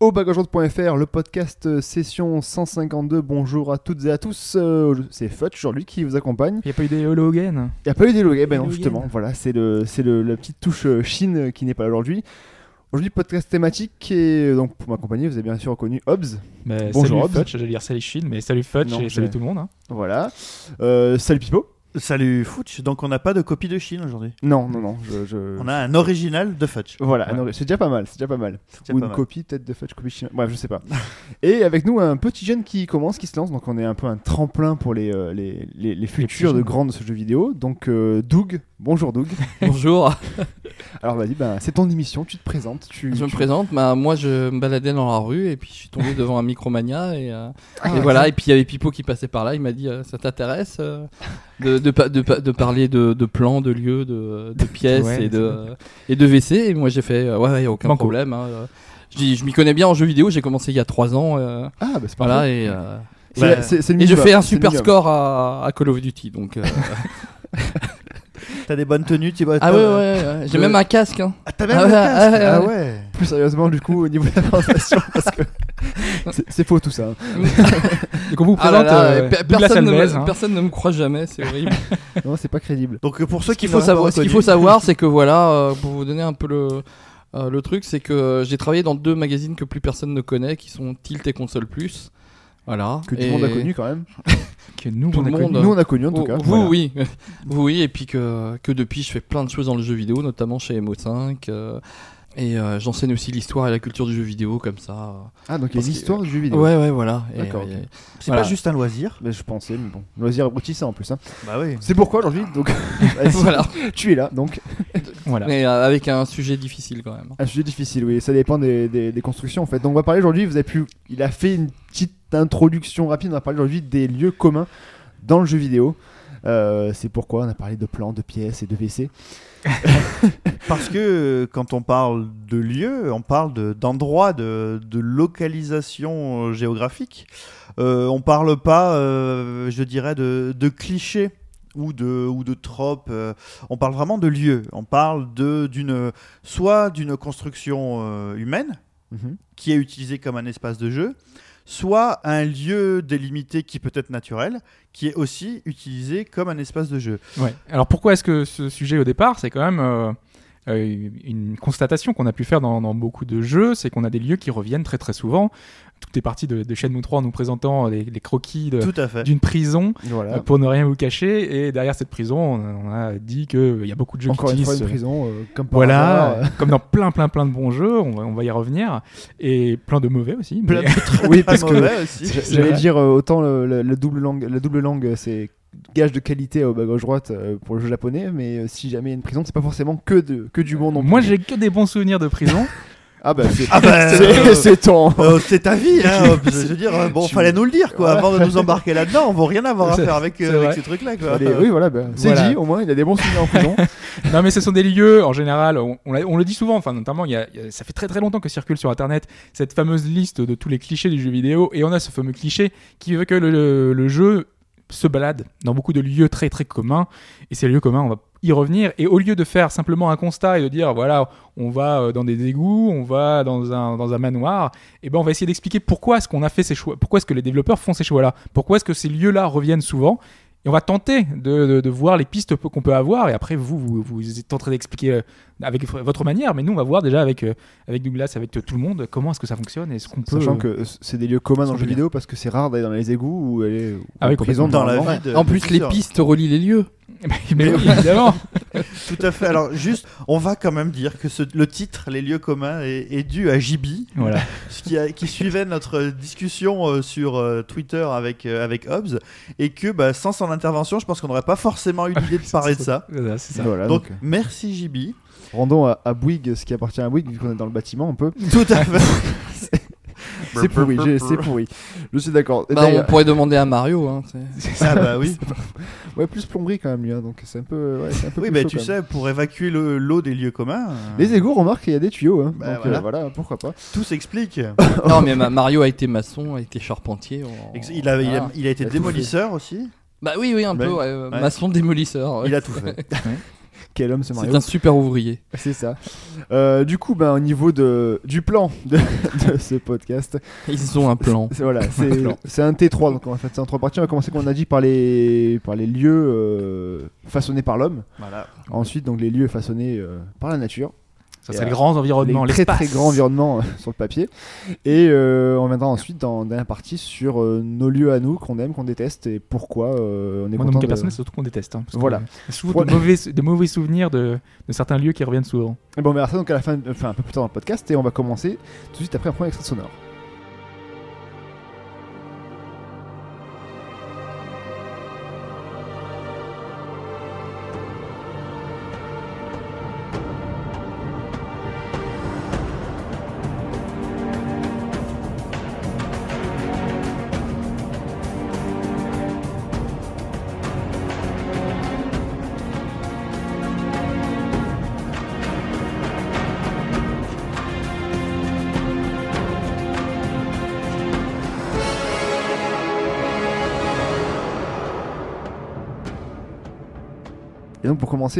Au bagageroute.fr, le podcast euh, session 152. Bonjour à toutes et à tous. Euh, c'est Futch aujourd'hui qui vous accompagne. Il n'y a pas eu des Il n'y a pas eu ben non, Éloigné. justement. Voilà, c'est le, c'est le, la petite touche euh, Chine qui n'est pas là aujourd'hui. Aujourd'hui, podcast thématique et donc pour m'accompagner, vous avez bien sûr reconnu Hobbs. Mais Bonjour, Salut Hobbs. Futch, j'allais dire salut Chine, mais salut Futch Non, et salut tout le monde. hein. Voilà. Euh, salut Pipo. Salut Futch, donc on n'a pas de copie de Chine aujourd'hui. Non, non, non. Je, je- On a un original de Futch. Voilà, Ouais. c'est déjà pas mal, c'est déjà pas mal. Déjà Ou pas une mal. copie peut-être de Fudge, copie chinoise. Bref, je sais pas. et avec nous, un petit jeune qui commence, qui se lance. Donc, on est un peu un tremplin pour les, euh, les, les, les futurs de grands de ce jeu vidéo. Donc, euh, Doug. Bonjour, Doug. Bonjour, Alors, vas-y, ben, c'est ton émission. Tu te présentes. Tu, je me présente. Bah, moi, je me baladais dans la rue et puis je suis tombé devant un Micromania et, euh, Ah, et voilà. Et puis il y avait Pipo qui passait par là. Il m'a dit euh, Ça t'intéresse euh, de, de, pa- de, pa- de parler de, plans, de lieux, de, pièces Ouais, et, de, et de WC Et moi, j'ai fait Ouais, ouais, aucun problème. hein. Je dis Je m'y connais bien en jeu vidéo. J'ai commencé il y a 3 ans. Ah, bah, c'est voilà. parfait. Et, je fais un super score à, à Call of Duty. Donc, T'as des bonnes tenues, tu vois. ah t'as- ouais, ouais, ouais, J'ai même un casque. hein. Ah, t'as même Ah le ouais, casque ah ouais, Ah ouais. Plus sérieusement, du coup, au niveau de la présentation, parce que c'est- faux tout ça. Donc on vous Ah là présente euh, personne, ne me, hein. personne ne me croit jamais, c'est horrible. Non, c'est pas crédible. Donc euh, pour ceux ce qui qu'il faut, savoir, ce qu'il faut savoir, c'est que voilà, euh, pour vous donner un peu le, euh, le truc, c'est que j'ai travaillé dans deux magazines que plus personne ne connaît, qui sont Tilt et Console Plus. Voilà. Que tout le monde a connu quand même. Que nous, Tout on le a connu. monde. Nous, on a connu en tout Oh, cas. vous, Voilà. oui. vous, oui. Et puis que, que depuis, je fais plein de choses dans le jeu vidéo, notamment chez MO5. euh, et euh, j'enseigne aussi l'histoire et la culture du jeu vidéo, comme ça. Ah, donc il y a que- l'histoire du jeu vidéo. Ouais, ouais, voilà. D'accord, euh. C'est Voilà. pas juste un loisir. Mais je pensais, mais bon. Loisir abrutissant en plus. Hein. Bah oui. C'est pourquoi aujourd'hui, donc. voilà. Tu es là, donc. Voilà. Mais euh, avec un sujet difficile quand même. Un sujet difficile, oui, ça dépend des, des- des constructions en fait. Donc on va parler aujourd'hui, vous avez pu. Il a fait une petite introduction rapide, on va parler aujourd'hui des lieux communs dans le jeu vidéo. Euh, c'est pourquoi on a parlé de plans, de pièces et de WC. Parce que euh, quand on parle de lieu, on parle de- d'endroits, de, de localisation euh, géographique. Euh, on parle pas, euh, je dirais, de, de clichés ou de, ou de tropes. euh, on parle vraiment de lieux. On parle de- d'une, soit d'une construction humaine, Mhm. qui est utilisé comme un espace de jeu, soit un lieu délimité qui peut être naturel, qui est aussi utilisé comme un espace de jeu. Ouais. Alors pourquoi est-ce que ce sujet au départ, c'est quand même euh, euh, une constatation qu'on a pu faire dans, dans beaucoup de jeux, c'est qu'on a des lieux qui reviennent très très souvent. Tout est parti de, de Shenmue 3 en nous présentant les, les croquis de- Tout à fait. d'une prison Voilà. euh, pour ne rien vous cacher. Et derrière cette prison, on, on a dit qu'il y a beaucoup de jeux Encore qui une fois, une utilisent prison, euh, comme par Voilà, hasard, comme dans plein, plein, plein de bons jeux, on va, on va y revenir. Et plein de mauvais aussi. Plein mais- de Oui, parce que- mauvais aussi. euh, c'est J'allais dire euh, autant le, double langue, la double langue, c'est gage de qualité au bas gauche droite euh, pour le jeu japonais, mais euh, si jamais il y a une prison, c'est pas forcément que de que du bon non plus. Moi, j'ai que des bons souvenirs de prison. ah bah c'est Ah bah, euh, c'est ton. euh, c'est ta vie, hein. Je veux dire, bon, Tu- fallait nous le dire, quoi, Ouais. avant de nous embarquer là-dedans. On va rien avoir à faire avec, euh, avec ces trucs-là, quoi. Allez, oui voilà, bah, c'est Voilà. dit. Au moins, il a des bons souvenirs en prison. non, mais ce sont des lieux, en général, on, on l'a- on le dit souvent, enfin, notamment, il y a, il y a- ça fait très très longtemps que circule sur Internet cette fameuse liste de tous les clichés du jeu vidéo. Et on a ce fameux cliché qui veut que le, le jeu se balade dans beaucoup de lieux très très communs. Et ces lieux communs, on va y revenir. Et au lieu de faire simplement un constat et de dire, voilà, on va euh, dans des égouts, on va dans un, dans un manoir, et ben on va essayer d'expliquer pourquoi est-ce qu'on a fait ces choix, pourquoi est-ce que les développeurs font ces choix-là, pourquoi est-ce que ces lieux-là reviennent souvent. Et on va tenter de, de- de voir les pistes qu'on peut avoir. Et après, vous, vous, vous êtes en train d'expliquer euh, avec votre manière. Mais nous, on va voir déjà avec, euh, avec Douglas, avec tout le monde, comment est-ce que ça fonctionne et ce qu'on peut. Sachant que c'est des lieux communs dans le jeu vidéo parce que c'est rare d'aller dans les égouts ou aller Ah oui, Dans la normalement. vie de- en plus, les pistes relient les lieux. mais oui, évidemment. Tout à fait. Alors, juste, on va quand même dire que ce- le titre, Les lieux communs, est, est dû à JB, voilà. ce qui, a- qui suivait notre discussion euh, sur euh, Twitter avec, euh, avec Hobbs, et que bah, sans son intervention, je pense qu'on n'aurait pas forcément eu l'idée de parler de ça. Voilà, c'est ça. Voilà, Donc, donc, euh, merci JB. rendons à, à Bouygues ce qui appartient à Bouygues vu qu'on est dans le bâtiment un peu. Tout à fait. C'est pourri, c'est pourri. Je suis d'accord. Bah, on pourrait demander à Mario. Hein, Ah bah oui. Ouais, plus plomberie quand même, lui. hein, donc c'est un peu. Ouais, c'est un peu Oui, plus mais chaud, tu quand même. sais, pour évacuer le- l'eau des lieux communs, euh, Les égouts, remarque qu'il y a des tuyaux. Hein. Bah, donc voilà. euh, voilà, pourquoi pas. tout s'explique. non, mais ma- Mario a été maçon, a été charpentier. Ex- Il a, il, a, il a été Il a tout démolisseur aussi? Bah oui, oui, un Ouais. peu, ouais, euh, Ouais. maçon démolisseur. ouais. Il a tout fait. Quel homme ce Mario C'est un super ouvrier. C'est ça. Euh, du coup, ben, au niveau de, du plan de, de ce podcast, Ils ont un plan. c'est voilà, c'est c'est un T3. Donc on va faire ça en trois parties. On va commencer, comme on a dit, par les, par les lieux euh, façonnés par l'homme. Voilà. Ensuite, donc les lieux façonnés euh, par la nature. Ça, c'est les grands environnements, les très très grands environnements euh, sur le papier. Et euh, on viendra ensuite dans, la partie sur euh, nos lieux à nous qu'on aime, qu'on déteste et pourquoi on est Moi, content cas de... c'est surtout qu'on déteste. hein, Voilà. souvent de mauvais, de mauvais souvenirs de, de certains lieux qui reviennent souvent. Et bon, on verra ça donc à la fin, enfin un peu plus tard dans le podcast et on va commencer tout de suite après un premier extrait sonore.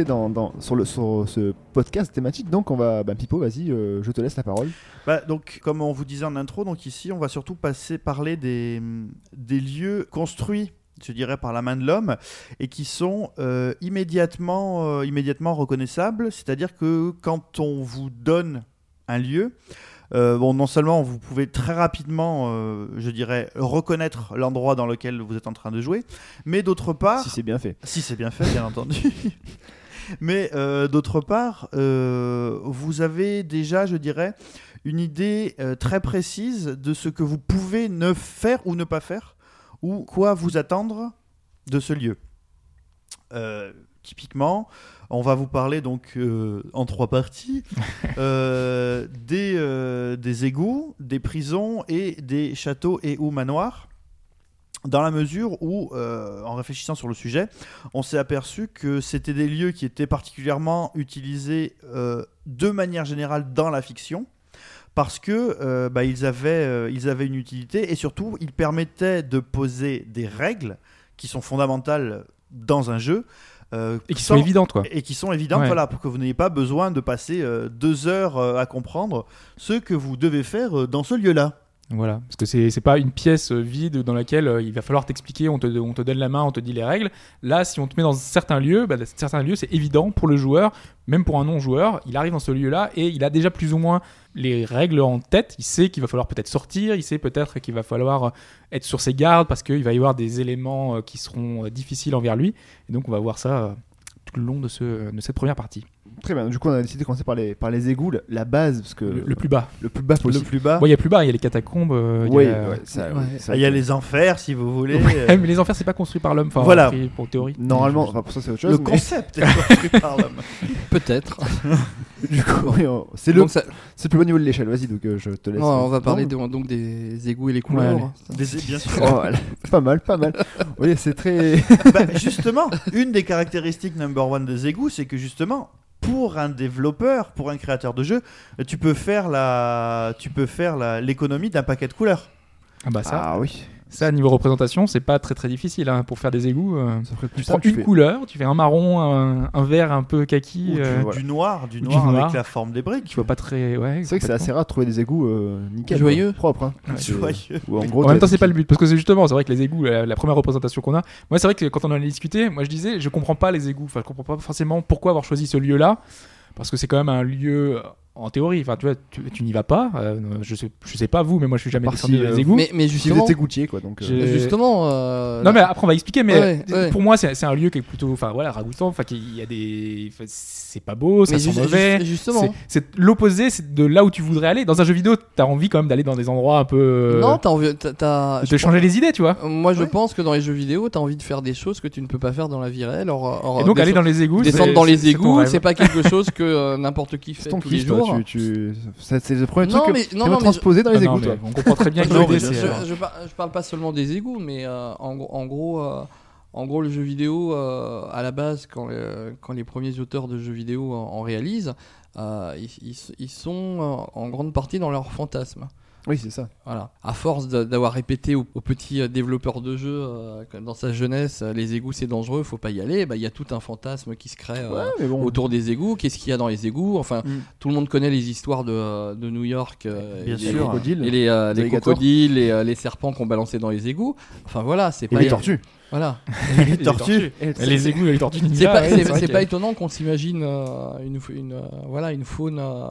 Dans, dans- sur, le, sur ce podcast thématique, donc on va, bah, Pipo, vas-y, euh, je te laisse la parole. Bah, donc, comme on vous disait en intro, donc ici, on va surtout passer parler des, des lieux construits, je dirais, par la main de l'homme et qui sont euh, immédiatement, euh, immédiatement reconnaissables. C'est-à-dire que quand on vous donne un lieu, euh, bon, non seulement vous pouvez très rapidement, je dirais, reconnaître l'endroit dans lequel vous êtes en train de jouer, mais d'autre part, Si c'est bien fait. si c'est bien fait, bien entendu. Mais euh, d'autre part, euh, vous avez déjà, je dirais, une idée euh, très précise de ce que vous pouvez ne faire ou ne pas faire, ou quoi vous attendre de ce lieu. Typiquement, on va vous parler donc en trois parties des, des égouts, des prisons et des châteaux et ou manoirs. Dans la mesure où, euh, en réfléchissant sur le sujet, on s'est aperçu que c'était des lieux qui étaient particulièrement utilisés euh, de manière générale dans la fiction, parce que euh, bah, ils, avaient, ils avaient une utilité et surtout ils permettaient de poser des règles qui sont fondamentales dans un jeu. euh, Et qui sans- sont évidentes, quoi. et qui sont évidentes, Ouais. voilà, pour que vous n'ayez pas besoin de passer euh, deux heures euh, à comprendre ce que vous devez faire dans ce lieu-là. Voilà, parce que c'est c'est pas une pièce euh, vide dans laquelle euh, il va falloir t'expliquer, on te, on te donne la main, on te dit les règles. Là, si on te met dans certains lieux, bah, certains lieux, c'est évident pour le joueur, même pour un non-joueur, il arrive dans ce lieu-là et il a déjà plus ou moins les règles en tête. Il sait qu'il va falloir peut-être sortir, il sait peut-être qu'il va falloir euh, être sur ses gardes parce qu'il va y avoir des éléments qui seront difficiles envers lui. Et donc, on va voir ça tout le long de, ce, de cette première partie. Très bien, du coup on a décidé de commencer par les, par les égouts, la- la base, parce que Le, le plus bas. le plus bas Le possible. plus bas. Bon, il y a plus bas, il y a les catacombes. euh, il y Oui, a- ouais, ça, Ouais. oui, ça, Ah, Il y a les enfers, si vous voulez. Ouais, mais les enfers, c'est pas construit par l'homme. Enfin, Voilà. pour théorie. Normalement, enfin pour ça c'est autre chose. Le mais- concept est construit par l'homme. Peut-être. du coup, oui, on- c'est le, ça- c'est le plus bas niveau de l'échelle. Vas-y, donc euh, je te laisse. Non, on va parler de- donc des égouts et les couleurs. Des- bien sûr. Oh, voilà. pas mal, pas mal. Oui, c'est très. Bah, justement, une des caractéristiques number one des égouts, c'est que justement, pour un développeur, pour un créateur de jeu, tu peux faire la, tu peux faire la- l'économie d'un paquet de couleurs. Ah bah ça, Ah oui. Ça niveau représentation, c'est pas très très difficile hein, pour faire des égouts. euh, Ça ferait plus tu prends une fais- couleur, tu fais un marron, un, un vert un peu kaki. Ou du, euh, du noir, du Ou du noir avec noir. la forme des briques. Tu vois pas très. Ouais, C'est vrai que c'est assez rare de trouver des égouts euh, nickel. Joyeux. quoi. Propres. Hein. Ouais, Joyeux. ou en gros, en même temps, c'est pas le but parce que c'est justement, c'est vrai que les égouts, la, la première représentation qu'on a. Moi, c'est vrai que quand on en a discuté, moi je disais, je comprends pas les égouts. Enfin, je comprends pas forcément pourquoi avoir choisi ce lieu-là, parce que c'est quand même un lieu. Euh, En théorie, enfin, tu vois, tu, tu n'y vas pas. euh, je sais, je sais pas vous, mais moi, je suis jamais part descendu dans euh, les égouts. Mais, vous justement, êtes égoutier, quoi. Donc, euh, justement euh, Non mais après on va expliquer mais Ouais, ouais. pour moi c'est c'est un lieu qui est plutôt enfin voilà ragoûtant enfin qu'il y a des c'est pas beau ça mais sent ju- mauvais ju- justement. C'est- c'est l'opposé c'est de là où tu voudrais aller dans un jeu vidéo t'as envie quand même d'aller dans des endroits un peu euh, Non, t'as envie. t'as- t'as- de changer les idées tu vois Moi, je Ouais. pense que dans les jeux vidéo, t'as envie de faire des choses que tu ne peux pas faire dans la vie réelle. Or, or- et donc aller descendre- dans les égouts descendre c'est- dans les égouts, c'est pas quelque chose que euh, n'importe qui fait tous les Tu, tu... C'est le premier Non, truc mais- que non, transposer dans Ah les non, égouts, toi. on comprend très bien que l'idée je, euh, je, par- je parle pas seulement des égouts, mais euh, en, gros- en gros, euh, En gros, le jeu vidéo, euh, à la base, quand, euh, quand les premiers auteurs de jeux vidéo en, en réalisent, euh, ils, ils- ils sont euh, en grande partie dans leur fantasme. Oui, c'est ça. Voilà. À force d'avoir répété aux, aux petits euh, développeurs de jeux euh, dans sa jeunesse, euh, les égouts c'est dangereux, faut pas y aller, bah, il y a tout un fantasme qui se crée euh, Ouais, mais bon. autour des égouts. Qu'est-ce qu'il y a dans les égouts? Enfin, Mm. tout le monde connaît les histoires de, de New York. euh, Bien et les- sûr. crocodiles. Et les, euh, crocodiles et euh, les serpents qu'on balançait dans les égouts. Enfin voilà, c'est Et pas. les tortues. Voilà. Les tortues. Et les égouts et les tortues. C'est pas, ouais, pas étonnant qu'on s'imagine euh, une, une, euh, voilà, une faune euh,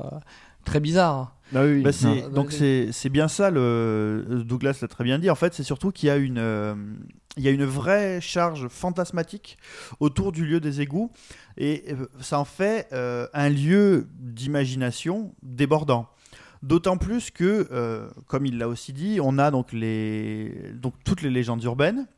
très bizarre. Ah oui. Bah, c'est- Non. donc c'est c'est bien ça, le, Douglas l'a très bien dit. En fait, c'est surtout qu'il y a une, euh, il y a une vraie charge fantasmatique autour du lieu des égouts, et euh, ça en fait euh, un lieu d'imagination débordant. D'autant plus que, euh, comme il l'a aussi dit, on a donc, les, donc toutes les légendes urbaines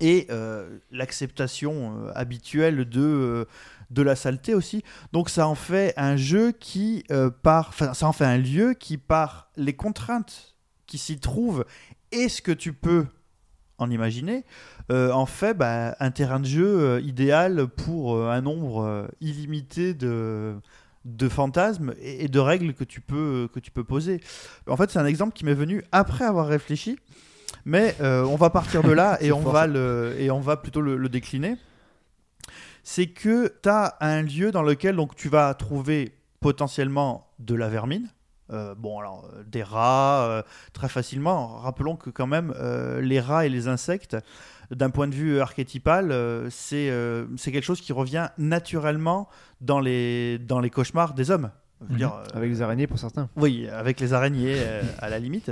et euh, l'acceptation euh, habituelle de, euh, de la saleté aussi. Donc ça en fait un jeu qui euh, part, enfin ça en fait un lieu qui par les contraintes qui s'y trouvent et ce que tu peux en imaginer, euh, en fait bah, un terrain de jeu euh, idéal pour euh, un nombre illimité de de fantasmes et, de règles que tu peux que tu peux poser. En fait, c'est un exemple qui m'est venu après avoir réfléchi, mais euh, on va partir de là et on va le et on va plutôt le, le décliner. C'est que tu as un lieu dans lequel donc tu vas trouver potentiellement de la vermine. Euh, bon, alors euh, des rats euh, très facilement. Rappelons que quand même euh, les rats et les insectes, d'un point de vue archétypal, euh, c'est euh, c'est quelque chose qui revient naturellement dans les dans les cauchemars des hommes. Mhm. dire, euh, Avec les araignées pour certains. oui, avec les araignées euh, à la limite.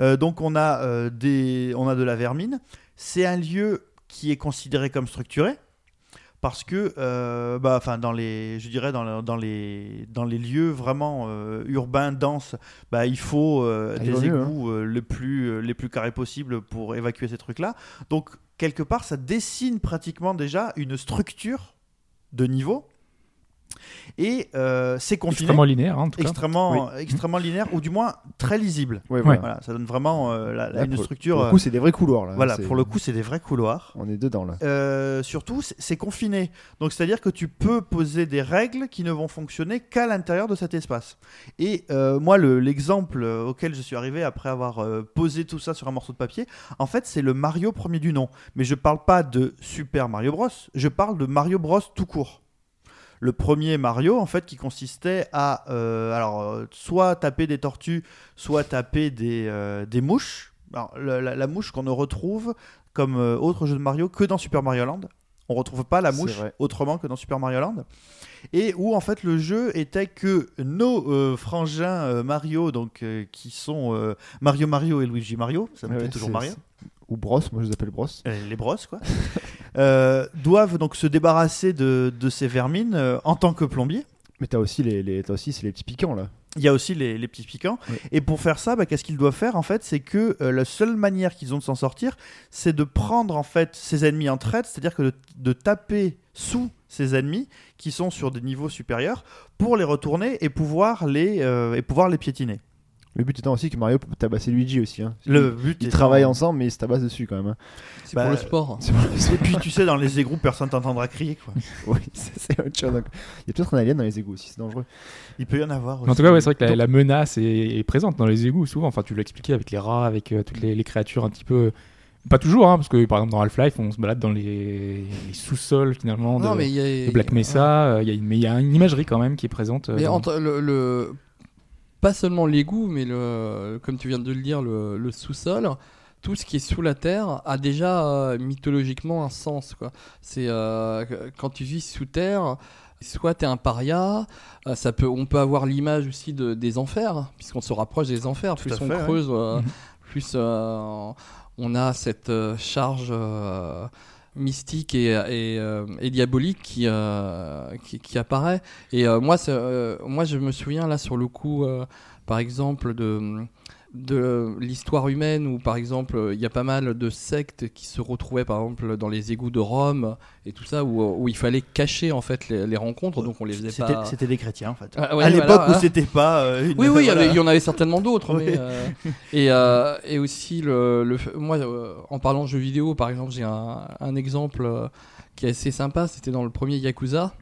Euh, donc on a, euh, des, on a de la vermine. C'est un lieu qui est considéré comme structuré parce que, euh, bah, enfin, dans les, je dirais dans, le- dans les, dans les lieux vraiment euh, urbains denses, bah, il faut euh, Ah, des mieux, égouts les plus, les plus carrés possibles pour évacuer ces trucs-là. Donc quelque part, ça dessine pratiquement déjà une structure de niveau. Et euh, c'est confiné Extrêmement linéaire, hein, en tout cas. extrêmement, extrêmement linéaire ou du moins très lisible. Ouais, Ouais. Voilà, ça donne vraiment euh, la- Là, une pour- structure. Pour euh, le coup, c'est des vrais couloirs là. voilà, pour le coup, c'est des vrais couloirs. On est dedans là. Euh, surtout, c'est- confiné. Donc, c'est-à-dire que tu peux poser des règles qui ne vont fonctionner qu'à l'intérieur de cet espace. Et euh, moi, le- l'exemple auquel je suis arrivé après avoir euh, posé tout ça sur un morceau de papier, en fait, c'est le Mario premier du nom. Mais je parle pas de Super Mario Bros. Je parle de Mario Bros tout court. Le premier Mario, en fait, qui consistait à, euh, alors, euh, soit taper des tortues, soit taper des, euh, des mouches. Alors, la, la- la mouche qu'on ne retrouve comme euh, autre jeu de Mario que dans Super Mario Land. On retrouve pas la mouche autrement que dans Super Mario Land. Et où en fait le jeu était que nos euh, frangins euh, Mario, donc euh, qui sont Mario Mario et Luigi Mario, ça me Ouais, fait toujours Mario, Ou brosse, moi je les appelle brosse. euh, les brosses quoi, euh, doivent donc se débarrasser de, de ces vermines euh, en tant que plombier. Mais t'as aussi les, les t'as aussi c'est les petits piquants là. Il y a aussi les, les petits piquants. Et pour faire ça, bah, qu'est-ce qu'ils doivent faire en fait C'est que euh, la seule manière qu'ils ont de s'en sortir, c'est de prendre en fait ses ennemis en traite, c'est-à-dire que de, de taper sous ses ennemis qui sont sur des niveaux supérieurs pour les retourner et pouvoir les, euh, et pouvoir les piétiner. Le but étant aussi que Mario peut tabasser Luigi aussi. Hein. Le but Ils travaillent ensemble mais ils se tabassent dessus quand même. hein. C'est Bah, pour le sport. C'est Et puis tu sais, dans les égouts, personne t'entendra crier. Quoi. oui, c'est c'est autre chose. donc. Il y a peut-être un alien dans les égouts aussi, c'est dangereux. Il peut y en avoir. Mais En aussi. tout cas, ouais, c'est vrai que la, menace est, est présente dans les égouts souvent. Enfin, tu l'as expliqué avec les rats, avec euh, toutes les, les créatures un petit peu. Pas toujours, hein, parce que par exemple dans Half-Life, on se balade dans les, les sous-sols finalement de, Non, mais il y a- de Black Mesa. euh, il y a une- mais il y a une imagerie quand même qui est présente. euh, Mais dans- entre le, le- pas seulement l'égout, mais le, comme tu viens de le dire, le, le sous-sol, tout ce qui est sous la terre a déjà euh, mythologiquement un sens. Quoi. C'est euh, quand tu vis sous terre. Soit tu es un paria, euh, ça peut, on peut avoir l'image aussi de, des enfers, puisqu'on se rapproche des enfers. Tout Plus on fait, creuse, Mhm. plus on a cette charge mystique euh, et diabolique qui, euh, qui, qui apparaît. Et euh, moi, euh, moi, je me souviens là sur le coup, par exemple, de, de l'histoire humaine où par exemple il y a pas mal de sectes qui se retrouvaient par exemple dans les égouts de Rome et tout ça où, où il fallait cacher en fait les, les rencontres donc on les faisait C'était pas c'était des chrétiens en fait. Ah, ouais, à l'époque voilà, où hein. c'était pas. euh, une- Oui, oui, il y voilà. avait- il y en avait certainement d'autres. Mais, euh, et, euh, et aussi, le, le moi, en parlant de jeux vidéo, par exemple, j'ai un, un exemple qui est assez sympa. C'était dans le premier Yakuza.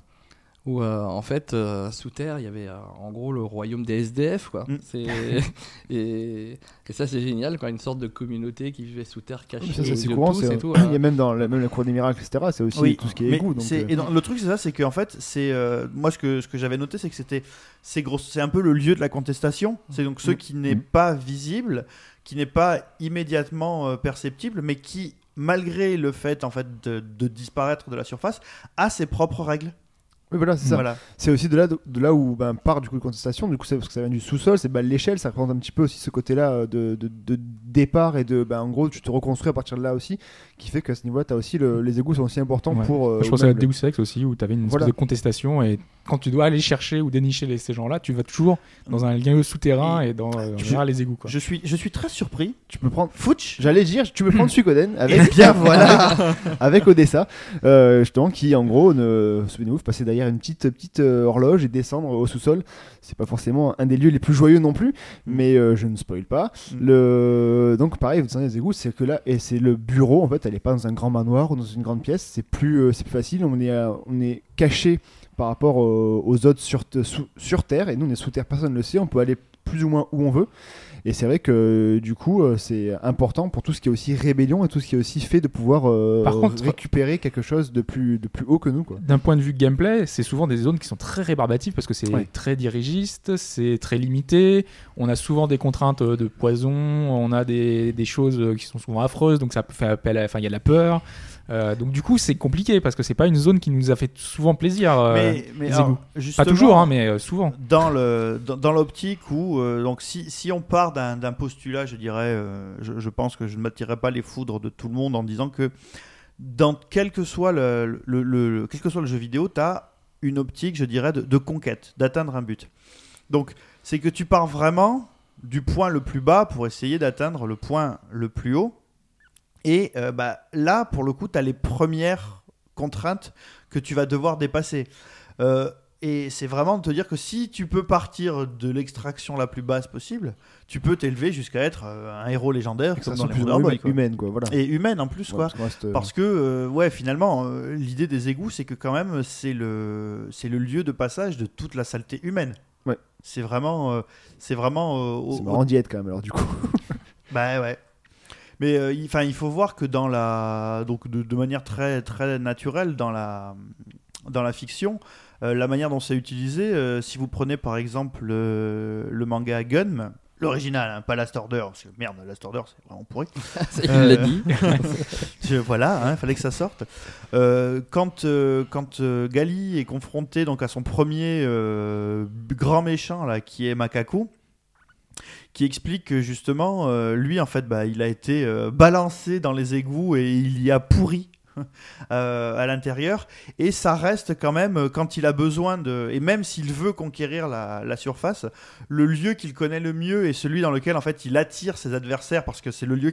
Où euh, en fait, euh, sous terre, il y avait euh, en gros le royaume des SDF. Quoi. Mm. C'est- et, et ça, c'est génial, quoi, une sorte de communauté qui vivait sous terre cachée. Ça, ça, c'est courant. tous c'est- et tout, Il y a même dans la, même la cour des miracles, etc. C'est aussi Oui, tout ce qui est égout. donc, et dans- le truc c'est ça, c'est qu'en fait, c'est euh, moi ce que ce que j'avais noté, c'est que c'était c'est gros, c'est un peu le lieu de la contestation. C'est donc ceux Mm. qui n'est Mm. pas visible, qui n'est pas immédiatement euh, perceptible, mais qui malgré le fait en fait de, de disparaître de la surface, a ses propres règles. Oui, voilà, c'est ça. Voilà. C'est aussi de là, de, là où ben, part du coup de contestation. Du coup, c'est parce que ça vient du sous-sol, c'est ben, l'échelle, ça représente un petit peu aussi ce côté-là euh, de, de, de départ et de, ben, en gros, tu te reconstruis à partir de là aussi, qui fait qu'à ce niveau-là, t'as aussi le- les égouts sont aussi importants Ouais. pour. euh, je pense à Deus Ex aussi, où tu avais une espèce Voilà. de contestation, et quand tu dois aller chercher ou dénicher les- ces gens-là, tu vas toujours dans un lieu souterrain et, dans euh, en tu- général, les égouts. Quoi. Je suis je suis très surpris. Tu peux prendre. Fouch. J'allais dire, tu peux prendre Suikoden avec, Eh bien voilà. avec Odessa, euh, justement, qui en gros, ne, souvenez-vous, vous passez derrière une petite, petite euh, horloge et descendre au sous-sol. C'est pas forcément un des lieux les plus joyeux non plus, mais euh, je ne spoil pas. Mm. Le... Donc pareil, vous descendez les égouts, c'est que là, et c'est le bureau, en fait, elle est pas dans un grand manoir ou dans une grande pièce, c'est plus, euh, c'est plus facile, on est, on est caché par rapport aux, autres sur, sur Terre, et nous on est sous Terre, personne ne le sait, on peut aller plus ou moins où on veut. Et c'est vrai que du coup, euh, c'est important pour tout ce qui est aussi rébellion et tout ce qui est aussi fait de pouvoir euh, Par contre- récupérer quelque chose de plus, de plus haut que nous. D'un point de vue gameplay, c'est souvent des zones qui sont très rébarbatives parce que c'est Ouais. très dirigiste, c'est très limité. On a souvent des contraintes euh, de poison, on a des, des choses qui sont souvent affreuses, donc ça faire appel à. Enfin, il y a de la peur. Euh, donc du coup, c'est compliqué parce que c'est pas une zone qui nous a fait souvent plaisir. euh, mais mais les alors, égouts. Pas toujours, hein, mais euh, souvent. dans le dans, dans l'optique où euh, donc si, si on part d'un postulat je dirais je, je pense que je ne m'attirerai pas les foudres de tout le monde en disant que dans quel que soit le, le, le- quel que soit le jeu vidéo tu as une optique je dirais de, de conquête d'atteindre un but donc c'est que tu pars vraiment du point le plus bas pour essayer d'atteindre le point le plus haut et euh, bah, là pour le coup tu as les premières contraintes que tu vas devoir dépasser Euh, et c'est vraiment de te dire que si tu peux partir de l'extraction la plus basse possible, tu peux t'élever jusqu'à être euh, un héros légendaire comme dans les Wonder Boy, quoi. humaine, quoi. Voilà. Et humaine en plus, Ouais, quoi. parce qu'on reste, Parce que, euh, ouais, finalement, euh, l'idée des égouts, c'est que quand même, c'est le, c'est le lieu de passage de toute la saleté humaine. Ouais. C'est vraiment, euh, c'est vraiment. au- c'est au- marrant d'y être quand même, alors du coup. bah ouais. Mais euh, il, faut voir que dans la, donc de, de manière très très naturelle dans la dans la fiction, euh, la manière dont c'est utilisé, euh, si vous prenez par exemple le, le manga Gun, l'original, hein, pas Last Order, parce que merde, Last Order c'est vraiment pourri. Il Euh, l'a dit. Je- voilà, il fallait que ça sorte. Euh, quand euh, quand euh, Gali est confronté donc à son premier euh, grand méchant là, qui est Makaku, qui explique que justement euh, lui en fait bah, il a été euh, balancé dans les égouts et il y a pourri. euh, à l'intérieur et ça reste quand même quand il a besoin de et même s'il veut conquérir la, surface le lieu qu'il connaît le mieux et celui dans lequel en fait il attire ses adversaires parce que c'est le lieu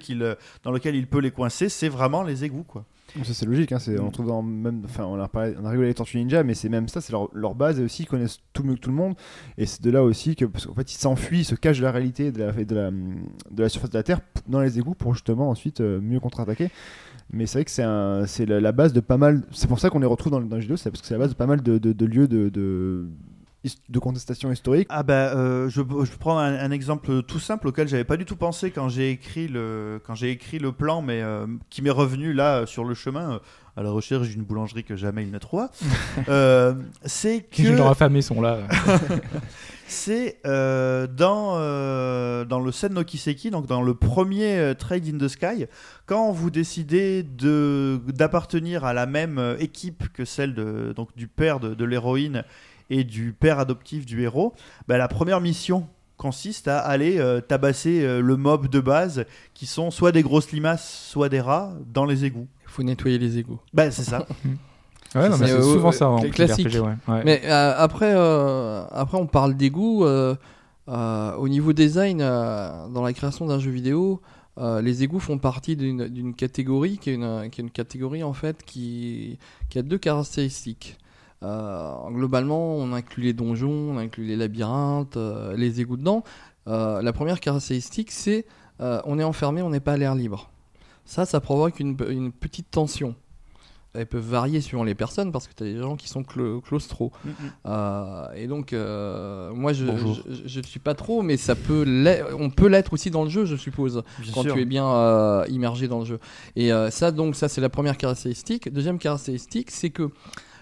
dans lequel il peut les coincer c'est vraiment les égouts quoi C'est logique, hein, c'est, on trouve dans même, enfin on a, rigolé avec Tortue Ninja, mais c'est même ça, c'est leur, base et aussi ils connaissent tout mieux que tout le monde, et c'est de là aussi que parce fait ils s'enfuient, ils se cachent de la réalité de la, de la, de la surface de la Terre dans les égouts pour justement ensuite euh, mieux contre-attaquer. Mais c'est vrai que c'est, c'est la, base de pas mal, c'est pour ça qu'on les retrouve dans, dans les jeux c'est parce que c'est la base de pas mal de, lieux de, de contestation historique. Ah bah, euh, je, je prends un, un exemple tout simple auquel j'avais pas du tout pensé quand j'ai écrit le quand j'ai écrit le plan, mais euh, qui m'est revenu là euh, sur le chemin euh, à la recherche d'une boulangerie que jamais il ne trouva. Euh, c'est Les gens que affamés sont là. c'est euh, dans euh, dans le Sen no Kiseki, donc dans le premier euh, Trade in the Sky, quand vous décidez de d'appartenir à la même équipe que celle de donc du père de, de l'héroïne et du père adoptif du héros, bah, la première mission consiste à aller euh, tabasser euh, le mob de base qui sont soit des grosses limaces, soit des rats dans les égouts. Il faut nettoyer les égouts. Bah c'est ça. Ouais, non, mais C'est, euh, souvent ouais, ça en cl- RPG, classique. ouais. Ouais. Mais euh, après, euh, après, on parle d'égout. euh, Euh, au niveau design, euh, dans la création d'un jeu vidéo, euh, les égouts font partie d'une d'une catégorie qui est, une, qui est une catégorie en fait qui, qui a deux caractéristiques. Euh, globalement, on inclut les donjons, on inclut les labyrinthes, euh, les égouts dedans. Euh, la première caractéristique, c'est euh, on est enfermé, on n'est pas à l'air libre. Ça, ça provoque une, une petite tension. Elles peuvent varier suivant les personnes parce que tu as des gens qui sont clau- claustro. Euh, et donc, euh, moi, je ne suis pas trop, mais ça peut l'être- on peut l'être aussi dans le jeu, je suppose, Bien quand sûr. tu es bien euh, immergé dans le jeu. Et euh, ça, donc, ça, c'est la première caractéristique. Deuxième caractéristique, c'est que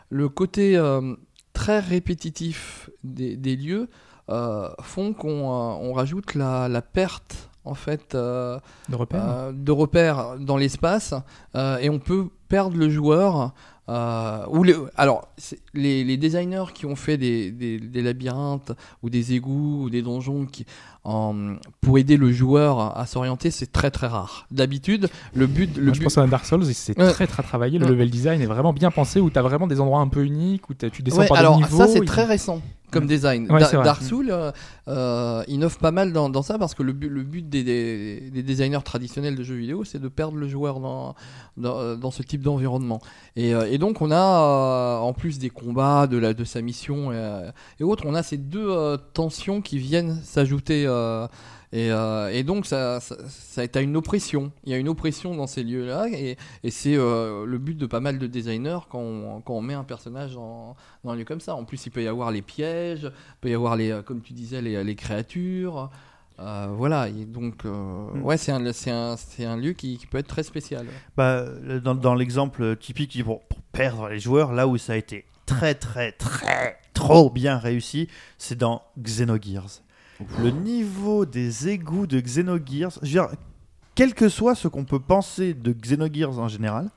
le côté euh, très répétitif des, des lieux euh, font qu'on euh, on rajoute la, la perte, en fait. De repères. de repères dans l'espace et on peut perdre le joueur. Euh, ou les, alors, les, les designers qui ont fait des, des- des labyrinthes ou des égouts ou des donjons qui, en- pour aider le joueur à, à s'orienter, c'est très très rare. D'habitude, le but, le Moi, je pense à Dark Souls, et c'est Ouais. très très travaillé. Le Ouais. level design est vraiment bien pensé, où tu as vraiment des endroits un peu uniques, où tu descends Ouais, par alors des niveaux. ça c'est et- très récent comme design. Ouais, Da- c'est vrai. Dark Souls euh, euh, innove pas mal dans, dans ça parce que le but, le but des, des- des designers traditionnels de jeux vidéo c'est de perdre le joueur dans, dans, dans ce type d'environnement. Et, euh, et donc on a euh, en plus des combats, de, la, de sa mission euh, et autres, on a ces deux euh, tensions qui viennent s'ajouter. Euh, et, euh, et donc ça, ça, ça une oppression. Il y a une oppression dans ces lieux-là et, et c'est euh, le but de pas mal de designers quand on, quand on met un personnage en, dans un lieu comme ça. En plus, il peut y avoir les pièges, il peut y avoir les, euh, comme tu disais, les, les créatures. Euh, voilà, et donc euh, Mm. ouais, c'est un, un, un lieu qui, qui peut être très spécial. Bah, dans dans l'exemple typique pour, pour perdre les joueurs, là où ça a été très très très trop bien réussi, c'est dans Xenogears. Le niveau des égouts de Xenogears, je veux dire, quel que soit ce qu'on peut penser de Xenogears en général,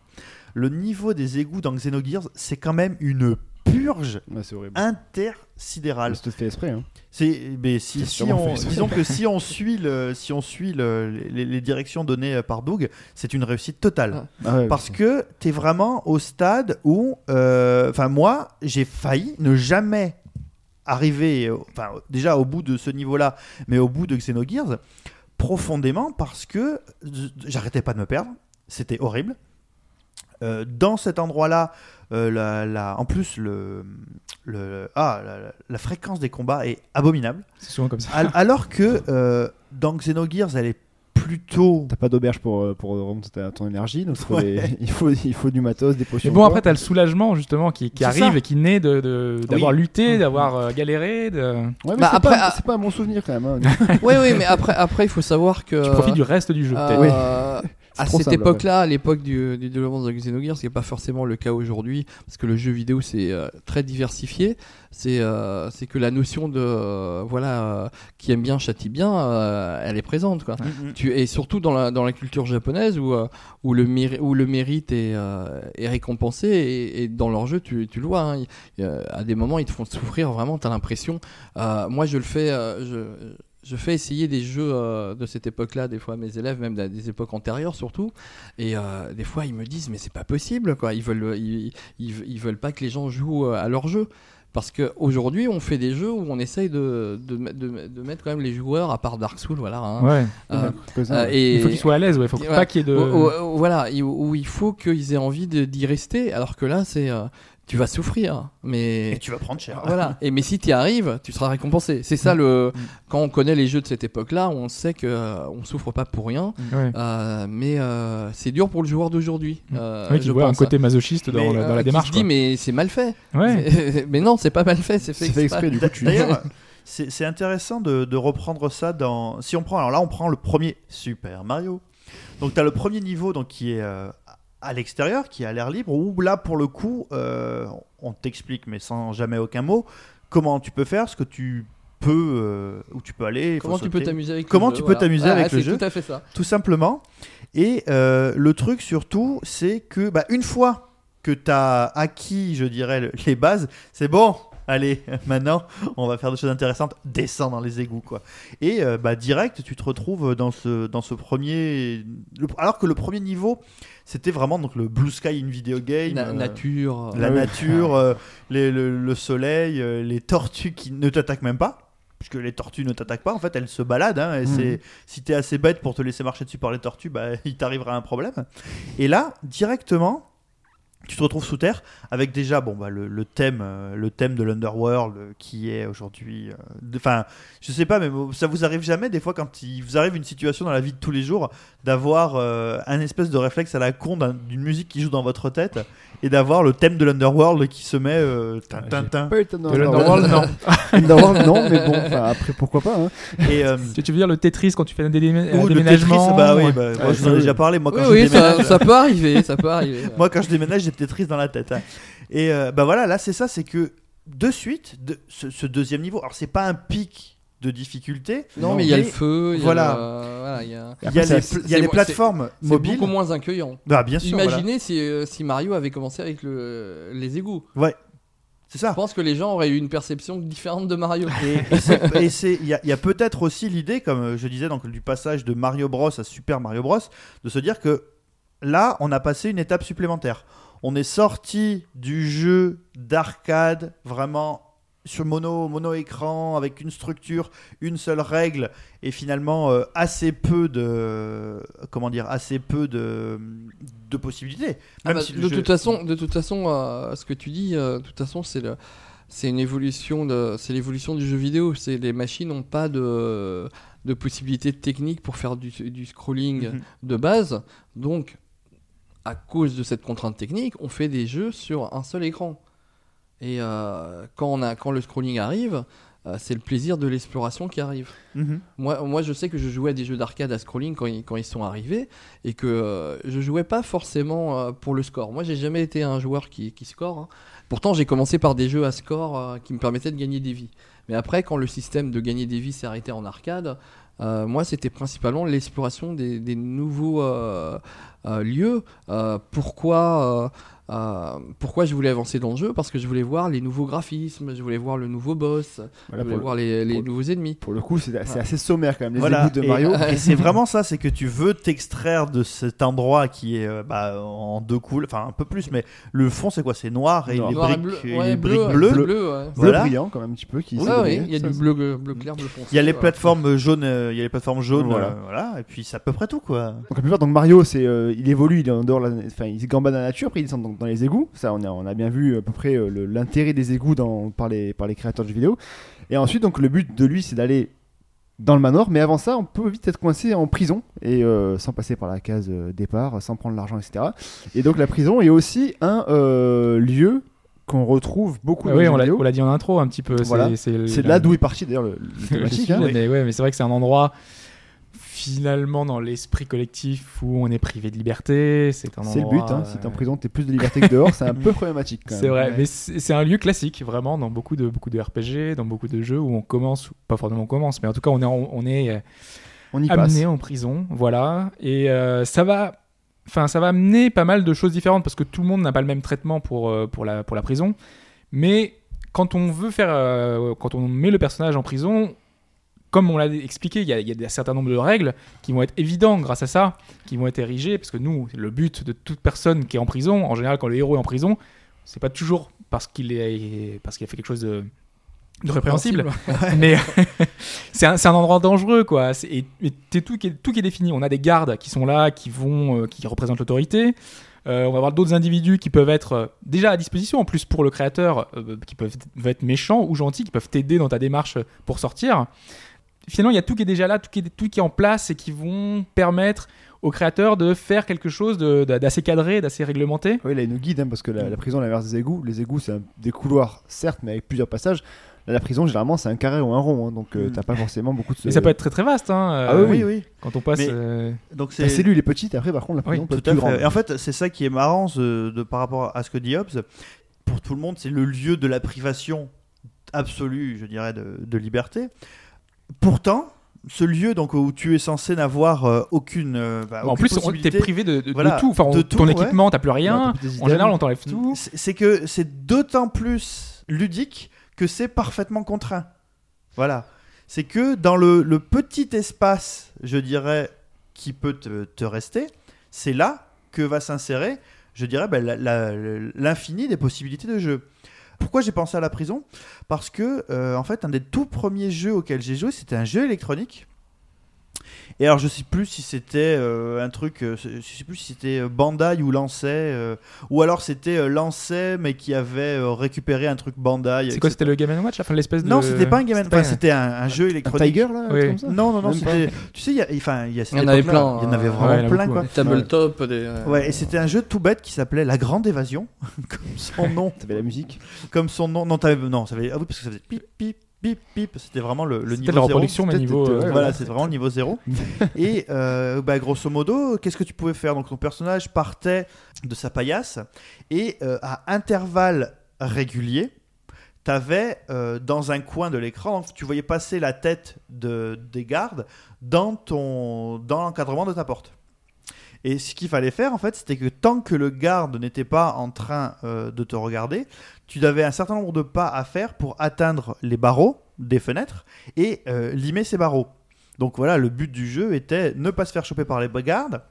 le niveau des égouts dans Xenogears, c'est quand même une purge horrible. intersidérale. C'est fait exprès. Hein. C'est, mais si, on, disons que si on suit, le, si on suit le- les, les directions données par Doug, c'est une réussite totale. Ah. Ah ouais, Parce que tu es vraiment au stade où, euh, enfin moi, j'ai failli ne jamais arriver, euh, enfin déjà au bout de ce niveau-là, mais au bout de Xenogears, profondément parce que j'arrêtais pas de me perdre, c'était horrible. Euh, dans cet endroit-là, euh, la, la- en plus le, le ah, la, la fréquence des combats est abominable. C'est souvent comme ça. Al- alors que euh, dans Xenogears, elle est plutôt T'as pas d'auberge pour, euh, pour remonter ta- ton énergie, donc il faut, Ouais. il, faut, il faut du matos, des potions. Mais bon, après, t'as le soulagement justement qui, qui arrive ça. et qui naît de- de- d'avoir Oui. lutté, d'avoir euh, galéré. De... Ouais, mais Bah, c'est pas, ah- c'est pas un bon souvenir quand même. hein. oui, oui, mais après, après, il faut savoir que Tu profites du reste du jeu, euh, peut-être. à cette simple, époque-là, à l'époque du, du développement de Xenogears, ce qui n'est pas forcément le cas aujourd'hui, parce que le jeu vidéo c'est euh, très diversifié. C'est euh, c'est que la notion de euh, voilà qui aime bien châtie bien, elle est présente quoi. Mhm. Tu, et surtout dans la, dans la culture japonaise où, où, le, méri- où le mérite est, est récompensé et, et dans leur jeu tu, tu le vois hein, à des moments ils te font souffrir vraiment t'as l'impression moi je le fais je, je fais essayer des jeux euh, de cette époque-là des fois à mes élèves même des époques antérieures surtout et euh, des fois ils me disent mais c'est pas possible quoi ils veulent ils, ils, ils veulent pas que les gens jouent euh, à leur jeu parce qu'aujourd'hui, on fait des jeux où on essaye de, de, de, de mettre quand même les joueurs, à part Dark Souls, voilà. hein. Ouais. Euh, hein, euh, et, Il faut qu'ils soient à l'aise, ouais. Il faut Ouais. pas qu'il y ait de. où- où- où- voilà, il- où il faut qu'ils aient envie d'y rester, alors que là, c'est tu vas souffrir, mais Et tu vas prendre cher. voilà. Et mais si tu y arrives, tu seras récompensé. C'est ça le quand on connaît les jeux de cette époque-là, on sait que euh, on souffre pas pour rien, Ouais. euh, mais euh, c'est dur pour le joueur d'aujourd'hui. euh, Ouais, tu je vois un côté masochiste dans, Mais, dans Euh, la qui démarche. se dit mais c'est mal fait. Ouais. Mais non, c'est pas mal fait, c'est fait, exprès. exprès, du coup, tu. D'ailleurs, c'est c'est intéressant de, de reprendre ça dans. Si on prend, alors là, on prend le premier Super Mario. Donc, tu as le premier niveau donc, qui est euh, à l'extérieur, qui est à l'air libre, où là, pour le coup, euh, on t'explique, mais sans jamais aucun mot, comment tu peux faire, ce que tu peux, euh, où tu peux aller. Comment tu peux t'amuser avec Comment le jeu, tu peux voilà. t'amuser Ah, avec le c'est jeu Tout à fait ça. tout simplement. Et euh, le truc surtout, c'est que bah, une fois que tu as acquis, je dirais, le- les bases, c'est bon. Allez, maintenant, on va faire des choses intéressantes. Descends dans les égouts, quoi. Et euh, bah, direct, tu te retrouves dans ce, dans ce premier. le- alors que le premier niveau, c'était vraiment donc le Blue Sky in Video Game. Na- euh, nature. la Ah oui. nature, euh, les- le, le soleil, euh, les tortues qui ne t'attaquent même pas. puisque les tortues ne t'attaquent pas, en fait, elles se baladent. hein, et Mhm. c'est, si t'es assez bête pour te laisser marcher dessus par les tortues, bah, il t'arrivera un problème. Et là, directement, tu te retrouves sous terre avec déjà bon bah le, le thème euh, le thème de l'underworld euh, qui est aujourd'hui euh, enfin je sais pas mais ça vous arrive jamais des fois quand il vous arrive une situation dans la vie de tous les jours d'avoir euh, un espèce de réflexe à la con d'un- d'une musique qui joue dans votre tête et d'avoir le thème de l'underworld qui se met euh, tin, tin, tin. Pas étonnant. De l'Underworld, non. Underworld, non, mais bon, après pourquoi pas. hein. et euh, Tu veux dire le Tetris quand tu fais un, un le déménagement Tetris bah oui ouais. bah, moi, Ouais, je vous en ai oui. déjà parlé moi quand Oui, je oui, déménage ça, ça peut arriver, ça peut arriver. Moi, quand je déménage, j'ai Tetris dans la tête. hein. Et euh, bah voilà, là, c'est ça, c'est que de suite, de, ce, ce deuxième niveau, alors c'est pas un pic de difficulté. Non, mais il y a le feu, il y a voilà. voilà, il y a. Y les, il y a c'est- les plateformes C'est mobiles. beaucoup moins accueillant. Bah, bien sûr. voilà. Imaginez si, euh, si Mario avait commencé avec le, les égouts. C'est Je ça. pense que les gens auraient eu une perception différente de Mario. Et, et c'est- c'est- il y a, a peut-être aussi l'idée, comme euh, je disais, donc, du passage de Mario Bros à Super Mario Bros, de se dire que là, on a passé une étape supplémentaire. On est sorti du jeu d'arcade vraiment sur mono, mono écran avec une structure, une seule règle et finalement euh, assez peu de comment dire assez peu de, de possibilités. Ah bah, si de, jeu- toute façon, de toute façon, euh, ce que tu dis, euh, de toute façon, c'est le, c'est une évolution de, c'est l'évolution du jeu vidéo. C'est les machines n'ont pas de, de possibilités techniques pour faire du, du scrolling Mhm. de base. Donc, à cause de cette contrainte technique, on fait des jeux sur un seul écran. Et euh, quand on a, quand le scrolling arrive, euh, c'est le plaisir de l'exploration qui arrive. Mhm. Moi, moi, je sais que je jouais à des jeux d'arcade à scrolling quand ils, quand ils sont arrivés et que euh, je jouais pas forcément euh, pour le score. Moi, j'ai jamais été un joueur qui, qui score. hein. Pourtant, j'ai commencé par des jeux à score qui me permettaient de gagner des vies. Mais après, quand le système de gagner des vies s'est arrêté en arcade, euh, moi, c'était principalement l'exploration des, nouveaux euh, euh, lieux. Pourquoi euh, euh, pourquoi je voulais avancer dans le jeu? Parce que je voulais voir les nouveaux graphismes, je voulais voir le nouveau boss, Voilà, je voulais voir les, les nouveaux ennemis. pour le coup, c'est c'est assez sommaire quand même. Les Voilà, égouts de et- Mario. euh, Et c'est vraiment ça, c'est que tu veux t'extraire de cet endroit qui est euh, bah, en deux couleurs, enfin un peu plus, mais le fond c'est quoi? C'est noir et Noir. les Noir et briques, bleu, et ouais, les bleu, briques bleues. bleu, ouais. Bleu voilà. brillant quand même un petit peu. Qui Ouais, il y a Ça, du bleu, bleu clair, bleu foncé. Il y a les voilà. plateformes jaunes, euh, il y a les plateformes jaunes, Voilà. euh, voilà, et puis c'est à peu près tout quoi. Donc la plupart, donc Mario, c'est, euh, il évolue, il est en dehors, enfin, il gambade dans la nature, après il descend donc dans les égouts. Ça, on a, on a bien vu à peu près euh, l'intérêt des égouts dans, par, les, par les créateurs de jeux vidéo. Et ensuite, donc le but de lui, c'est d'aller dans le manoir, mais avant ça, on peut vite être coincé en prison et euh, sans passer par la case euh, départ, sans prendre l'argent, etc. Et donc la prison est aussi un euh, lieu qu'on retrouve beaucoup Ah oui, on l'a dit en intro un petit peu. c'est- Voilà. C'est C'est de la- là d'où est parti d'ailleurs le, le thématique. hein. mais ouais, mais c'est vrai que c'est un endroit finalement dans l'esprit collectif où on est privé de liberté. C'est le but, hein. si t'es en euh, prison, t'es plus de liberté que dehors, c'est un peu problématique. C'est vrai, Ouais. mais c'est un lieu classique vraiment dans beaucoup de beaucoup de RPG, dans beaucoup de jeux où on commence, pas forcément on commence, mais en tout cas on est on est euh, On y passe. amené en prison, voilà, et euh, ça va, enfin ça va amener pas mal de choses différentes parce que tout le monde n'a pas le même traitement pour euh, pour la pour la prison, mais quand on veut faire, euh, quand on met le personnage en prison, comme on l'a expliqué, il y, a, il y a un certain nombre de règles qui vont être évidentes grâce à ça, qui vont être érigées, parce que nous, le but de toute personne qui est en prison, en général, quand le héros est en prison, c'est pas toujours parce qu'il est parce qu'il a fait quelque chose de, de répréhensible, mais c'est un, endroit dangereux, quoi. Et, tout qui est tout qui est défini. On a des gardes qui sont là, qui vont, euh, qui représentent l'autorité. Euh, on va avoir d'autres individus qui peuvent être euh, déjà à disposition, en plus pour le créateur, euh, qui peuvent être méchants ou gentils, qui peuvent t'aider dans ta démarche pour sortir. Finalement, il y a tout qui est déjà là, tout qui est, tout qui est en place et qui vont permettre au créateur de faire quelque chose d'assez cadré, d'assez réglementé. Oui, là, il nous guide, hein, parce que la, la prison, à l'inverse des égouts, les égouts, c'est des couloirs, certes, mais avec plusieurs passages. Là, la prison, généralement, c'est un carré ou un rond, hein, donc euh, Mm. t'as pas forcément beaucoup de. Et ça peut être très très vaste. Hein, Ah euh, oui, oui, oui. Quand on passe. Mais- euh, Donc La c'est cellule est petite, après, par contre, la prison Oui, peut Tout être à plus fait. grande. Et en fait, c'est ça qui est marrant ce- de, par rapport à ce que dit Hobbes. Pour tout le monde, c'est le lieu de la privation absolue, je dirais, de, de liberté. Pourtant, ce lieu donc où tu es censé n'avoir euh, aucune, euh, bah, en plus, on- t'es privé de, de- de Voilà, tout. Enfin, on- de ton tout, ouais. équipement, t'as plus Ouais, rien. t'as plus des En général, on t'enlève tout. c'est c'est que c'est d'autant plus ludique que c'est parfaitement contraint. Voilà. C'est que dans le, le petit espace, je dirais, qui peut te, te rester, c'est là que va s'insérer, je dirais, ben, la- la- l'infini des possibilités de jeu. Pourquoi j'ai pensé à la prison? Parce que, euh, en fait, un des tout premiers jeux auxquels j'ai joué, c'était un jeu électronique. Et alors, je sais plus si c'était euh, un truc, euh, je sais plus si c'était euh, Bandai ou Lancet, euh, ou alors c'était Lancet, mais qui avait récupéré un truc Bandai. C'est quoi. C'était le Game Watch Enfin, l'espèce de. Non, c'était pas un game, enfin, pas- c'était un, un jeu Un électronique. Tiger là un Oui. truc comme ça Non, non, non, c'était. Tu sais, il y a, enfin, il y a cette Il y en avait plein, Il y en avait vraiment Ouais, plein, beaucoup, quoi. Des tabletop, des. Ouais, et c'était un jeu tout bête qui s'appelait La Grande Évasion, comme son nom, T'avais la musique. comme son nom. Non, t'avais- non, ça avait, ah oui, parce que ça faisait pip, pip, pip, pip. C'était vraiment le, le niveau la zéro. reproduction, mais C'était- niveau. c'était- euh, Voilà, c'est vraiment le niveau zéro. et euh, bah, grosso modo, qu'est-ce que tu pouvais faire? Donc ton personnage partait de sa paillasse et euh, à intervalles réguliers, t'avais euh, dans un coin de l'écran, tu voyais passer la tête de, des gardes dans ton dans l'encadrement de ta porte. Et ce qu'il fallait faire, en fait, c'était que tant que le garde n'était pas en train euh, de te regarder, tu avais un certain nombre de pas à faire pour atteindre les barreaux des fenêtres et euh, limer ces barreaux. Donc voilà, le but du jeu était ne pas se faire choper par les gardes,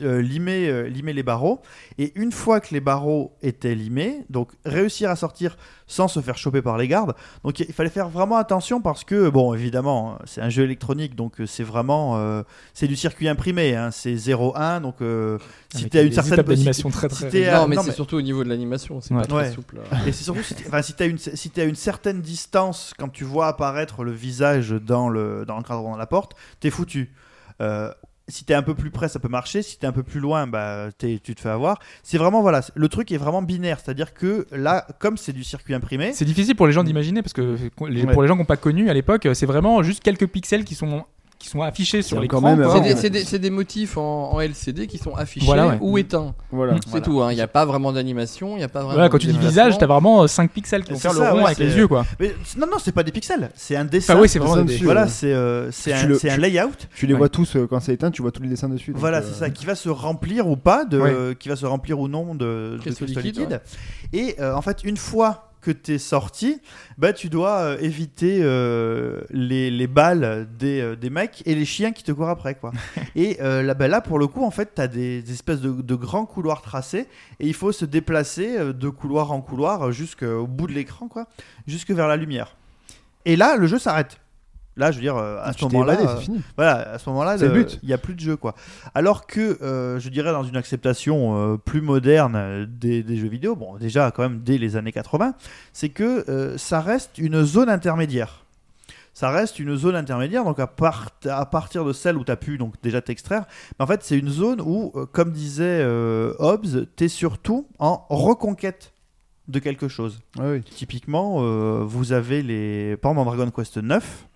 euh, limer, euh, limer les barreaux, et une fois que les barreaux étaient limés, donc réussir à sortir sans se faire choper par les gardes. Donc il fallait faire vraiment attention parce que, bon, évidemment, c'est un jeu électronique, donc euh, c'est vraiment, euh, c'est du circuit imprimé, hein, c'est 0-1, donc euh, si tu as une certaine d'animation si- très, si très Non, mais c'est mais- surtout au niveau de l'animation, c'est Ouais. pas très Ouais. souple. et c'est surtout si tu enfin, si as une si t'as une certaine distance quand tu vois apparaître le visage dans le dans l'encadrement de la porte, t'es foutu. Euh, si t'es un peu plus près, ça peut marcher. Si t'es un peu plus loin, bah tu te fais avoir. C'est vraiment voilà, le truc est vraiment binaire, c'est-à-dire que là, comme c'est du circuit imprimé, C'est difficile pour les gens d'imaginer parce que les- Ouais. pour les gens qui n'ont pas connu à l'époque, c'est vraiment juste quelques pixels qui sont qui sont affichés sur C'est l'écran. quand même, quoi. C'est Ouais. des, c'est des- des motifs en, en LCD qui sont affichés Voilà, ouais. ou éteints. Voilà. C'est Voilà. tout, hein. il n'y a pas vraiment d'animation, il a pas vraiment. Voilà, quand tu dis visage, t'as vraiment 5 pixels qui vont faire le rond ouais, avec les yeux quoi. mais non non, c'est pas des pixels, c'est un dessin. Enfin oui, c'est vraiment des- dessus, voilà, c'est euh, un, le- un tu- layout. Tu les Ouais. vois tous euh, quand c'est éteint, tu vois tous les dessins dessus. Voilà, euh, c'est ça, qui va se remplir ou pas, de, qui va se remplir ou non de, de Cristaux cristaux liquides, liquides. Et euh, en fait, une fois que tu es sorti, bah, tu dois euh, éviter euh, les, les balles des, euh, des mecs et les chiens qui te courent après. Quoi. et euh, là, bah, là, pour le coup, en fait, tu as des, des espèces de, de grands couloirs tracés et il faut se déplacer de couloir en couloir jusqu'au bout de l'écran, quoi, jusque vers la lumière. Et là, le jeu s'arrête. Là, je veux dire, euh, à ce moment-là, euh, voilà, à ce moment-là, il n'y a plus de jeu, quoi. Alors que, euh, je dirais, dans une acceptation euh, plus moderne des, des jeux vidéo, bon, déjà, quand même, dès les années 80, c'est que ça reste une zone intermédiaire. Ça reste une zone intermédiaire, donc à, part- à partir de celle où tu as pu donc déjà t'extraire, mais en fait, c'est une zone où, comme disait euh, Hobbes, tu es surtout en reconquête de quelque chose. Oui. Typiquement, euh, vous avez les. Par exemple, dans Dragon Quest 9,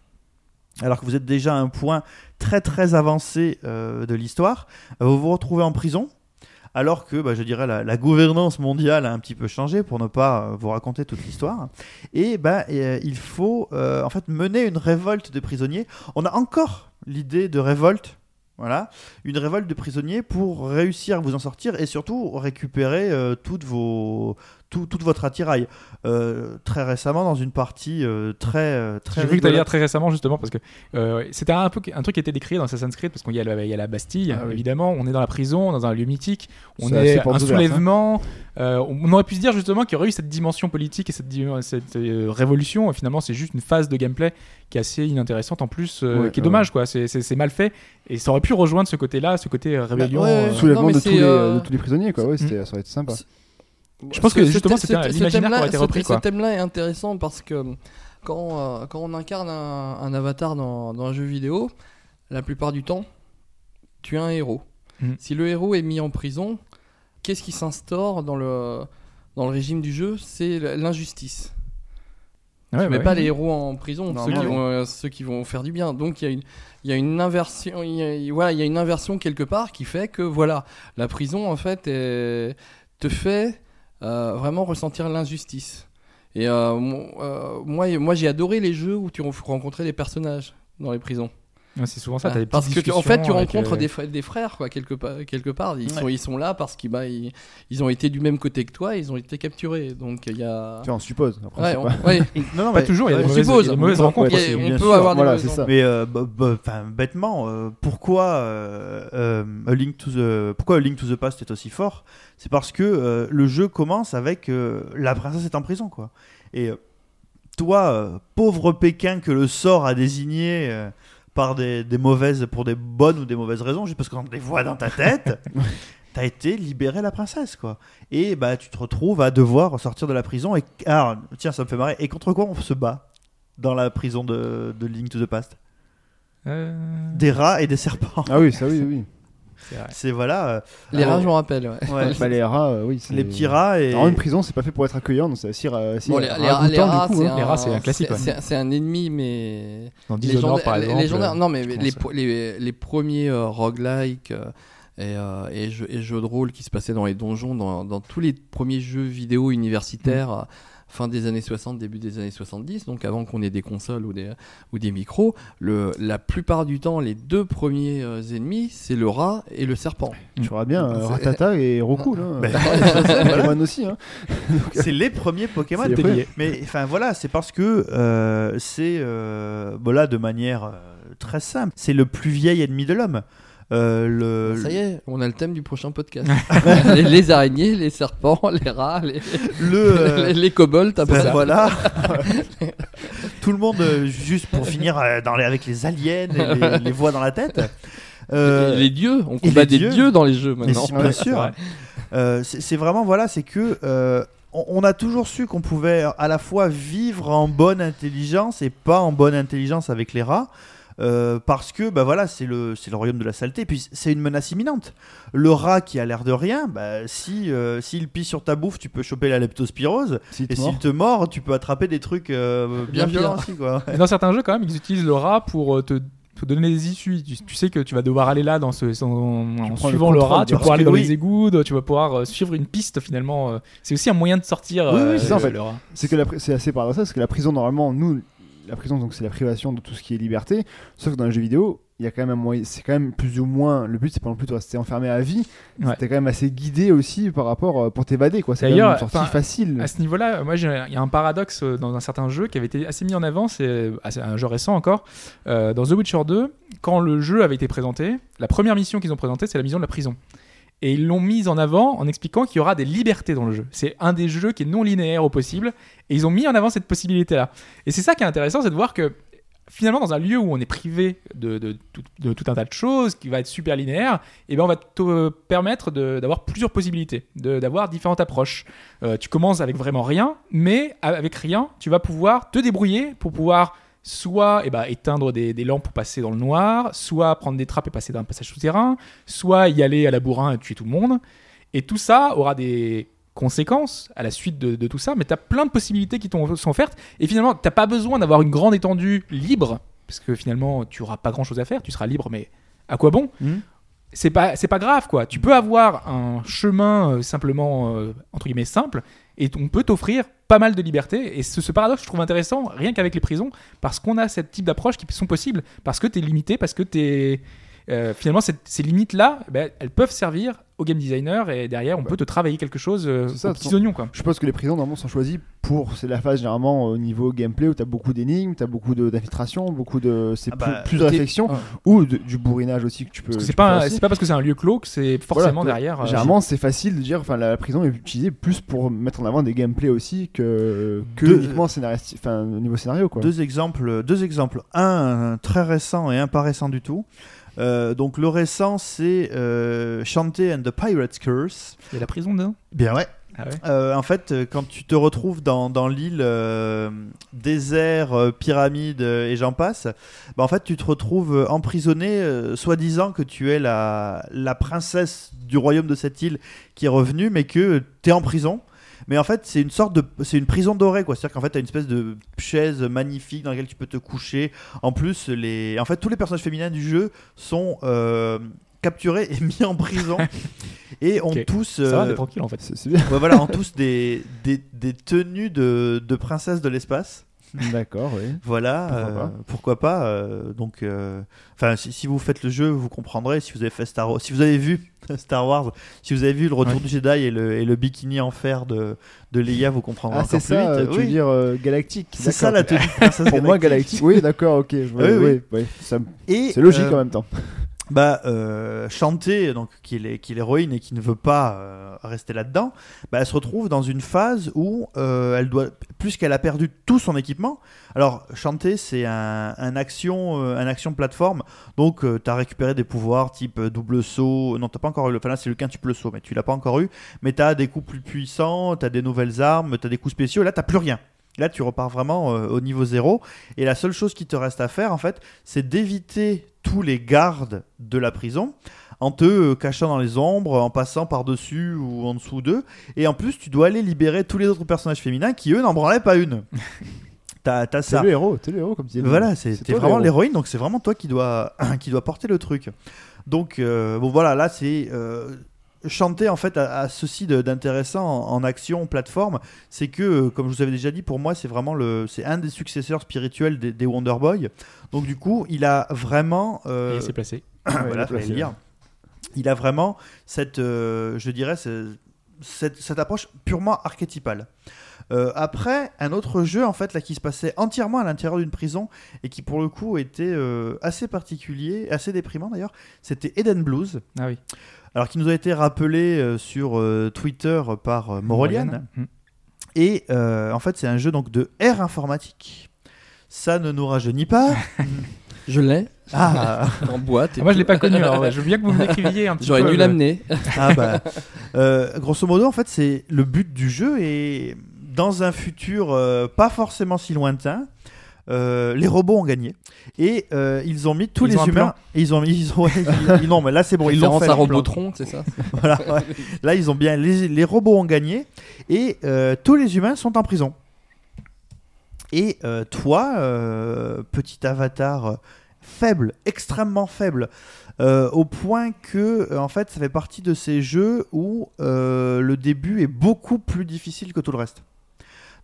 alors que vous êtes déjà à un point très très avancé euh, de l'histoire, euh, vous vous retrouvez en prison. Alors que, bah, je dirais, la, gouvernance mondiale a un petit peu changé pour ne pas euh, vous raconter toute l'histoire. Et bah, il faut en fait mener une révolte de prisonniers. On a encore l'idée de révolte, voilà, une révolte de prisonniers pour réussir à vous en sortir et surtout récupérer toutes vos, tout, toute votre attirail. Euh, très récemment, dans une partie euh, très euh, très J'ai vu que tu très récemment justement parce que euh, c'était un peu un truc qui était décrit dans Assassin's Creed parce qu'il y, a la- il y a la Bastille Ah oui. évidemment, on est dans la prison, dans un lieu mythique, on est porte un ouverte, soulèvement. euh, on aurait pu se dire justement qu'il y aurait eu cette dimension politique et cette, euh, révolution. Et finalement, c'est juste une phase de gameplay qui est assez inintéressante en plus, euh, Ouais, qui est ouais. dommage quoi. C'est- mal fait et ça aurait pu rejoindre ce côté-là, ce côté rébellion. ouais, euh. Soulèvement de, tous les, euh, de tous les prisonniers, quoi. Ouais, ça aurait été sympa. Je pense que Ce- justement, ce- c'était ce- ce l'imaginaire qui thème-là- aurait été ce- repris, Ce quoi. thème-là est intéressant parce que quand, euh, quand on incarne un, un avatar dans, dans un jeu vidéo, la plupart du temps, tu es un héros. Mhm. Si le héros est mis en prison, qu'est-ce qui s'instaure dans le, dans le régime du jeu? C'est l'injustice. ouais, tu mets bah pas ouais. les héros en prison, ceux qui, oui. vont, euh, ceux qui vont faire du bien. Donc il y a une, il y a une inversion, il y a, voilà, il y a une inversion quelque part qui fait que voilà, la prison en fait est- te fait euh, vraiment ressentir l'injustice. Et euh, euh, moi, moi j'ai adoré les jeux où tu rencontrais des personnages dans les prisons. Ouais, c'est souvent ça. Des parce que tu- en fait tu rencontres euh, des, frères, des frères quoi quelque part quelque part ils Ouais. sont ils sont là parce qu'ils bah, ils, ils ont été du même côté que toi ils ont été capturés donc il y a Tu vois, on suppose. Après, ouais, on. Non, non, Pas toujours, il y a des on mauvaises, des rencontres. Aussi. on peut sûr. avoir des Voilà, ça. rencontres. Mais euh, bah, bah, bêtement, euh, pourquoi euh, euh, A Link to the pourquoi A Link to the Past est aussi fort? C'est parce que euh, le jeu commence avec euh, la princesse est en prison quoi. Et euh, toi, euh, pauvre Pékin que le sort a désigné euh, par des, des mauvaises pour des bonnes ou des mauvaises raisons, juste parce qu'on les voit dans ta tête. T'as été libéré la princesse quoi et bah tu te retrouves à devoir sortir de la prison et alors tiens ça me fait marrer et contre quoi on se bat dans la prison de, de Link to the Past? Euh, des rats et des serpents. Ah oui, ça oui, oui. C'est voilà, euh, les Alors- rats je m'en rappelle ouais. ouais, Bah, les rats, euh, oui. les petits rats et Alors, une prison, c'est pas fait pour être accueillant, donc Bon, les, les, rats, les c'est un, Les classique, c'est- un ennemi, mais Dans Dishonored, par exemple. Non, mais les, les, les premiers euh, roguelike euh, et, euh, et, jeux, et jeux de rôle qui se passaient dans les donjons, dans, dans tous les premiers jeux vidéo universitaires, Mm. Fin des années 60, début des années 70, donc avant qu'on ait des consoles ou des, ou des micros, le, la plupart du temps, les deux premiers euh, ennemis, c'est le rat et le serpent. Tu vois bien, euh, C'est- Ratata et Roku, là. Ben, Pokémon aussi, hein. c'est les premiers Pokémon. C'est les. Mais enfin voilà, c'est parce que euh, c'est euh, voilà de manière euh, très simple, c'est le plus vieil ennemi de l'homme. Euh, le, Ça y est, on a le thème du prochain podcast. les, les araignées, les serpents, les rats, les, le euh, les, les kobolds, ben voilà. Tout le monde, euh, juste pour finir euh, dans les- avec les aliens et les, les voix dans la tête. Euh, les, les dieux, on combat des dieux. dieux. dans les jeux maintenant. si, bien sûr. Euh, c'est vraiment voilà, c'est que euh, on, on a toujours su qu'on pouvait à la fois vivre en bonne intelligence et pas en bonne intelligence avec les rats. Euh, parce que bah voilà c'est le c'est le royaume de la saleté et puis c'est une menace imminente le rat qui a l'air de rien bah si euh, s'il pisse sur ta bouffe tu peux choper la leptospirose Si et s'il te mord tu peux attraper des trucs euh, bien Bien violents aussi quoi Et dans certains jeux, quand même, ils utilisent le rat pour euh, te, te donner des issues. Tu, tu sais que tu vas devoir aller là dans ce, en, en prends le suivant le, rat, tu vas pouvoir aller dans oui. les égouts, tu vas pouvoir euh, suivre une piste finalement. euh. C'est aussi un moyen de sortir. Oui, oui, euh, c'est ça, en fait. que c'est assez paradoxal parce que la prison normalement nous la prison donc c'est la privation de tout ce qui est liberté sauf que dans les jeux vidéo il y a quand même un moyen c'est quand même plus ou moins le but c'est pas non plus de rester enfermé à vie Ouais. t'es quand même assez guidé aussi par rapport euh, pour t'évader quoi c'est une sortie facile À ce niveau-là, moi, il y a un paradoxe euh, dans un certain jeu qui avait été assez mis en avant, c'est assez- un jeu récent encore. Euh, dans The Witcher 2, quand le jeu avait été présenté, la première mission qu'ils ont présentée, c'est la mission de la prison. Et ils l'ont mise en avant en expliquant qu'il y aura des libertés dans le jeu. C'est un des jeux qui est non linéaire au possible. Et ils ont mis en avant cette possibilité-là. Et c'est ça qui est intéressant, c'est de voir que finalement, dans un lieu où on est privé de, tout, un tas de choses, qui va être super linéaire, et ben on va te permettre de- d'avoir plusieurs possibilités, d'avoir différentes approches. Euh, tu commences avec vraiment rien, mais avec rien, tu vas pouvoir te débrouiller pour pouvoir soit eh ben, éteindre des, des lampes pour passer dans le noir, soit prendre des trappes et passer dans un passage souterrain, soit y aller à la bourrin et tuer tout le monde. Et tout ça aura des conséquences à la suite de, de tout ça, mais tu as plein de possibilités qui t'ont- sont offertes. Et finalement, tu pas besoin d'avoir une grande étendue libre, parce que finalement, tu auras pas grand-chose à faire, tu seras libre, mais à quoi bon? Mhm. c'est pas c'est pas grave quoi. Tu peux avoir un chemin euh, simplement euh, entre guillemets simple et on peut t'offrir pas mal de liberté. Et ce, paradoxe je trouve intéressant rien qu'avec les prisons parce qu'on a ce type d'approche qui sont possibles parce que tu es limité parce que tu finalement cette- ces limites là elles peuvent servir au game designer et derrière on peut te travailler quelque chose euh, C'est ça, aux petits ton- oignons quoi. je pense que les prisons normalement sont choisies pour c'est la phase généralement au niveau gameplay où t'as beaucoup d'énigmes t'as beaucoup de- d'infiltration beaucoup de c'est Ah plus, bah, plus de réflexion Ouais. ou de- du bourrinage aussi que tu peux tu c'est pas un- pas parce que c'est un lieu clos que c'est forcément Voilà, derrière euh, Généralement, c'est facile de dire, enfin, la prison est utilisée plus pour mettre en avant des gameplays aussi que, que Deux- uniquement au niveau scénario, quoi. Deux exemples, deux exemples. Un euh, très récent et un pas récent du tout. Euh, donc le récent c'est euh, and the Pirate's Curse. a la prison dedans. Bien ouais. Ah ouais. Euh, en fait, euh, quand tu te retrouves dans, dans l'île euh, désert, euh, pyramide et j'en passe, bah, en fait, tu te retrouves emprisonné, soi-disant que tu es la, la princesse du royaume de cette île qui est revenue, mais que tu es en prison. Mais en fait, c'est une sorte de, c'est une prison dorée, quoi. C'est-à-dire qu'en fait, t'as une espèce de chaise magnifique dans laquelle tu peux te coucher. En plus, les, en fait, tous les personnages féminins du jeu sont euh, capturés et mis en prison et ont tous, Ça va, euh, tranquille en fait. C'est c'est bien. Ouais, voilà, en tous des, des, des tenues de, de princesse de l'espace. D'accord, oui. Voilà, Pourquoi euh, pas. pourquoi pas. euh, donc, euh, enfin, si, si vous faites le jeu, vous comprendrez. Si vous avez fait Star Wars, si vous avez vu Star Wars, si vous avez vu le Retour Ouais. du Jedi et le, et le bikini en fer de, de Leia, vous comprendrez Ah, encore plus ça, vite. tu veux dire euh, galactique. C'est ça la tenue Pour moi, galactique. Oui, d'accord, ok. Oui, oui. oui, oui, ça C'est logique euh, en même temps. Bah, euh, Chanté, donc qui est qui est l'héroïne et qui ne veut pas euh, rester là-dedans, bah, elle se retrouve dans une phase où euh, elle doit, plus qu'elle a perdu tout son équipement. Alors, Chanté, c'est un, un action, euh, un action plateforme. Donc, tu as récupéré des pouvoirs type euh, double saut. Non, t'as pas encore eu. Enfin, là, c'est le quintuple saut, mais tu l'as pas encore eu. Mais tu as des coups plus puissants, tu as des nouvelles armes, tu as des coups spéciaux. Là, t'as plus rien. Là, tu repars vraiment euh, au niveau zéro. Et la seule chose qui te reste à faire, en fait, c'est d'éviter tous les gardes de la prison en te euh, cachant dans les ombres, en passant par-dessus ou en dessous d'eux. Et en plus, tu dois aller libérer tous les autres personnages féminins qui, eux, n'en branlaient pas une. T'as t'as ça. le héros, t'es le héros comme tu dis. Voilà, c'est t'es vraiment l'héroïne, donc c'est vraiment toi qui dois, qui dois porter le truc. Donc, euh, bon, voilà, là, c'est. Chanter en fait à, à ceci d'intéressant en, en action plateforme, c'est que, euh, comme je vous avais déjà dit, pour moi, c'est vraiment le, c'est un des successeurs spirituels des, des Wonder Boy. Donc, du coup, il a vraiment. euh, Et il s'est placé. il voilà, placé, dire. Il a vraiment cette, euh, je dirais, ce- cette, cette approche purement archétypale. Euh, après, un autre jeu en fait là qui se passait entièrement à l'intérieur d'une prison et qui pour le coup était euh, assez particulier, assez déprimant d'ailleurs, c'était Eden Blues. Ah oui. Alors qui nous a été rappelé euh, sur euh, Twitter par euh, Morolian. Et euh, en fait, c'est un jeu donc de R informatique. Ça ne nous rajeunit pas. Je l'ai ah, en boîte. et Ah, moi, je l'ai pas connu. Alors, ouais, je veux bien que vous me décriviez un petit J'aurais peu. dû le- l'amener. Ah bah, euh, grosso modo, en fait, c'est le but du jeu et dans un futur euh, pas forcément si lointain. Euh, les robots ont gagné et euh, ils ont mis tous Ils les humains. Et ils ont mis, ils ont, ouais, ils- ils- non mais là c'est bon, ils l'ont fait. Robotron, c'est ça Voilà, ouais. Là ils ont bien, les, les robots ont gagné et euh, tous les humains sont en prison. Et toi, petit avatar faible, extrêmement faible, au point que en fait ça fait partie de ces jeux où le début est beaucoup plus difficile que tout le reste.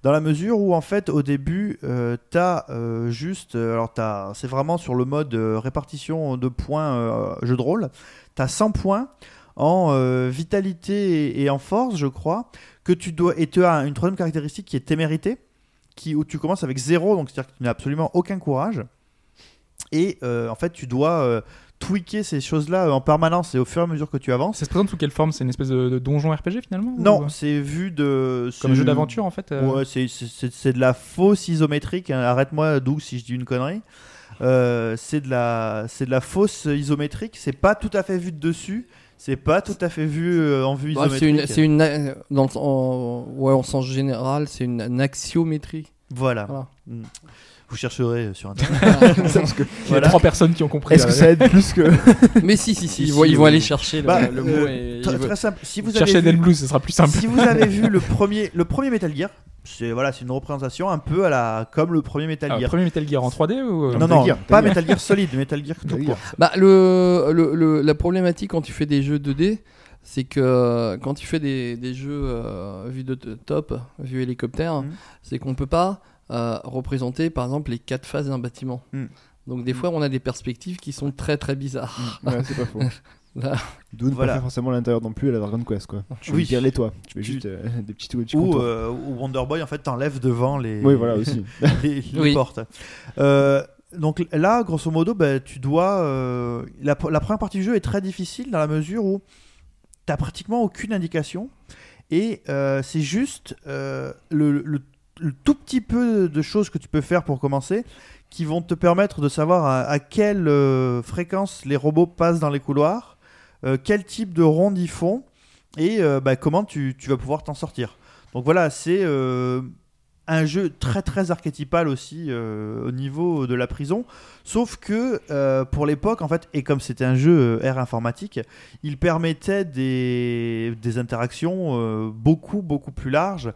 Dans la mesure où en fait au début euh, t'as euh, juste euh, alors t'as c'est vraiment sur le mode répartition de points jeu de rôle. T'as 100 points en vitalité et, et en force je crois que tu dois et tu as une troisième caractéristique qui est témérité qui où tu commences avec zéro donc c'est à dire que tu n'as absolument aucun courage. Et en fait tu dois tweaker ces choses là en permanence et au fur et à mesure que tu avances Ça se présente sous quelle forme? C'est une espèce de, de donjon RPG finalement ou- non c'est vu de Comme un jeu d'aventure en fait. euh, Ouais, c'est- c'est c'est- c'est de la fausse isométrique. hein. Arrête-moi, Doug, si je dis une connerie. Euh, c'est de la, c'est de la fausse isométrique. C'est pas tout à fait vu de dessus. C'est pas tout à fait vu euh, en vue Ouais, C'est isométrique. une, c'est une, euh, dans le, en, ouais, en sens général, c'est une, une axiométrie. Voilà. Voilà. Mm. Vous chercherez euh, sur internet. Parce que- Il y a trois personnes qui ont compris. Est-ce que là. ça aide plus que. Mais si, si, si, Si, ils, vont, si, ils vont aller chercher le, Bah, le euh, mot et très, très simple. Si vous avez Cherchez vu, Blues, ce sera plus simple. si vous avez vu le premier, le premier Metal Gear, c'est voilà, c'est une représentation un peu à la comme le premier Metal Ah, Gear. premier Metal Gear en 3D ou euh, non, Metal non, Gear, pas Metal Metal Gear Solid, Metal Gear tout court. Gear. Bah, le, le, le- la problématique quand tu fais des jeux 2D, c'est que euh, quand tu fais des, des jeux euh, vue de de top, vue hélicoptère, Mhm. c'est qu'on peut pas euh, représenter par exemple les quatre phases d'un bâtiment. Mhm. Donc des fois on a des perspectives qui sont très très bizarres. Ouais, c'est pas faux. Là. D'où ne Voilà. pas faire forcément l'intérieur non plus à la Dragon Quest quoi. Tu Oui. veux dire les toits, tu fais Tu- juste euh, des petits, des petits Ou, contours. euh, ou Wonder Boy en fait t'enlèves devant les. Oui, voilà aussi. les, les Oui. portes. Euh, donc là, grosso modo, bah, tu dois. euh, la, la première partie du jeu est très difficile dans la mesure où t'as pratiquement aucune indication et euh, c'est juste euh, le, le- le tout petit peu de choses que tu peux faire pour commencer qui vont te permettre de savoir à, quelle euh, fréquence les robots passent dans les couloirs, euh, quel type de ronde ils font et euh, bah, comment tu, tu vas pouvoir t'en sortir. Donc voilà, c'est un jeu très très archétypal aussi au niveau de la prison. Sauf que pour l'époque, en fait, et comme c'était un jeu euh, R informatique, il permettait des, des interactions beaucoup beaucoup plus larges.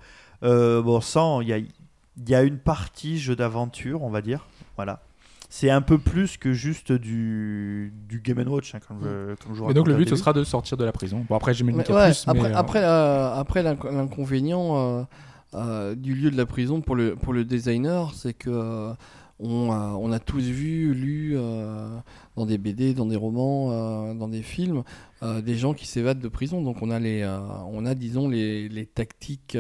Euh, bon, sans, il y a, il y a une partie jeu d'aventure, on va dire. Voilà. C'est un peu plus que juste du, du Game Watch, hein, comme je, comme je Et donc le but ce sera de sortir de la prison. Bon après j'imagine Mais qu'il y a ouais, plus. mais, après, euh, après, euh, après l'inconvénient, euh, euh, du lieu de la prison pour le, pour le designer, c'est que euh, on, a, on a tous vu, lu euh, dans des BD, dans des romans, euh, dans des films, euh, des gens qui s'évadent de prison. Donc on a, les, euh, on a disons, les, les tactiques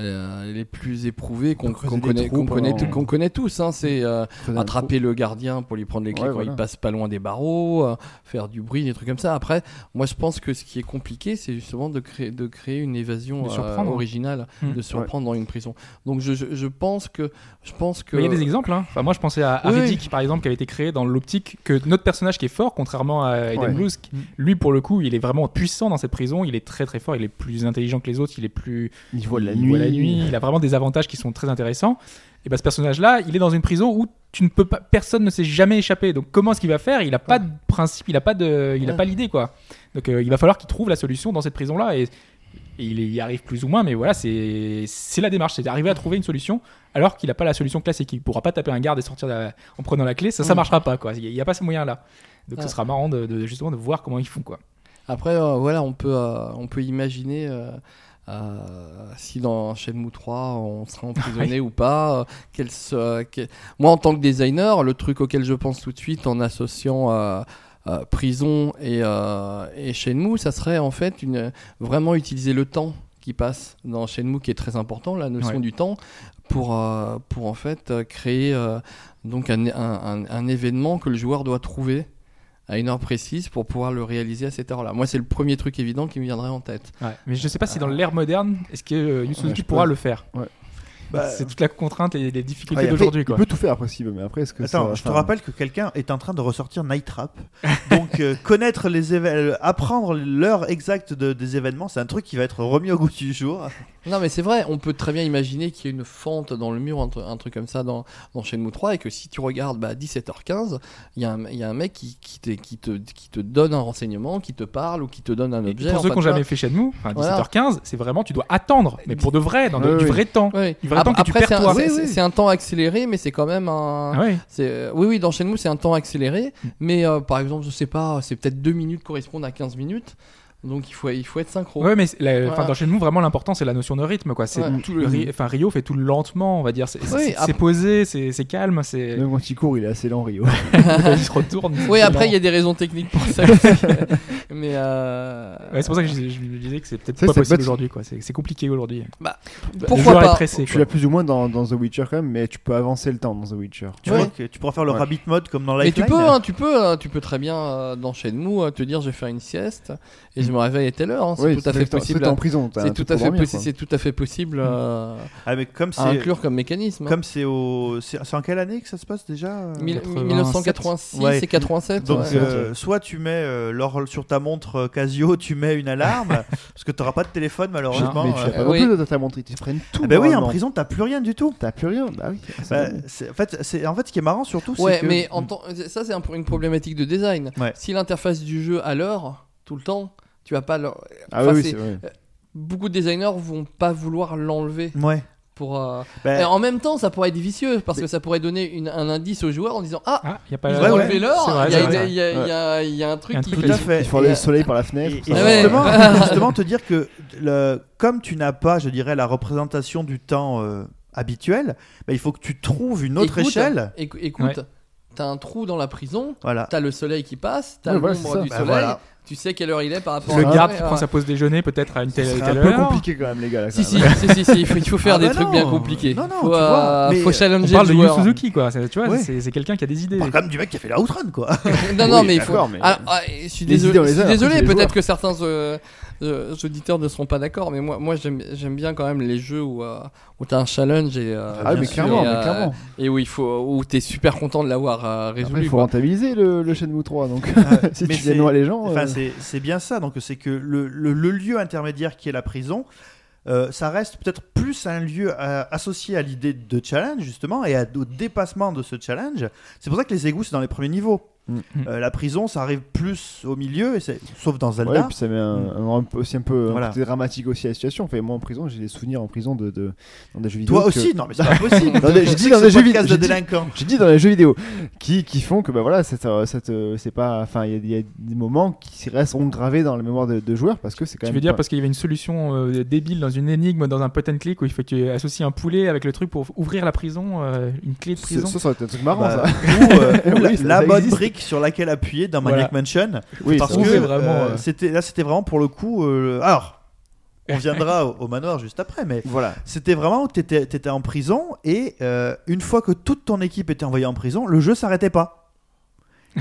euh, les plus éprouvées qu'on des connaît, qu'on tous. hein. C'est euh, attraper le gardien pour lui prendre les clés Ouais, quand voilà. il passe pas loin des barreaux, euh, faire du bruit, des trucs comme ça. Après, moi je pense que ce qui est compliqué, c'est justement de créer, de créer une évasion De euh, surprendre. originale, Hmm. de surprendre dans une prison. Donc je, je, je pense que, je pense que. Mais il y a des exemples. Hein. Enfin, moi, je pensais à, à Oui, Riddick, par exemple, qui avait été créé dans l'optique que notre personnage qui est fort, contrairement à Ouais. Blues, qui- Mm. lui, pour le coup, il est vraiment puissant dans cette prison. Il est très très fort. Il est plus intelligent que les autres. Il est plus. Il voit la nuit. La nuit. Il a vraiment des avantages qui sont très intéressants. Et ben, ce personnage-là, il est dans une prison où tu ne peux pas, personne ne s'est jamais échappé. Donc, comment est-ce qu'il va faire? Il a pas de principe. Il a pas de, il a pas l'idée, quoi. Donc, euh, il va falloir qu'il trouve la solution dans cette prison-là. Et, et il y arrive plus ou moins, mais voilà, c'est la démarche, c'est d'arriver à trouver une solution alors qu'il n'a pas la solution classique. Il pourra pas taper un garde et sortir la- en prenant la clé, ça, ça Mm. marchera pas, quoi. Il n'y a, pas ce moyen-là. Donc, Ah. ce sera marrant de, de- justement de voir comment ils font, quoi. Après, euh, voilà, on peut, euh, on peut imaginer euh, euh, si dans Shenmue 3 on sera emprisonné ou pas. euh, quel se- quel- Moi, en tant que designer, le truc auquel je pense tout de suite en associant euh, prison et, et Shenmue, ça serait en fait une, vraiment utiliser le temps qui passe dans Shenmue, qui est très important, la notion Ouais. du temps, pour, pour en fait créer donc un, un- un- un événement que le joueur doit trouver à une heure précise pour pouvoir le réaliser à cette heure-là. Moi, c'est le premier truc évident qui me viendrait en tête. Mais je sais pas si dans l'ère moderne, est-ce que euh, Yu Suzuki Ouais, je pourra le faire? Bah, C'est toute la contrainte et les difficultés d'aujourd'hui, Il peut tout faire après s'il veut, mais après, est-ce que Attends, je te rappelle que quelqu'un est en train de ressortir Night Trap. Donc, euh, connaître les événements, apprendre l'heure exacte de- des événements, c'est un truc qui va être remis au goût du jour. Non, mais c'est vrai, on peut très bien imaginer qu'il y a une fente dans le mur, un, un truc comme ça dans, dans Shenmue 3, et que si tu regardes bah, à 17h15, il y, a un- il y a un mec qui, qui, te, qui, te, qui te donne un renseignement, qui te parle ou qui te donne un Et objet. pour ceux qui n'ont jamais fait Shenmue, Voilà. 17h15, c'est vraiment, tu dois attendre, mais pour de vrai, dans de- du vrai temps. Ouais. Du vrai temps que tu Après, perds c'est un- toi. c'est- Oui, c'est oui. c'est un temps accéléré, mais c'est quand même un. Ah ouais. euh, Oui, oui, dans Shenmue, c'est un temps accéléré, mais euh, par exemple, je sais pas, c'est peut-être 2 minutes correspondent à 15 minutes, donc il faut, il faut être synchro. Ouais, mais la- enfin, Voilà. dans Shenmue, vraiment l'important, c'est la notion de rythme, quoi. C'est Ouais. tout le enfin, Rio fait tout lentement, on va dire. C'est c'est- Oui, après- posé, c'est c'est calme, c'est. Même quand il court, il est assez lent, Rio. il se retourne. Oui, après, il y a des raisons techniques pour ça aussi. mais. euh, Ouais, c'est pour ça que je, je me disais que c'est peut-être pas possible aujourd'hui, quoi. C'est c'est compliqué aujourd'hui. le Pourquoi joueur pas pressé, Tu l'as plus ou moins dans, dans The Witcher quand même, mais tu peux avancer le temps dans The Witcher. Tu Ouais. vois que tu pourras faire le Ouais. rabbit mode comme dans Mais tu Lifeline. peux, hein, tu peux, hein, tu peux très bien euh, dans Shenmue euh, te dire je vais faire une sieste et je me réveille à telle heure. hein, c'est Oui, tout à fait possible. C'est en prison. C'est tout à fait dormir, possi- quoi. c'est tout à fait possible euh, Ah, mais comme à inclure comme mécanisme. hein. comme c'est au c'est en quelle année que ça se passe déjà euh Mille- 87. 1986 Ouais. et 87. Donc ouais. euh, soit tu mets euh, sur ta montre euh, Casio, tu mets une alarme parce que tu n'auras pas de téléphone malheureusement. Mais tu euh. l'as pas Euh, non oui. plus dans ta montre, ils te prennent tout. Ah bah oui, en prison t'as plus rien du tout. T'as plus rien. Bah oui. Bah, en fait, c'est en fait ce qui est marrant surtout, Ouais, c'est que mais temps- ça c'est un peu une problématique de design. Si l'interface du jeu à l'heure tout le temps, tu vas pas. le- Ah enfin, oui, c'est- vrai. Beaucoup de designers vont pas vouloir l'enlever ouais. pour. euh, et en même temps, ça pourrait être vicieux parce que ça pourrait donner une- un indice au joueur en disant ah. Ah, il y a pas il y a- un truc un qui. truc Tout à fait. Il faut enlever Et- le soleil par la fenêtre. Et, et ouais. justement, justement, te dire que le, comme tu n'as pas, je dirais, la représentation du temps euh, habituel, bah, il faut que tu trouves une autre Écoute, échelle. écou- écoute, Ouais. t'as un trou dans la prison, Voilà. t'as le soleil qui passe, t'as Ouais, l'ombre du Bah, soleil, voilà. Tu sais quelle heure il est par rapport Le à garde ouais, qui ouais. prend sa pause déjeuner peut-être à une telle, C'est telle un peu heure. compliqué quand même, les gars. là, Si, si, si, si, si, il faut, il faut faire Ah des bah trucs non. bien compliqués. Non, non, faut, tu vois, euh, mais faut On challenger parle le de Yu. Suzuki, quoi. C'est- Tu vois, Ouais. c'est c'est quelqu'un qui a des idées. Pas comme du mec qui a fait la outrun, quoi. non, non, Oui, mais il faut. mais- Ah, ah, je suis Les désolé, on désolé, c'est peut-être que certains euh, euh, auditeurs ne seront pas d'accord, mais moi, moi j'aime j'aime bien quand même les jeux où, euh, où tu as un challenge et, euh, Ah, mais clairement, clairement. et où il faut où tu es super content de l'avoir résolu. il faut rentabiliser le, le Shenmue 3. Donc, si tu c'est- dénoies les gens. C'est bien ça. Donc, c'est que le lieu intermédiaire qui est la prison, euh, ça reste peut-être plus un lieu euh, associé à l'idée de challenge, justement, et à- au dépassement de ce challenge. C'est pour ça que les égouts, c'est dans les premiers niveaux. Mm. Euh, la prison, ça arrive plus au milieu, et sauf dans Ouais, Zelda. puis ça met un, un- un peu- aussi un peu un Voilà. côté dramatique aussi à la situation. Enfin, moi en prison, j'ai des souvenirs en prison de, de- dans des jeux vidéo. Toi que- aussi, non mais c'est pas possible. J'ai Tu dit dans ce jeux vidéo, de j'ai dit- dans les jeux vidéo qui, qui font que bah voilà, c'est euh, cette, euh, c'est pas, enfin il y, a- il y a des moments qui resteront gravés dans la mémoire de, de joueurs parce que c'est quand Tu même. veux dire parce qu'il y avait une solution euh, débile dans une énigme, dans un point and click où il faut que tu associes un poulet avec le truc pour ouvrir la prison, euh, une clé de prison. ça, ça aurait été un truc marrant Bah, ça. ou, euh, la, Oui, ça- la ça bonne existe. Brique sur laquelle appuyer dans Voilà. Maniac Mansion. Oui, parce que euh, euh, c'était là, c'était vraiment pour le coup. euh, alors, on viendra au, au manoir juste après, mais Voilà. c'était vraiment où tu étais, en prison et euh, une fois que toute ton équipe était envoyée en prison, le jeu s'arrêtait pas.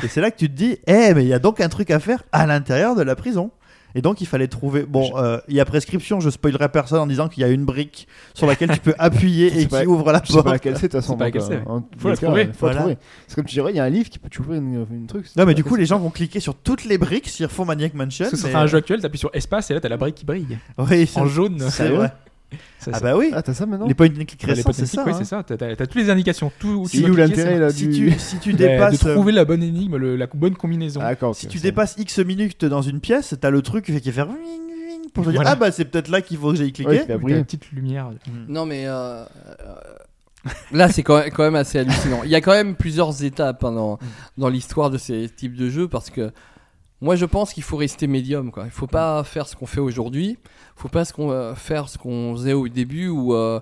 Et c'est là que tu te dis, eh, mais il y a donc un truc à faire à l'intérieur de la prison. Et donc il fallait trouver. Bon, euh, il y a prescription. Je spoilerai personne en disant qu'il y a une brique sur laquelle tu peux appuyer Je et qui ouvre la Je sais pas porte. laquelle c'est de toute façon. pas donc, laquelle c'est, euh, Faut la trouver. Faut la trouver. C'est comme tu dirais, il y a un livre qui peut t'ouvrir une, une truc. Non, mais du coup, les gens vont cliquer sur toutes les briques s'ils refont Maniac Mansion. Parce que ce mais- sera un jeu actuel, t'appuies sur espace et là t'as la brique qui brille. Oui, En jaune. c'est vrai. Ça, Ah bah oui. Ah, t'as ça maintenant Les point and click Bah, les récents, c'est ça. ouais, hein. c'est ça. T'as toutes les indications. Tout où tu C'est vas où l'intérêt là Si tu, si tu dépasses. de trouver la bonne énigme, le- la bonne combinaison. Ah, d'accord. Si tu dépasses X minutes dans une pièce, t'as le truc qui fait faire wing, wing, pour te dire ah bah c'est peut-être là qu'il faut que j'aille cliquer. briller. la petite lumière. Non, mais euh, euh, là, c'est quand même, quand même assez hallucinant. Il y a quand même plusieurs étapes hein, dans, dans l'histoire de ces types de jeux parce que moi, je pense qu'il faut rester médium. Quoi. Il faut pas faire ce qu'on fait aujourd'hui. Il faut pas ce qu'on, euh, faire ce qu'on faisait au début où. euh,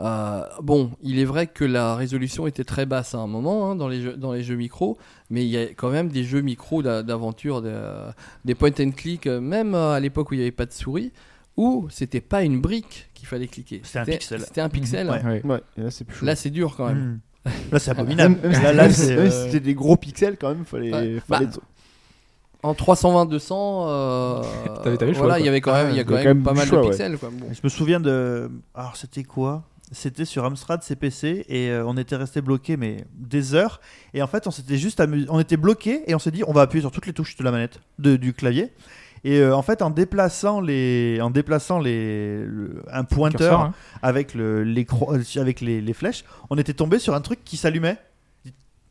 euh, bon, il est vrai que la résolution était très basse à un moment hein, dans, les jeux, dans les jeux micro, mais il y a quand même des jeux micro d'a- d'aventure, de- des point and click, euh, même euh, à l'époque où il n'y avait pas de souris, où c'était pas une brique qu'il fallait cliquer. C'était un pixel. C'était un pixel. Ouais. Ouais. Ouais, et là c'est plus. Là, c'est dur quand même. Hmm. Là c'est abominable. Là, euh, c'était des gros pixels quand même, fallait. Ouais. fallait- Bah, En 320-200, euh, T'avais- t'avais le choix, voilà, quoi. il y avait quand même, il y a Ah, quand il y a même, quand même pas mal choix, de ouais. pixels. Quoi. Bon. Je me souviens de. Alors c'était quoi? C'était sur Amstrad CPC et euh, on était resté bloqué mais des heures et en fait on s'était juste amusé, on était bloqué et on s'est dit on va appuyer sur toutes les touches de la manette de- du clavier et euh, en fait en déplaçant les en déplaçant les le- un pointeur Curseur, hein. avec le les cro- euh, avec les, les flèches on était tombé sur un truc qui s'allumait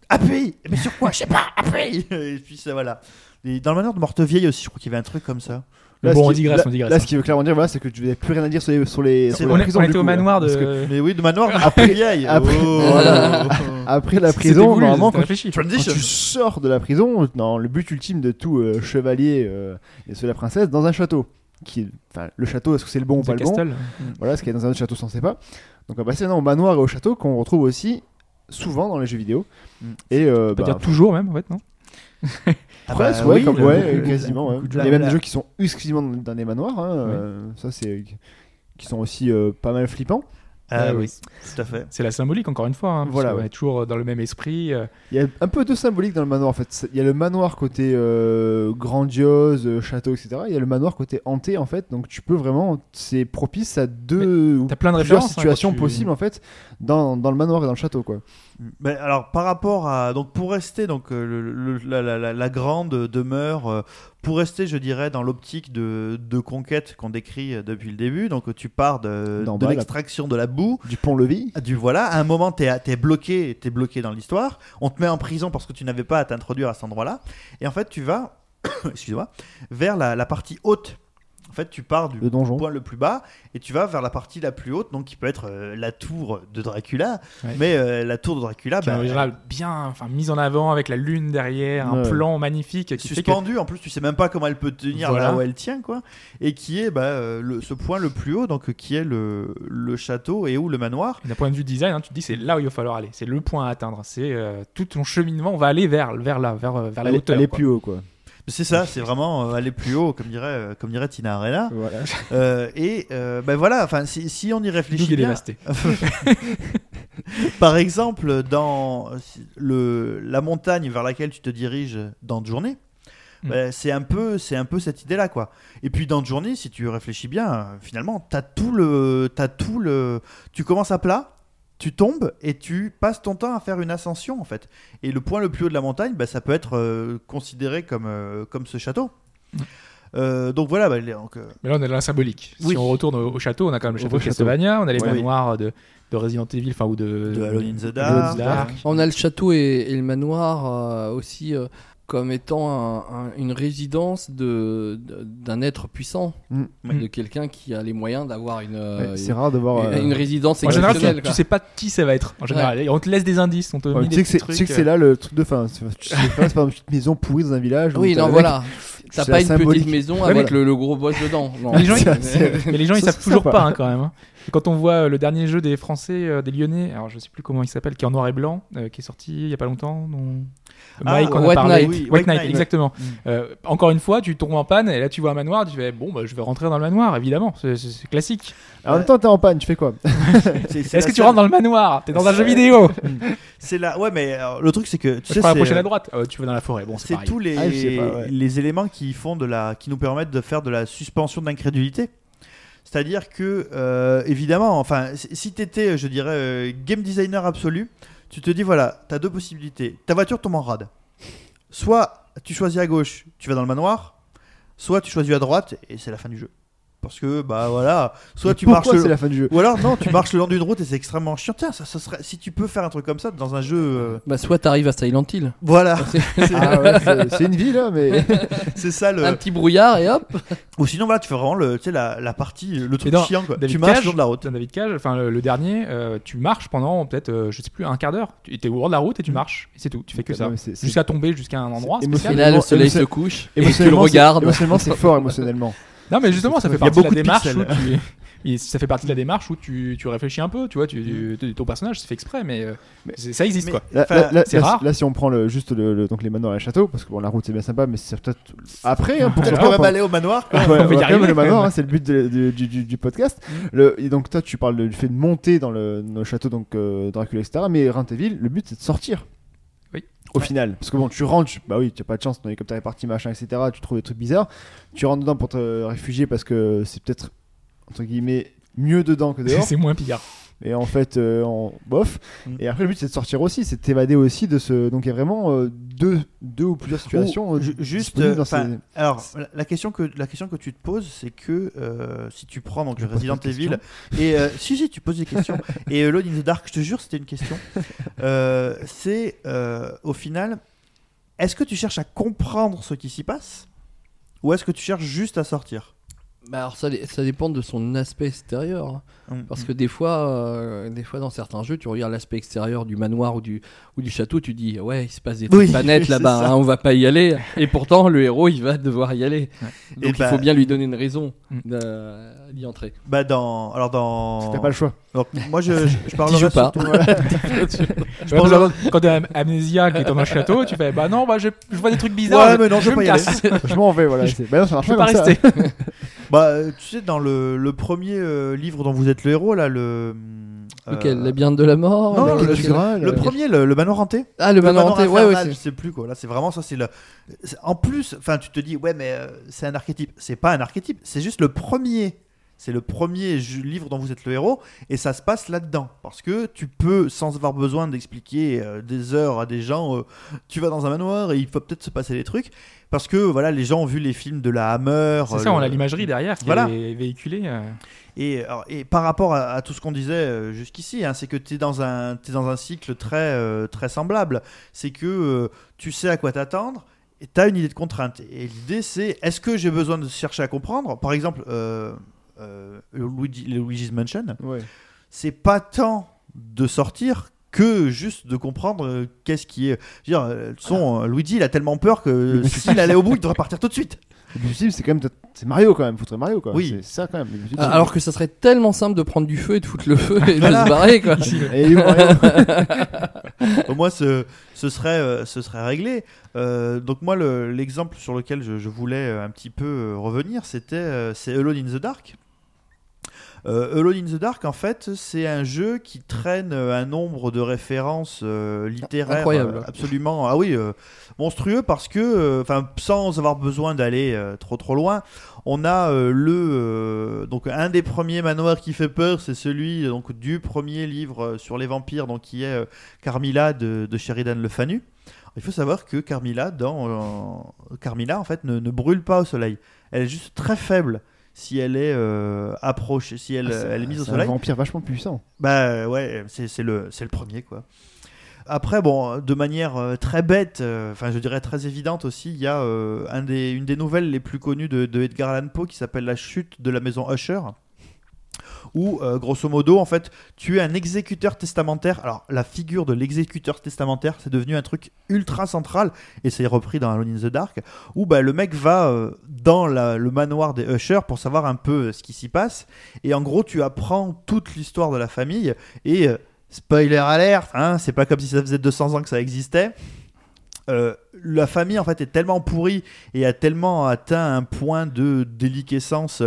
appuie mais sur quoi? Je sais pas appuie et puis ça voilà et dans le manoir de Mortevieille aussi je crois qu'il y avait un truc comme ça Là, bon, on digresse, là- on digresse. Là, hein. ce qui veut clairement dire, voilà, c'est que tu n'avais plus rien à dire sur les, sur les, sur la On, prison. on du était au coup, manoir parce que de. mais oui de manoir de Après- après- Oh. Voilà. Après la prison, voulu, normalement, quand, quand tu sors de la prison, non, le but ultime de tout euh, chevalier euh, et de la princesse, dans un château. Qui, le château, est-ce que c'est le bon ou pas The le bon. Voilà, ce qu'il y a dans un autre château, on ne sait pas. Donc on va passer maintenant au manoir et au château qu'on retrouve aussi souvent dans les jeux vidéo. Mm. Et euh, On peut bah, dire toujours même, en fait, non Ah presque, bah ouais, oui, comme- le- ouais, le- quasiment. ouais. beaucoup de Il y a même la- des jeux qui sont exclusivement dans, dans des manoirs. hein, euh, ça, c'est qui sont aussi euh, pas mal flippants. Ah Ouais, oui, tout à fait. C'est la symbolique, encore une fois. hein, parce Voilà, qu'on ouais. est toujours dans le même esprit. euh, Il y a un peu de symbolique dans le manoir en fait. C'est- Il y a le manoir côté euh, grandiose, euh, château, etc. Il y a le manoir côté hanté en fait. Donc tu peux vraiment, c'est propice à deux ou t'as plein de plusieurs références, hein, situations tu- possibles en fait dans, dans le manoir et dans le château quoi. Mais alors par rapport à donc pour rester donc euh, le- le- la, la- la- la grande demeure euh, pour rester je dirais dans l'optique de, de conquête qu'on décrit euh, depuis le début donc tu pars de, l'extraction de la boue Du pont-levis. du voilà à un moment t'es es bloqué t'es bloqué dans l'histoire on te met en prison parce que tu n'avais pas à t'introduire à cet endroit là et en fait tu vas excuse-moi vers la, la partie haute en fait tu pars du Le donjon. point le plus bas et tu vas vers la partie la plus haute donc qui peut être euh, la tour de Dracula Ouais. mais euh, la tour de Dracula bah, bien enfin, mise en avant avec la lune derrière, un plan magnifique qui fait que suspendue en plus tu sais même pas comment elle peut tenir Voilà. là où elle tient quoi et qui est bah, euh, le- ce point le plus haut donc qui est le, le château et où le manoir d'un point de vue design, hein, tu te dis c'est là où il va falloir aller, c'est le point à atteindre, c'est euh, tout ton cheminement, on va aller vers, vers là, vers, vers la hauteur. aller quoi. plus haut quoi. C'est ça c'est vraiment euh, aller plus haut comme dirait euh, comme dirait Tina Arena Voilà. Euh, et ben voilà enfin si, si on y réfléchit bien par exemple dans le la montagne vers laquelle tu te diriges dans journée Mm. ben, c'est un peu c'est un peu cette idée là quoi et puis dans journée si tu réfléchis bien finalement t'as tout le t'as tout le tu commences à plat tu tombes et tu passes ton temps à faire une ascension en fait et le point le plus haut de la montagne ben, ça peut être euh, considéré comme euh, comme ce château Mm. Euh, donc voilà les- donc, euh, Mais là, on est dans la symbolique. Oui. Si on retourne au, au château, on a quand même le Au château de. Castlevania, on a les Ouais. manoirs de, de Resident Evil, enfin, ou de, de Alone in the Dark, the Dark. On a le château et, et le manoir euh, aussi. Euh, comme étant un- un- une résidence de de- d'un être puissant, Mm. de quelqu'un qui a les moyens d'avoir une, euh, Ouais, c'est rare de voir. une, euh, une résidence En général, tu, tu sais pas qui ça va être. En général, Et on te laisse des indices, on te ouais, tu des sais que c'est petits tu sais que trucs, c'est là le truc de fin. C'est tu sais pas, c'est pas une petite maison pourrie dans un village. Oui, non, voilà. T'as c'est pas une symbolique. petite maison Ouais, avec voilà. le, le gros boss dedans. Non. Mais les gens, ils, mais les gens, ils Ça, savent toujours pas hein, quand même. Quand on voit euh, le dernier jeu des Français, euh, des Lyonnais, alors je sais plus comment il s'appelle, qui est en noir et blanc, euh, qui est sorti il y a pas longtemps, dont Ah, Mike a White parlé. Knight. Oui, White, White Knight, Knight. exactement. Mm. Euh, encore une fois, tu tombes en panne et là tu vois un manoir, tu fais bon, bah, je vais rentrer dans le manoir, évidemment, c'est- classique. En même temps, t'es en panne, tu fais quoi Est-ce que tu rentres dans le manoir? T'es dans un jeu vidéo C'est là. Ouais, mais alors, le truc, c'est que tu Je sais, prends la c'est- prochaine à droite. Ah, tu vas dans la forêt, bon, c'est tous les, Ah, pas, ouais. les éléments qui font de la, qui nous permettent de faire de la suspension d'incrédulité. C'est-à-dire que, euh, évidemment, enfin, si- si t'étais, je dirais, euh, game designer absolu, tu te dis voilà, t'as deux possibilités. Ta voiture tombe en rade. Soit tu choisis à gauche, tu vas dans le manoir, soit tu choisis à droite et c'est la fin du jeu. Parce que bah voilà, soit tu marches le- c'est la fin du jeu ou alors non, tu marches le long d'une route et c'est extrêmement chiant. Tiens, ça, ça serait si tu peux faire un truc comme ça dans un jeu, euh, Bah, soit t'arrives à Silent Hill, voilà, Ah ouais, c'est- une vie là, mais. c'est ça le. un petit brouillard et hop. Ou sinon voilà, tu fais vraiment le, tu sais, la, la partie, le truc dans chiant quoi. David tu marches Cage, le long de la route. David Cage, enfin le, le dernier, euh, tu marches pendant peut-être, euh, je sais plus, un quart d'heure. Tu es au bord de la route et tu marches, et c'est tout. Tu fais que ça. C'est- c'est- Jusqu'à tomber jusqu'à un endroit Et là, le soleil se couche et tu le regardes. Émotionnellement, c'est fort émotionnellement. Non, mais justement, ça fait partie de la démarche où tu. et ça fait partie de la démarche où tu, tu réfléchis un peu, tu vois, tu, tu- ton personnage c'est fait exprès, mais, euh, Mais- ça existe mais- quoi. C'est rare. si- là, si on prend le, juste le, le- donc les manoirs et les châteaux, parce que bon, la route c'est bien sympa, mais c'est peut-être après. Hein, pour pour- aller au manoir. quoi. Ouais, On va y arriver, le manoir, hein, c'est le but de- de- du, du- du podcast. Le, et donc toi, tu parles du fait de monter dans le, dans le château, donc euh, Dracula, etc. Mais Rintéville, le but c'est de sortir. Au final, parce que bon, tu rentres, bah oui, tu as pas de chance, ton hélicoptère est parti, machin, etc. Tu trouves des trucs bizarres. Tu rentres dedans pour te réfugier parce que c'est peut-être entre guillemets mieux dedans que dehors. c'est moins pire. Et en fait, euh, en bof. Mm. Et après, le but c'est de sortir aussi, c'est de t'évader aussi de ce. Donc il y a vraiment euh, deux, deux ou plusieurs situations. Ou euh, ju- juste, dans ces- alors la- question que la question que tu te poses, c'est que si tu prends donc Je Resident Evil et si si tu poses des questions et Alone in the Dark, je te jure, c'était une question. C'est au final, est-ce que tu cherches à comprendre ce qui s'y passe ou est-ce que tu cherches juste à sortir? Bah alors ça, ça dépend de son aspect extérieur. hein. Hum, Parce hum. que des fois, euh, des fois dans certains jeux, tu regardes l'aspect extérieur du manoir ou du, ou du château, tu dis ouais, il se passe des trucs Oui, pas nets c'est là-bas, hein, on va pas y aller. Et pourtant, le héros, il va devoir y aller. Ouais. Donc Et il bah- faut bien lui donner une raison d'a- d'y entrer. bah dans alors dans T'as pas le choix. alors, moi je je, je joues pas. surtout- voilà. Ouais, parce que quand t'es am- amnésiaque et dans un château, tu fais bah non, bah je, je vois des trucs bizarres. Ouais, je- mais non, je je me pas y aller. casse. je m'en vais, voilà. Bah non, ça marche Je peux pas pas rester. Bah, tu sais, dans le, le premier euh, livre dont vous êtes le héros, là, le. euh, Lequel La Labyrinthe de la mort Non, le- premier, le, le manoir hanté. Ah, le, manoir hanté, ouais, ouais. je sais plus quoi. Là, c'est vraiment ça. C'est le. En plus, enfin, tu te dis, ouais, mais euh, c'est un archétype. C'est pas un archétype. C'est juste le premier. C'est le premier livre dont vous êtes le héros, et ça se passe là-dedans. Parce que tu peux, sans avoir besoin d'expliquer euh, des heures à des gens, euh, tu vas dans un manoir et il faut peut-être se passer des trucs. Parce que voilà, les gens ont vu les films de la Hammer. C'est euh, ça, on a l'imagerie derrière qui Voilà. est véhiculée. euh. Et, par rapport à, à tout ce qu'on disait euh, jusqu'ici, hein, c'est que tu es dans un, t'es dans un cycle très, euh, très semblable. C'est que euh, tu sais à quoi t'attendre et tu as une idée de contrainte. Et l'idée, c'est est-ce que j'ai besoin de chercher à comprendre? Par exemple, euh, euh, Luigi- le Luigi's Mansion, Ouais. c'est pas tant de sortir que juste de comprendre euh, qu'est-ce qui est. Je veux dire, euh, son, euh, Luigi, il a tellement peur que s'il allait au bout, il devrait partir tout de suite. Le c'est quand même. C'est Mario quand même, foutre Mario quoi. Oui. C'est ça quand même. Ah. Alors que ça serait tellement simple de prendre du feu et de foutre le feu et de se barrer, quoi. Et Au moins, ce, ce, serait, euh, ce serait réglé. Euh, donc moi, le- l'exemple sur lequel je, je voulais euh, un petit peu euh, revenir, c'était euh, c'est Alone in the Dark. Euh, Alone in the Dark, en fait, c'est un jeu qui traîne euh, un nombre de références euh, littéraires Incroyable. euh, absolument, ah oui, euh, monstrueux parce que, enfin, sans avoir besoin d'aller trop trop loin, on a le donc un des premiers manoirs qui fait peur, c'est celui donc du premier livre sur les vampires, donc qui est Carmilla de, de Sheridan Le Fanu. Il faut savoir que Carmilla, dans Carmilla en fait ne, ne brûle pas au soleil. Elle est juste très faible si elle est euh, approchée, si elle, Ah, elle est mise au c'est un soleil. vampire vachement puissant. Bah ouais, c'est le, le premier quoi. Après, bon, de manière euh, très bête, euh, enfin je dirais très évidente aussi, il y a euh, un des, une des nouvelles les plus connues de, de Edgar Allan Poe qui s'appelle La chute de la maison Usher. Où, euh, grosso modo, en fait, tu es un exécuteur testamentaire. Alors, la figure de l'exécuteur testamentaire, c'est devenu un truc ultra central, et c'est repris dans Alone in the Dark, où bah, le mec va euh, dans le manoir des Usher pour savoir un peu euh, ce qui s'y passe. Et en gros, tu apprends toute l'histoire de la famille, et spoiler alert, hein, c'est pas comme si ça faisait 200 ans que ça existait. La famille en fait est tellement pourrie et a tellement atteint un point de déliquescence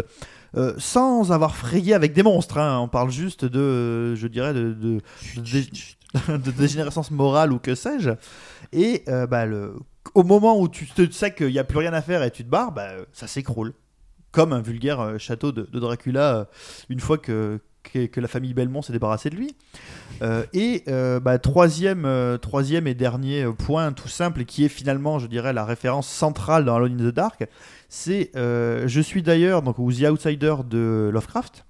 euh, sans avoir frayé avec des monstres. hein. On parle juste de, euh, je dirais, de, de, de dé- de dégénérescence morale ou que sais-je. Et euh, bah, le, au moment où tu te sais qu'il n'y a plus rien à faire et tu te barres, bah, ça s'écroule. Comme un vulgaire château de, Dracula, une fois que, que, la famille Belmont s'est débarrassée de lui. Euh, et euh, bah, troisième, euh, troisième et dernier point tout simple qui est finalement, je dirais, la référence centrale dans Alone in the Dark, c'est Je suis d'ailleurs, donc ou The Outsider de Lovecraft,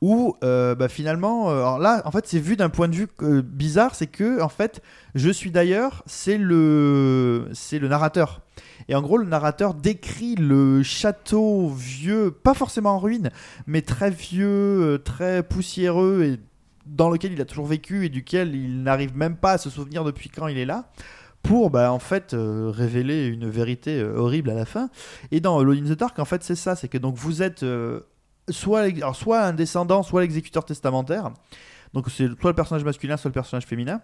où bah, finalement, alors là, en fait, c'est vu d'un point de vue bizarre, c'est que en fait, Je suis d'ailleurs, c'est le, c'est le narrateur. Et en gros, le narrateur décrit le château vieux, pas forcément en ruine, mais très vieux, euh, très poussiéreux et dans lequel il a toujours vécu et duquel il n'arrive même pas à se souvenir depuis quand il est là pour bah, en fait euh, révéler une vérité euh, horrible à la fin. Et dans Alone in the Dark en fait c'est ça c'est que donc vous êtes soit, alors, soit un descendant soit l'exécuteur testamentaire. Donc c'est soit le personnage masculin soit le personnage féminin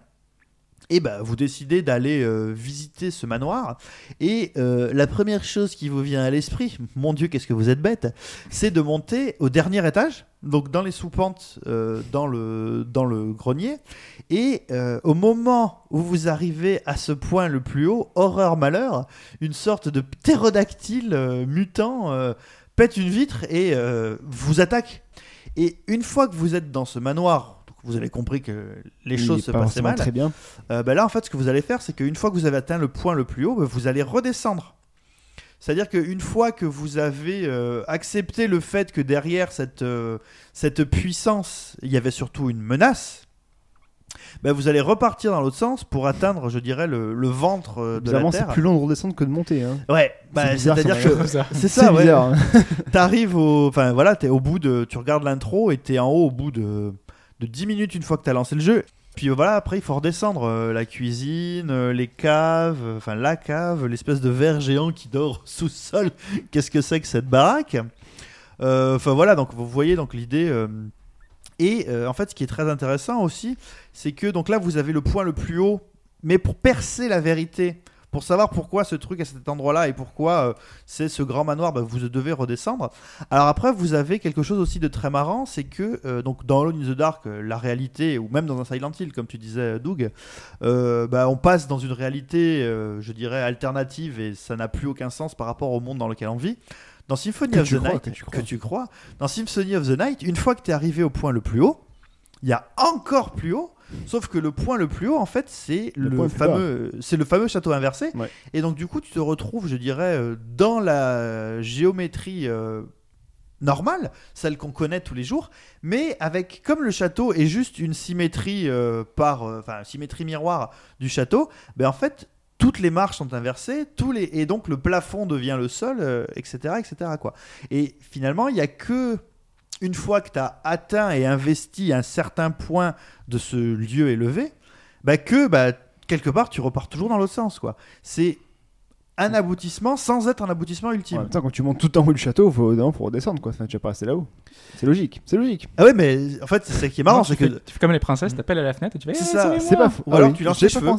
et bah, vous décidez d'aller euh, visiter ce manoir et euh, la première chose qui vous vient à l'esprit mon dieu qu'est-ce que vous êtes bête c'est de monter au dernier étage donc dans les soupentes euh, dans, le, dans le grenier et au moment où vous arrivez à ce point le plus haut, horreur malheur, une sorte de ptérodactyle mutant pète une vitre et vous attaque. Et une fois que vous êtes dans ce manoir, vous avez compris que les choses se pas passaient mal. Très bien. Euh, bah là, en fait, ce que vous allez faire, c'est qu'une fois que vous avez atteint le point le plus haut, bah, vous allez redescendre. C'est-à-dire qu'une fois que vous avez euh, accepté le fait que derrière cette, euh, cette puissance, il y avait surtout une menace, bah, vous allez repartir dans l'autre sens pour atteindre, je dirais, le, le ventre de la Bizarrement, c'est Terre. plus long de redescendre que de monter. Hein. Ouais, bah, c'est-à-dire que c'est ça, ouais. T'arrives au, enfin voilà, t'es au bout de, tu regardes l'intro et t'es en haut au bout de, de 10 minutes une fois que t'as lancé le jeu. Puis voilà, après il faut redescendre euh, la cuisine, euh, les caves, euh, enfin la cave, l'espèce de verre géant qui dort sous sol. Qu'est-ce que c'est que cette baraque? Enfin voilà, donc vous voyez donc l'idée. et en fait, ce qui est très intéressant aussi, c'est que donc là vous avez le point le plus haut, mais pour percer la vérité, pour savoir pourquoi ce truc à cet endroit-là et pourquoi euh, c'est ce grand manoir, bah, vous devez redescendre. Alors après, vous avez quelque chose aussi de très marrant, c'est que euh, donc dans Alone in the Dark, euh, la réalité, ou même dans un Silent Hill, comme tu disais, Doug, euh, bah, on passe dans une réalité, je dirais, alternative et ça n'a plus aucun sens par rapport au monde dans lequel on vit. Dans Symphony Que of tu the crois, Night, que tu crois. crois, dans Symphony of the Night, une fois que tu es arrivé au point le plus haut, il y a encore plus haut. Sauf que le point le plus haut, en fait, c'est Le fameux, c'est le fameux château inversé. Ouais. Et donc du coup, tu te retrouves, je dirais, euh, dans la géométrie euh, normale, celle qu'on connaît tous les jours, mais avec comme le château est juste une symétrie euh, par, euh, symétrie miroir du château, ben en fait toutes les marches sont inversées, tous les et donc le plafond devient le sol, etc., etc. quoi. Et finalement, il y a que une fois que tu as atteint et investi un certain point de ce lieu élevé, bah que bah, quelque part tu repars toujours dans l'autre sens quoi. C'est un aboutissement sans être un aboutissement En ultime. même temps, quand tu montes tout en haut du château, faut, non, faut redescendre. Quoi. Enfin, tu vas pas rester là-haut. C'est logique. C'est logique. Ah ouais mais en fait c'est ça qui est marrant, c'est tu, que fais, tu fais comme les princesses, t'appelles à la fenêtre et tu fais C'est Eh, ça, C'est pas faux. Ou alors oui, tu lances les cheveux.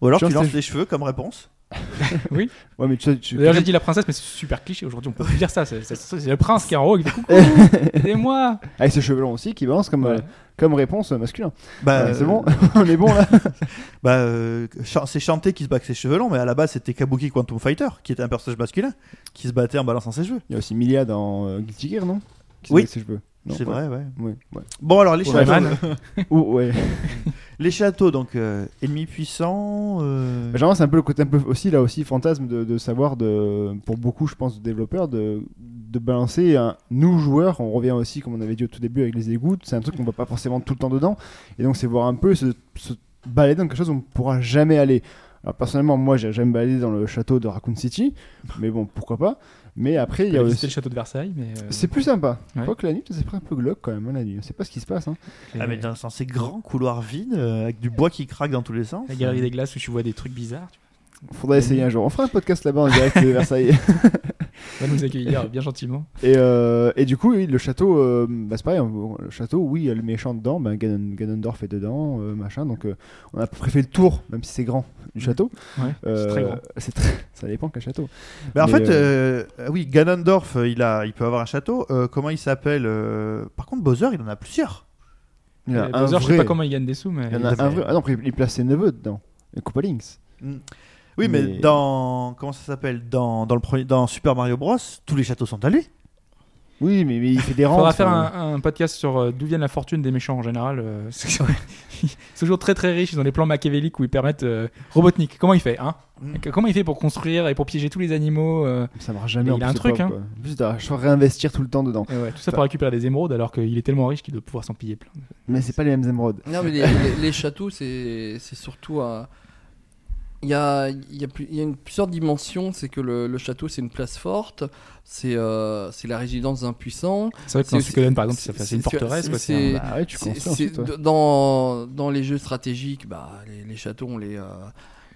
ou alors tu lances les cheveux comme réponse. Ouais, mais tu, tu... D'ailleurs, j'ai dit la princesse, mais c'est super cliché aujourd'hui. On peut plus dire ça. C'est c'est- c'est le prince qui est en haut coucou, aidez-moi. Avec ses cheveux longs aussi, qui balance comme, Ouais. euh, comme réponse euh, masculin. Bah Ouais, c'est euh, bon, on est bon là. Bah euh, c'est Chanté qui se bat avec ses cheveux longs mais à la base c'était Kabuki Quantum Fighter qui était un personnage masculin qui se battait en balançant ses cheveux. Il y a aussi Milia dans euh, Guilty Gear, non? Qui Oui. C'est vrai ouais. Bon alors les. Ou- ouais. Les châteaux donc euh, ennemis puissants. euh, c'est un peu le côté un peu aussi là aussi fantasme de, savoir de pour beaucoup, je pense, de développeurs de de balancer un nous joueurs. On revient aussi, comme on avait dit au tout début avec les égouts. C'est un truc qu'on va pas forcément tout le temps dedans. Et donc, c'est voir un peu ce, ce balader dans quelque chose où on ne pourra jamais aller. Alors personnellement, moi, j'ai jamais baladé dans le château de Raccoon City, mais bon, pourquoi pas. Mais après, il y a aussi... le château de Versailles, mais. euh, C'est plus sympa. Je Ouais. crois que la nuit, c'est un peu glauque quand même, hein, la nuit. On sait pas ce qui se passe. Hein. Ah, mais dans, dans ces grands couloirs vides, euh, avec du bois qui craque dans tous les sens. La galerie des glaces où tu vois des trucs bizarres. Tu Faudrait essayer un jour. On fera un podcast là-bas en direct de Versailles. vas nous accueillir bien gentiment. Et, euh, et du coup, oui, le château, euh, bah, c'est pareil. on- Le château, oui, il y a le méchant dedans. Bah, Ganon- Ganondorf est dedans, euh, machin. Donc, euh, on a à peu près fait le tour, même si c'est grand, du château. Ouais, c'est Euh, très grand. très- Ça dépend quel château. Mais en fait, euh, euh, oui, Ganondorf, il, a, il peut avoir un château. Euh, comment il s'appelle euh, Par contre, Bowser, il en a plusieurs. Il y en a Et un Bowser, je sais vrai. pas comment il gagne des sous, mais. Il y en a il- un vrai. Ah non, il place ses neveux dedans. Et Koopa Links. Oui, mais, Mais- dans. Comment ça s'appelle? Dans, dans, le premier, dans Super Mario Bros, tous les châteaux sont à lui. Oui, mais, mais il fait des Il rangs. faudra faire enfin, un, un podcast sur euh, d'où vient la fortune des méchants en général. euh, c'est c'est toujours très très riche. Ils ont des plans machiavéliques où ils permettent. euh, Robotnik, comment il fait hein? Mm. Comment il fait pour construire et pour piéger tous les animaux euh, Ça marche jamais. Il a un truc, pas, hein. En plus, il dois réinvestir tout le temps dedans. et ouais, Tout ça pour récupérer des émeraudes alors qu'il est tellement riche qu'il doit pouvoir s'en piller plein. Mais c'est pas les mêmes émeraudes. Non, mais les, les- les châteaux, c'est c'est surtout un. Il y a, y, a, y a une, plusieurs dimensions. C'est que le, le château, c'est une place forte. C'est euh, c'est la résidence d'un puissant. C'est vrai que dans Suikoden par exemple, c'est- une forteresse. c'est- Bah ouais, dans, dans les jeux stratégiques, bah, les, les châteaux, on les, euh,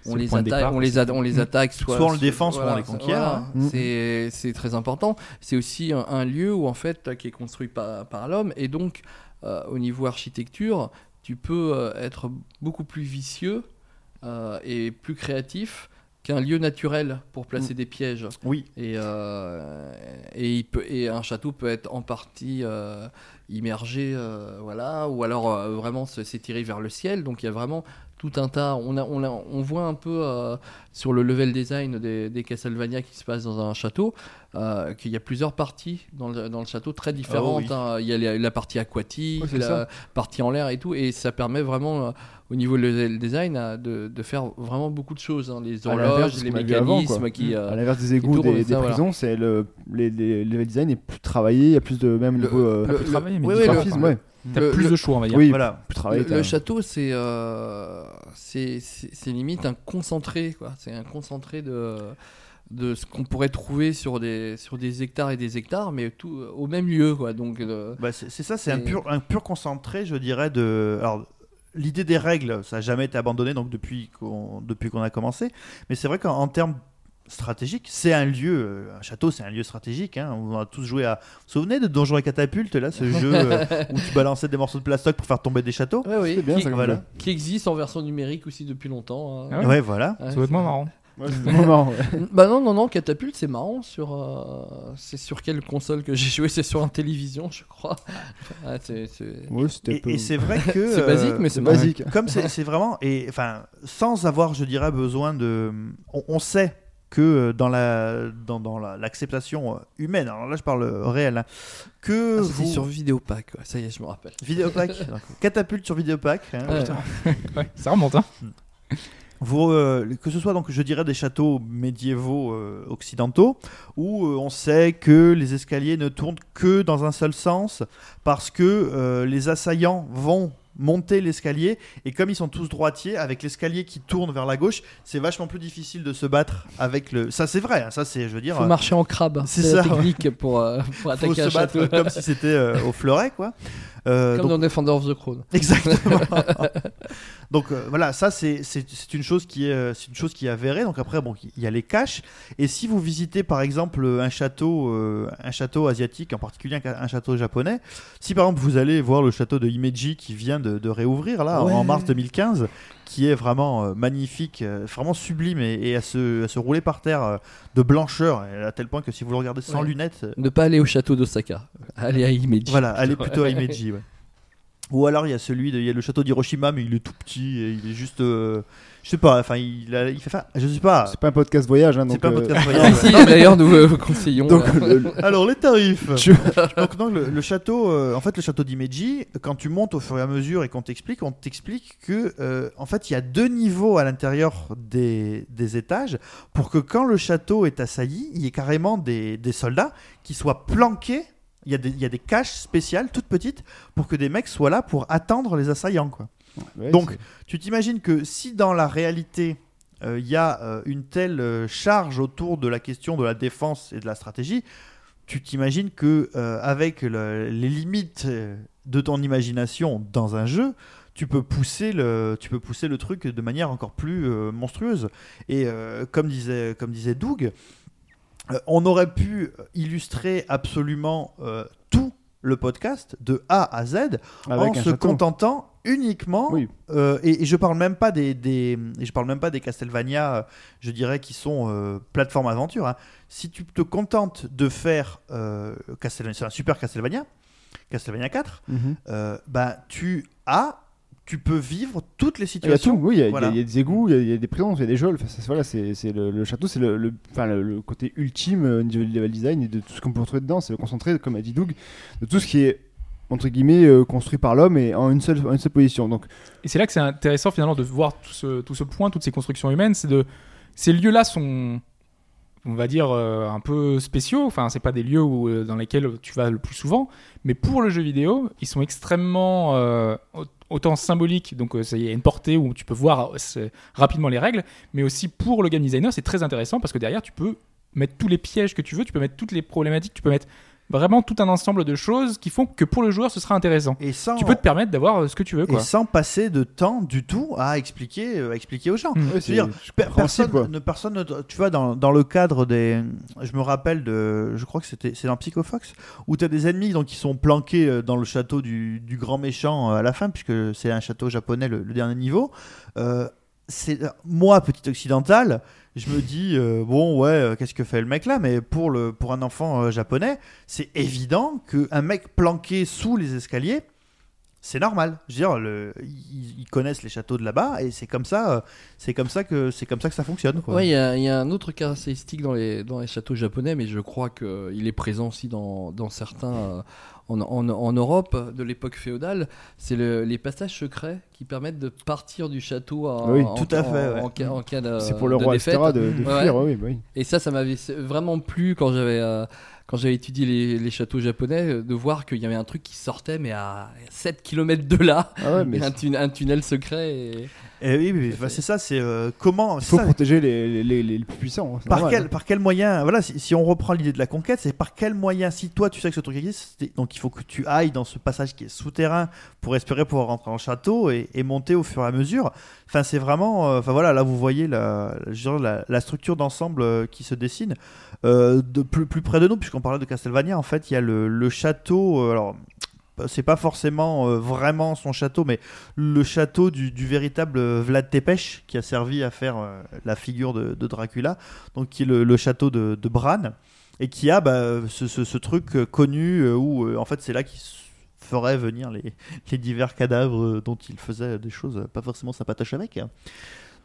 on le les, attaque, départ, on, les a- on les Mm. attaque. Soit, Soit on le défend, soit on les conquiert, voilà, hein. c'est c'est très important. C'est aussi un, un lieu où, en fait, qui est construit par, par l'homme. Et donc, euh, au niveau architecture, tu peux euh, être beaucoup plus vicieux euh, et plus créatif qu'un lieu naturel pour placer des pièges. Oui. Et, euh, et, il peut, et un château peut être en partie euh, immergé, euh, voilà, ou alors euh, vraiment s'étirer vers le ciel. Donc il y a vraiment tout un tas. On, a, on, a- on voit un peu euh, sur le level design des, des Castlevania qui se passe dans un château euh, qu'il y a plusieurs parties dans le, dans le château très différentes. oui. hein. Il y a la, la partie aquatique, la ça. partie en l'air et tout, et ça permet vraiment. Au niveau level design, à- de, de faire vraiment beaucoup de choses. hein. Les de horloges, les avant, mécanismes qui. euh, À l'inverse des égouts tournent, des, ça, des voilà. prisons, c'est le les, les level design est plus travaillé, il y a plus de même Le- niveau euh, Pas le- plus travaillé, mais le- graphisme, ouais. T'as le- plus le- de choix, on va dire. Oui, Voilà. plus travaillé. Le, le château, c'est euh, c'est c'est- limite un concentré, quoi. C'est un concentré de de ce qu'on pourrait trouver sur des sur des hectares et des hectares, mais tout au même lieu, quoi. Donc euh, Bah, c'est ça, c'est un pur, un pur concentré, je dirais, de. Alors, l'idée des règles, ça n'a jamais été abandonné donc depuis qu'on depuis qu'on a commencé. Mais c'est vrai qu'en en termes stratégiques, c'est un lieu, euh, un château, c'est un lieu stratégique. hein. On a tous joué à. Vous vous souvenez de Donjons et Catapultes, là, ce jeu euh, où tu balançais des morceaux de plastoc pour faire tomber des châteaux? Ouais, oui, C'est bien qui, ça voilà. qui existe en version numérique aussi depuis longtemps. hein. Ah ouais Ouais, voilà. Être moins marrant. Ouais, c'est vraiment marrant, ouais. Bah non, non, non, Catapulte, c'est marrant. Sur, euh, c'est sur quelle console que j'ai joué C'est sur un télévision, je crois. Ah, c'est, c'est- Ouais, c'était Et, peu- et c'est vrai que. c'est euh, basique, mais c'est basique. comme c'est c'est vraiment et enfin sans avoir je dirais besoin de on, on sait que euh, dans la dans, dans la- l'acceptation humaine alors là je parle réel hein, que Ah, ça, c'est vous sur Vidéopack, ouais, ça y est, je me rappelle. Vidéopack catapulte sur Vidéopack hein. Ouais. Ouais, ça remonte, hein. Vous, euh, que ce soit donc je dirais des châteaux médiévaux euh, occidentaux où euh, on sait que les escaliers ne tournent que dans un seul sens parce que les assaillants vont monter l'escalier et comme ils sont tous droitiers avec l'escalier qui tourne vers la gauche c'est vachement plus difficile de se battre avec le ça c'est vrai hein, ça c'est je veux dire Faut marcher en crabe. c'est C'est la technique pour, pour faut attaquer un se battre château. comme si c'était au fleuret quoi Comme donc- dans Defender of the Crown. Exactement. donc euh, voilà, ça c'est une chose qui est euh, c'est une chose qui est avérée. Donc après bon, il y a les caches. Et si vous visitez par exemple un château euh, un château asiatique, en particulier un, château japonais, si par exemple vous allez voir le château de Himeji qui vient de, de réouvrir là en- mars 2015 qui est vraiment magnifique, vraiment sublime et, et à, se, à se rouler par terre de blancheur, à tel point que si vous le regardez sans Ouais. lunettes, Ne pas aller au château d'Osaka. Allez à Himeji. voilà, allez plutôt à Himeji. ouais. Ou alors il y a celui de, il y a le château d'Hiroshima, mais il est tout petit, et il est juste, euh, je sais pas, enfin il, a- il fait, je sais pas. C'est pas un podcast voyage, hein, C'est donc. pas un euh, podcast voyage. si, D'ailleurs, nous euh, conseillons. Donc, euh, le- le- Alors les tarifs. Tu- donc non, le, le château, euh, en fait le château d'Himeji, quand tu montes au fur et à mesure et qu'on t'explique, on t'explique que euh, en fait il y a deux niveaux à l'intérieur des, des étages pour que quand le château est assailli, il y ait carrément des, des soldats qui soient planqués Il y, a des, il y a des caches spéciales, toutes petites, pour que des mecs soient là pour attendre les assaillants. Quoi. Ouais, Donc, tu t'imagines que si dans la réalité, euh, il y a euh, une telle euh, charge autour de la question de la défense et de la stratégie, tu t'imagines que avec le- les limites de ton imagination dans un jeu, tu peux pousser le, tu peux pousser le truc de manière encore plus monstrueuse. Et comme disait, comme disait Doug, on aurait pu illustrer absolument euh, tout le podcast de A à Z avec en se château. contentant uniquement Oui. euh, et, et je parle même pas des, des et je parle même pas des Castlevania euh, je dirais qui sont euh, plateforme aventure hein. si tu te contentes de faire euh, Castlevania c'est un super Castlevania Castlevania 4 Mhm. euh, bah tu as tu peux vivre toutes les Il y a tout, situations oui, il y a- il y, Voilà. a- il y a des égouts, il y a- il y, a des prisons, il y a des geôles. Enfin, c'est- voilà, c'est c'est le, le château, c'est le, le, enfin, le, le côté ultime euh, du level design et de tout ce qu'on peut retrouver dedans. C'est le concentré, comme a dit Doug, de tout ce qui est entre guillemets euh, construit par l'homme et en une seule, en une seule position. Donc, Et c'est là que c'est intéressant finalement de voir tout ce, tout ce point, toutes ces constructions humaines. C'est de ces lieux-là sont, on va dire, euh, un peu spéciaux. Enfin, c'est pas des lieux où, euh, dans lesquels tu vas le plus souvent, mais pour le jeu vidéo, ils sont extrêmement euh, autant symboliques. Donc, euh, ça y a une portée où tu peux voir euh, rapidement les règles, mais aussi pour le game designer, c'est très intéressant parce que derrière, tu peux mettre tous les pièges que tu veux, tu peux mettre toutes les problématiques, tu peux mettre vraiment tout un ensemble de choses qui font que pour le joueur, ce sera intéressant. et sans Tu peux te permettre d'avoir euh, ce que tu veux, et sans passer de temps du tout à expliquer euh, à expliquer aux gens Mm. ouais, Je veux c'est dire, Per- compréhensible, personne, ne, personne ne- tu vois, dans, dans le cadre des. Je me rappelle de. Je crois que c'était c'est dans Psychofox, où tu as des ennemis donc, qui sont planqués euh, dans le château du, du grand méchant à la fin, puisque c'est un château japonais, le, le dernier niveau. Euh, moi, petit occidental, je me dis euh, bon ouais, euh, qu'est-ce que fait le mec là Mais pour le pour un enfant euh, japonais, c'est évident qu'un mec planqué sous les escaliers, c'est normal. Je veux dire, ils, connaissent les châteaux de là-bas et c'est comme ça, c'est comme ça que c'est comme ça que ça fonctionne. Il y, il y a un autre caractéristique dans les, dans les châteaux japonais, mais je crois qu'il est présent aussi dans, dans certains en, en, en Europe de l'époque féodale. C'est le- les passages secrets qui permettent de partir du château en, Oui, tout à fait, en, ouais. en ca- en cas de, c'est pour le de roi, défaite. etc. de, de fuir, ouais. ouais, oui, bah oui. Et ça, ça m'avait vraiment plu quand j'avais euh, quand j'avais étudié les, les châteaux japonais, euh, de voir qu'il y avait un truc qui sortait, mais à 7 km de là, Ah ouais, mais un, tun- un tunnel secret. Et... Et oui, oui, bah, c'est ça, c'est euh, comment. il faut ça, protéger les, les, les, les plus puissants. hein, par normal, quel, par quel moyen Voilà, si, si on reprend l'idée de la conquête, c'est par quel moyen Si toi tu sais que ce truc existe, donc il faut que tu ailles dans ce passage qui est souterrain pour espérer pouvoir rentrer en château et, et monter au fur et à mesure. Enfin, c'est vraiment. euh, Enfin voilà, là vous voyez la, la, la structure d'ensemble euh, qui se dessine Euh, de plus, plus près de nous, puisqu'on parlait de Castlevania. En fait, il y a le, le château. euh, alors. C'est pas forcément euh, vraiment son château, mais le château du, véritable Vlad Tepes qui a servi à faire euh, la figure de, Dracula, donc qui est le, château de, Bran, et qui a bah, ce, truc euh, connu euh, où euh, en fait c'est là qu'il ferait venir les, divers cadavres euh, dont il faisait des choses euh, pas forcément sympatoches avec.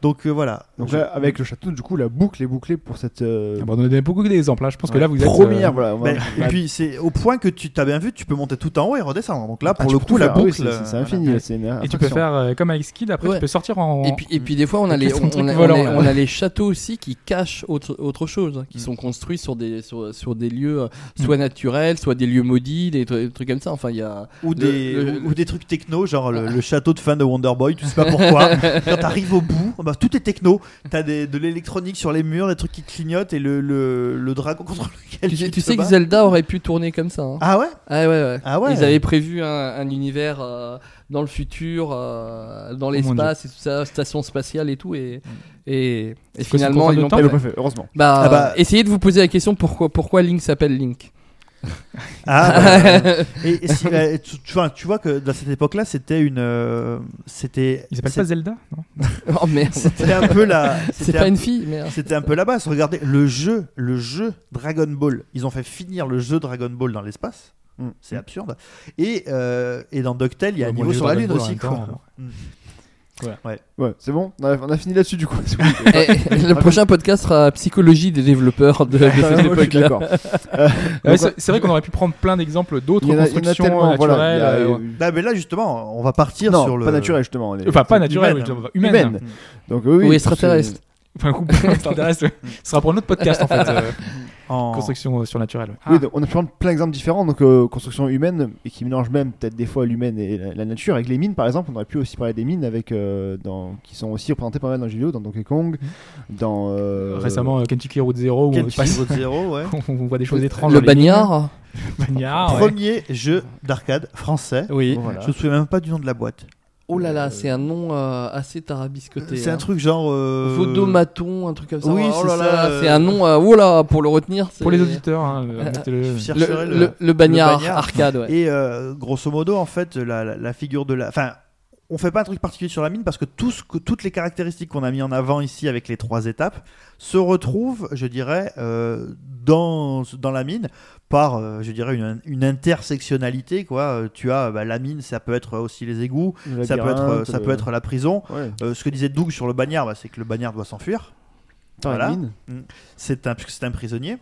Donc euh, voilà. Donc là, avec le château, du coup, la boucle est bouclée pour cette euh, Ah bah, on a donné beaucoup d'exemples. là. Je pense que là, vous êtes. première. euh, voilà, Ben, et puis c'est au point que tu t'as bien vu, tu peux monter tout en haut et redescendre. Donc là, Ah, pour le coup, la ah oui, boucle, c'est- c'est- euh, c'est voilà. infini. C'est une Et tu peux faire euh, comme avec Skid, après Ouais. tu peux sortir en. Et puis, et puis des fois, on a, les, on, truc on a, volant, on a- là. on a les châteaux aussi qui cachent autre, autre chose, qui Mm. sont construits sur des, sur, sur des lieux euh, soit naturels, soit des lieux maudits, des, tru- des trucs comme ça. Enfin, il y a. Ou des, le- ou, ou des trucs techno, genre le, le château de fin de Wonder Boy, tu sais pas pourquoi. Quand t'arrives au bout, bah, tout est techno. T'as des- de l'électronique sur les murs, des trucs qui clignotent et le, le, le dragon contre lequel Tu, sais- tu tu sais que. Zelda aurait pu tourner comme ça. hein. Ah ouais? Ah ouais, ouais. Ah ouais Ils avaient prévu un, un univers euh, dans le futur, euh, dans l'espace et tout ça, station spatiale et tout, et, et, et quoi, finalement ils Elle pas fait. pas fait, heureusement. Bah, Ah bah- essayez de vous poser la question pourquoi, pourquoi Link s'appelle Link? Ah, bah, et, et si- tu, tu vois, tu vois que dans cette époque-là, c'était une. euh, c'était. Il s'appelle c'est- pas Zelda non oh merde, C'était un peu la. c'est c'était pas un- une fille, merde. C'était un peu la base. Regardez, le jeu, le jeu Dragon Ball. Ils ont fait finir le jeu Dragon Ball dans l'espace. Mm. C'est absurde. Et, euh, et dans DuckTales, il y a un Bon, niveau les sur la Dragon Lune Ball en aussi. même Quoi. temps, Mm. Ouais, c'est bon. On a, on a fini là-dessus, du coup. Le prochain podcast sera psychologie des développeurs de, de Ah, cette époque-là. Euh, Ouais, c'est c'est vrai qu'on aurait pu prendre plein d'exemples d'autres il y a constructions. Voilà, naturelles. il y a- euh, Bah, mais là, justement, on va partir non, sur le. pas naturel, justement. Enfin, pas c'est naturelles, humaine. mais humaines. Humaine. Donc, oui, oui, Ou extraterrestre. Enfin, couple extraterrestre, ce sera pour un autre podcast en fait. euh, En... construction euh, surnaturelle. Oui, Ah, donc, on a pu prendre plein d'exemples différents, donc euh, construction humaine, et qui mélange même peut-être des fois l'humaine et la, la nature. Avec les mines, par exemple, on aurait pu aussi parler des mines avec, euh, dans, qui sont aussi représentées pas mal dans le jeu vidéo, dans Donkey Kong, dans. euh, Récemment, euh, Kentucky Route Zero, où on, Kentucky passe- Road Zero, ouais. on voit des choses étranges. Le dans les bagnard. Bagnard, ouais. Premier jeu d'arcade français. Oui. voilà. Je me souviens même pas du nom de la boîte. Oh là là, c'est un nom euh, assez tarabiscoté. C'est hein. un truc genre. euh, Vaudomaton, un truc comme ça. oui, oh c'est là ça, là, euh, c'est un nom. euh, oh là, pour le retenir. c'est- Pour les auditeurs, hein, euh, Euh, Le, le, le- le bagnard, bagnard. arcade, ouais. Et euh, grosso modo, en fait, la, la- la figure de la. Enfin, on fait pas un truc particulier sur la mine parce que, tout ce que toutes les caractéristiques qu'on a mis en avant ici avec les trois étapes se retrouvent, je dirais, euh, dans, dans la mine par, euh, je dirais, une, une intersectionnalité. Quoi. Euh, Tu as bah, la mine, ça peut être aussi les égouts, ça peut, être, labyrinthe, ça le- peut être la prison. Ouais. Euh, ce que disait Doug sur le bagnard, bah, c'est que le bagnard doit s'enfuir. Voilà. mines. c'est un, prisonnier,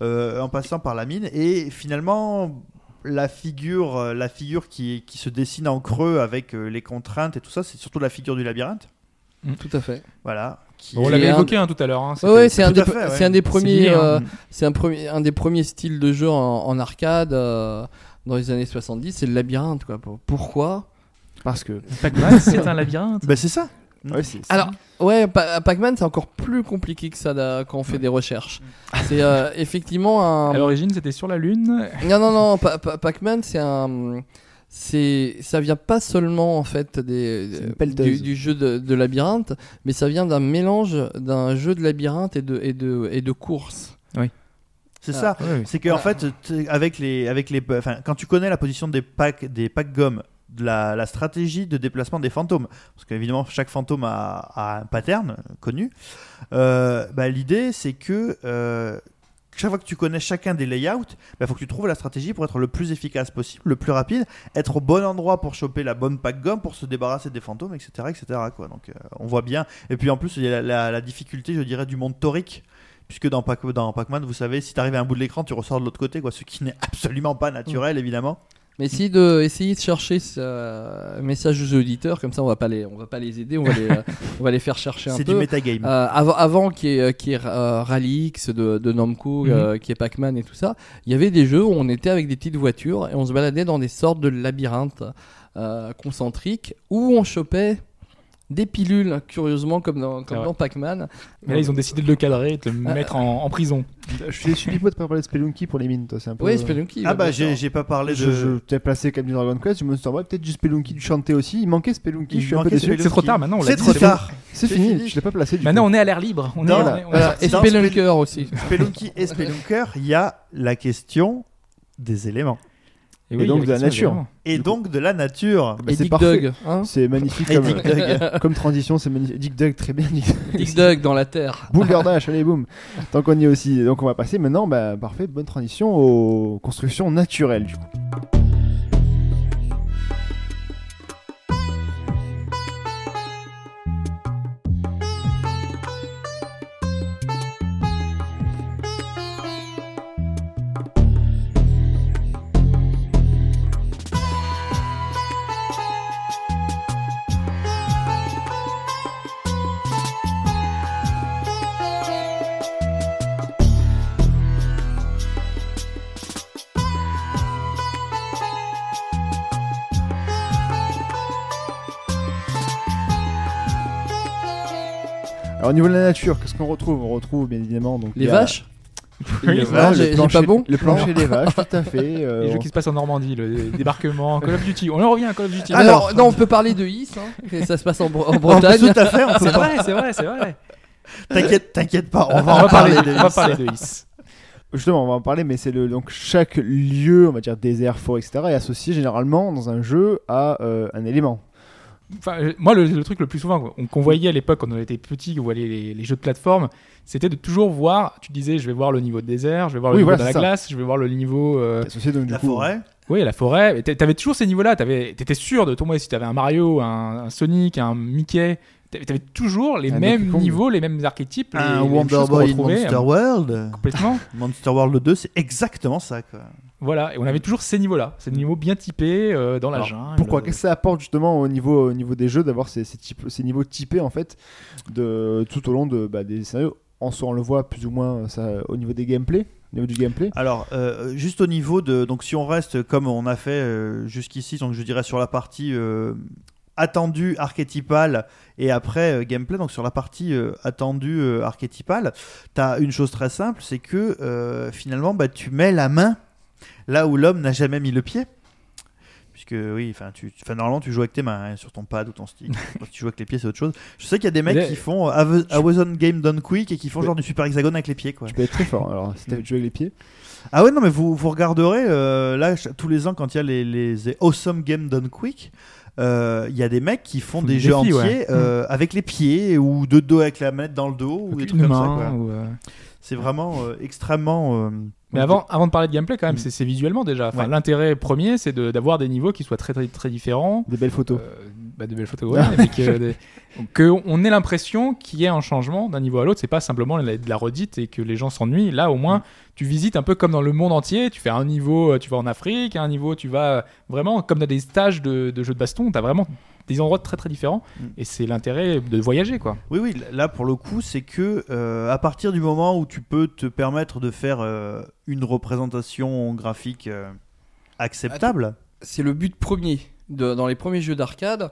en passant par la mine. Et finalement, la figure, euh, la figure qui, qui se dessine en creux avec euh, les contraintes et tout ça, c'est surtout la figure du labyrinthe. Tout à fait. Voilà. Qui on l'avait un- évoqué hein, tout à l'heure. hein, Ouais, c'était- ouais, c'est un, des, ouais. un premiers. euh, c'est un premier, un des premiers styles de jeu en, en arcade euh, dans les années 70. C'est le labyrinthe, quoi. Pour- Pourquoi? Parce que. Pac-Man, c'est un labyrinthe. Bah, c'est ça. Ouais, c'est- Alors, ouais, Pa- Pac-Man, c'est encore plus compliqué que ça da- quand on fait des recherches. C'est euh, effectivement un. À l'origine, c'était sur la Lune. Non, non, non, Pa- Pa- Pac-Man, c'est un. C'est, ça vient pas seulement en fait des, C'est une pelleteuse. du, du jeu de, de labyrinthe, mais ça vient d'un mélange d'un jeu de labyrinthe et de, et de, et de course. C'est Ah. ça. C'est que en fait, avec les, avec les, enfin, quand tu connais la position des packs, des packs gomme, la, stratégie de déplacement des fantômes, parce qu'évidemment chaque fantôme a, un pattern connu. euh, bah, L'idée, c'est que euh, chaque fois que tu connais chacun des layouts, il faut que tu trouves la stratégie pour être le plus efficace possible, le plus rapide, être au bon endroit pour choper la bonne pack gomme, pour se débarrasser des fantômes, etc., etc. Quoi. Donc, euh, on voit bien. Et puis en plus, il y a la, la- difficulté, je dirais, du monde torique. Puisque dans, Pac- dans Pac-Man, vous savez, si tu arrives à un bout de l'écran, tu ressors de l'autre côté, quoi, ce qui n'est absolument pas naturel, évidemment. Mais essayez de, essayez de chercher ce euh, message aux auditeurs, comme ça on va pas les, on va pas les aider, on va les, euh, on va les faire chercher un C'est peu. du metagame. Euh, avant, avant qu'il y ait, qu'il y ait, euh, Rally X de, de Namco, Mhm. euh, qui est Pac-Man et tout ça, il y avait des jeux où on était avec des petites voitures et on se baladait dans des sortes de labyrinthes euh, concentriques où on chopait des pilules, curieusement, comme dans, comme vrai. dans Pac-Man. Mais là, ils ont décidé de le cadrer et de le Ah. mettre en, en prison. Je suis déçu Pipo de pas parler de Spelunky pour les mines, toi. C'est un peu. Oui, Spelunky. ah bah j'ai pas parlé de. Je, je t'ai placé comme du Dragon Quest, je me suis dit, ouais, peut-être du Spelunky du chanter aussi. Il manquait Spelunky, Il je suis un peu déçu. C'est trop tard maintenant, on l'a C'est trop tard. C'est fini, fini. je l'ai pas placé du Maintenant, coup. on est à l'air libre. On est, Non, on est- on Voilà, Spelunker aussi. Spelunky et Spelunker, il y a la question des éléments. Et, Et oui, donc de la nature. Et donc de la nature. Bah, et c'est Dick parfait. Dug. Hein C'est magnifique Et comme, Dick Dug. comme transition, c'est magnifique. Dick Dug, très bien. Dick Dick Dug dans la terre. Boulder Dash, allez boum. Tant qu'on y est aussi. Donc on va passer maintenant, bah, parfait, bonne transition aux constructions naturelles du coup. Alors au niveau de la nature, qu'est-ce qu'on retrouve? On retrouve bien évidemment donc Les a- vaches? A Oui, le plancher, pas bon le plancher des vaches, tout à fait. euh, Les jeux on- qui se passent en Normandie, le débarquement, Call of Duty. On en revient à Call of Duty. Alors, non, on peut parler de Is, hein, ça se passe en, Bretagne. tout à fait, C'est vrai, c'est vrai, c'est vrai. T'inquiète, t'inquiète pas, on On va va en parler parler, de on va parler de Is. Justement, on va en parler, mais c'est le donc chaque lieu, on va dire désert, forêt, etc., est associé généralement dans un jeu à euh, un élément. Enfin, euh, moi, le, le truc le plus souvent qu'on voyait à l'époque quand on était petit, qu'on voyait les, les jeux de plateforme, c'était de toujours voir. Tu disais, je vais voir le niveau de désert, je vais voir le Oui, niveau voilà, de la ça. glace, je vais voir le niveau. euh, Associé donc du La coup. forêt. Oui, la forêt. T'avais toujours ces niveaux-là. T'avais- T'étais sûr de tomber si t'avais un Mario, un, un Sonic, un Mickey. T'avais toujours les Un mêmes niveaux, les mêmes archétypes, Un les Wonder Boy Monster World. Complètement. Monster World 2, c'est exactement ça. Quoi. Voilà, et on avait toujours ces niveaux-là, ces niveaux bien typés euh, dans la Alors, jungle. Pourquoi Qu'est-ce que ça apporte justement au niveau, au niveau des jeux d'avoir ces, ces, types- ces niveaux typés en fait de, tout au long de, bah, des scénarios? En soi, on le voit plus ou moins ça, au niveau des gameplays, au niveau du gameplay. Alors, euh, juste au niveau de. Donc, si on reste comme on a fait euh, jusqu'ici, donc je dirais sur la partie euh, attendue archétypale et après euh, gameplay, donc sur la partie euh, attendue euh, archétypale, tu as une chose très simple c'est que euh, finalement, bah, tu mets la main là où l'homme n'a jamais mis le pied. Puisque oui, enfin, tu, normalement tu joues avec tes mains hein, sur ton pad ou ton stick. Quand tu joues avec les pieds, c'est autre chose. Je sais qu'il y a des mecs qui font euh, I was on game done quick et qui font genre du super hexagone avec les pieds quoi. Tu peux être très fort. Alors, si t'as joué avec les pieds, Ah ouais, non, mais vous, vous regarderez, euh, là, tous les ans, quand il y a les, les, les Awesome Game Done Quick, euh, il y a des mecs qui font Font des des jeux défis, entiers ouais. euh, avec les pieds ou de dos avec la manette dans le dos ou des trucs comme ça. quoi. ou, C'est vraiment euh, extrêmement. euh, Mais avant, avant de parler de gameplay, quand même, Mm. c'est visuellement déjà. Enfin, Ouais. L'intérêt premier, c'est de- d'avoir des niveaux qui soient très très, très différents. des belles photos. Euh, bah, de belles photos, ouais, mais que, des- que on ait l'impression qu'il y ait un changement d'un niveau à l'autre. C'est pas simplement la- de la redite et que les gens s'ennuient. Là, au moins, tu visites un peu comme dans le monde entier. Tu fais un niveau, tu vas en Afrique, un niveau, tu vas vraiment comme dans des stages de, de jeux de baston. T'as vraiment des endroits très très différents. Mm. Et c'est l'intérêt de voyager, quoi. Oui, oui, là pour le coup, c'est que euh, à partir du moment où tu peux te permettre de faire euh, une représentation graphique euh, acceptable, c'est le but premier de- dans les premiers jeux d'arcade.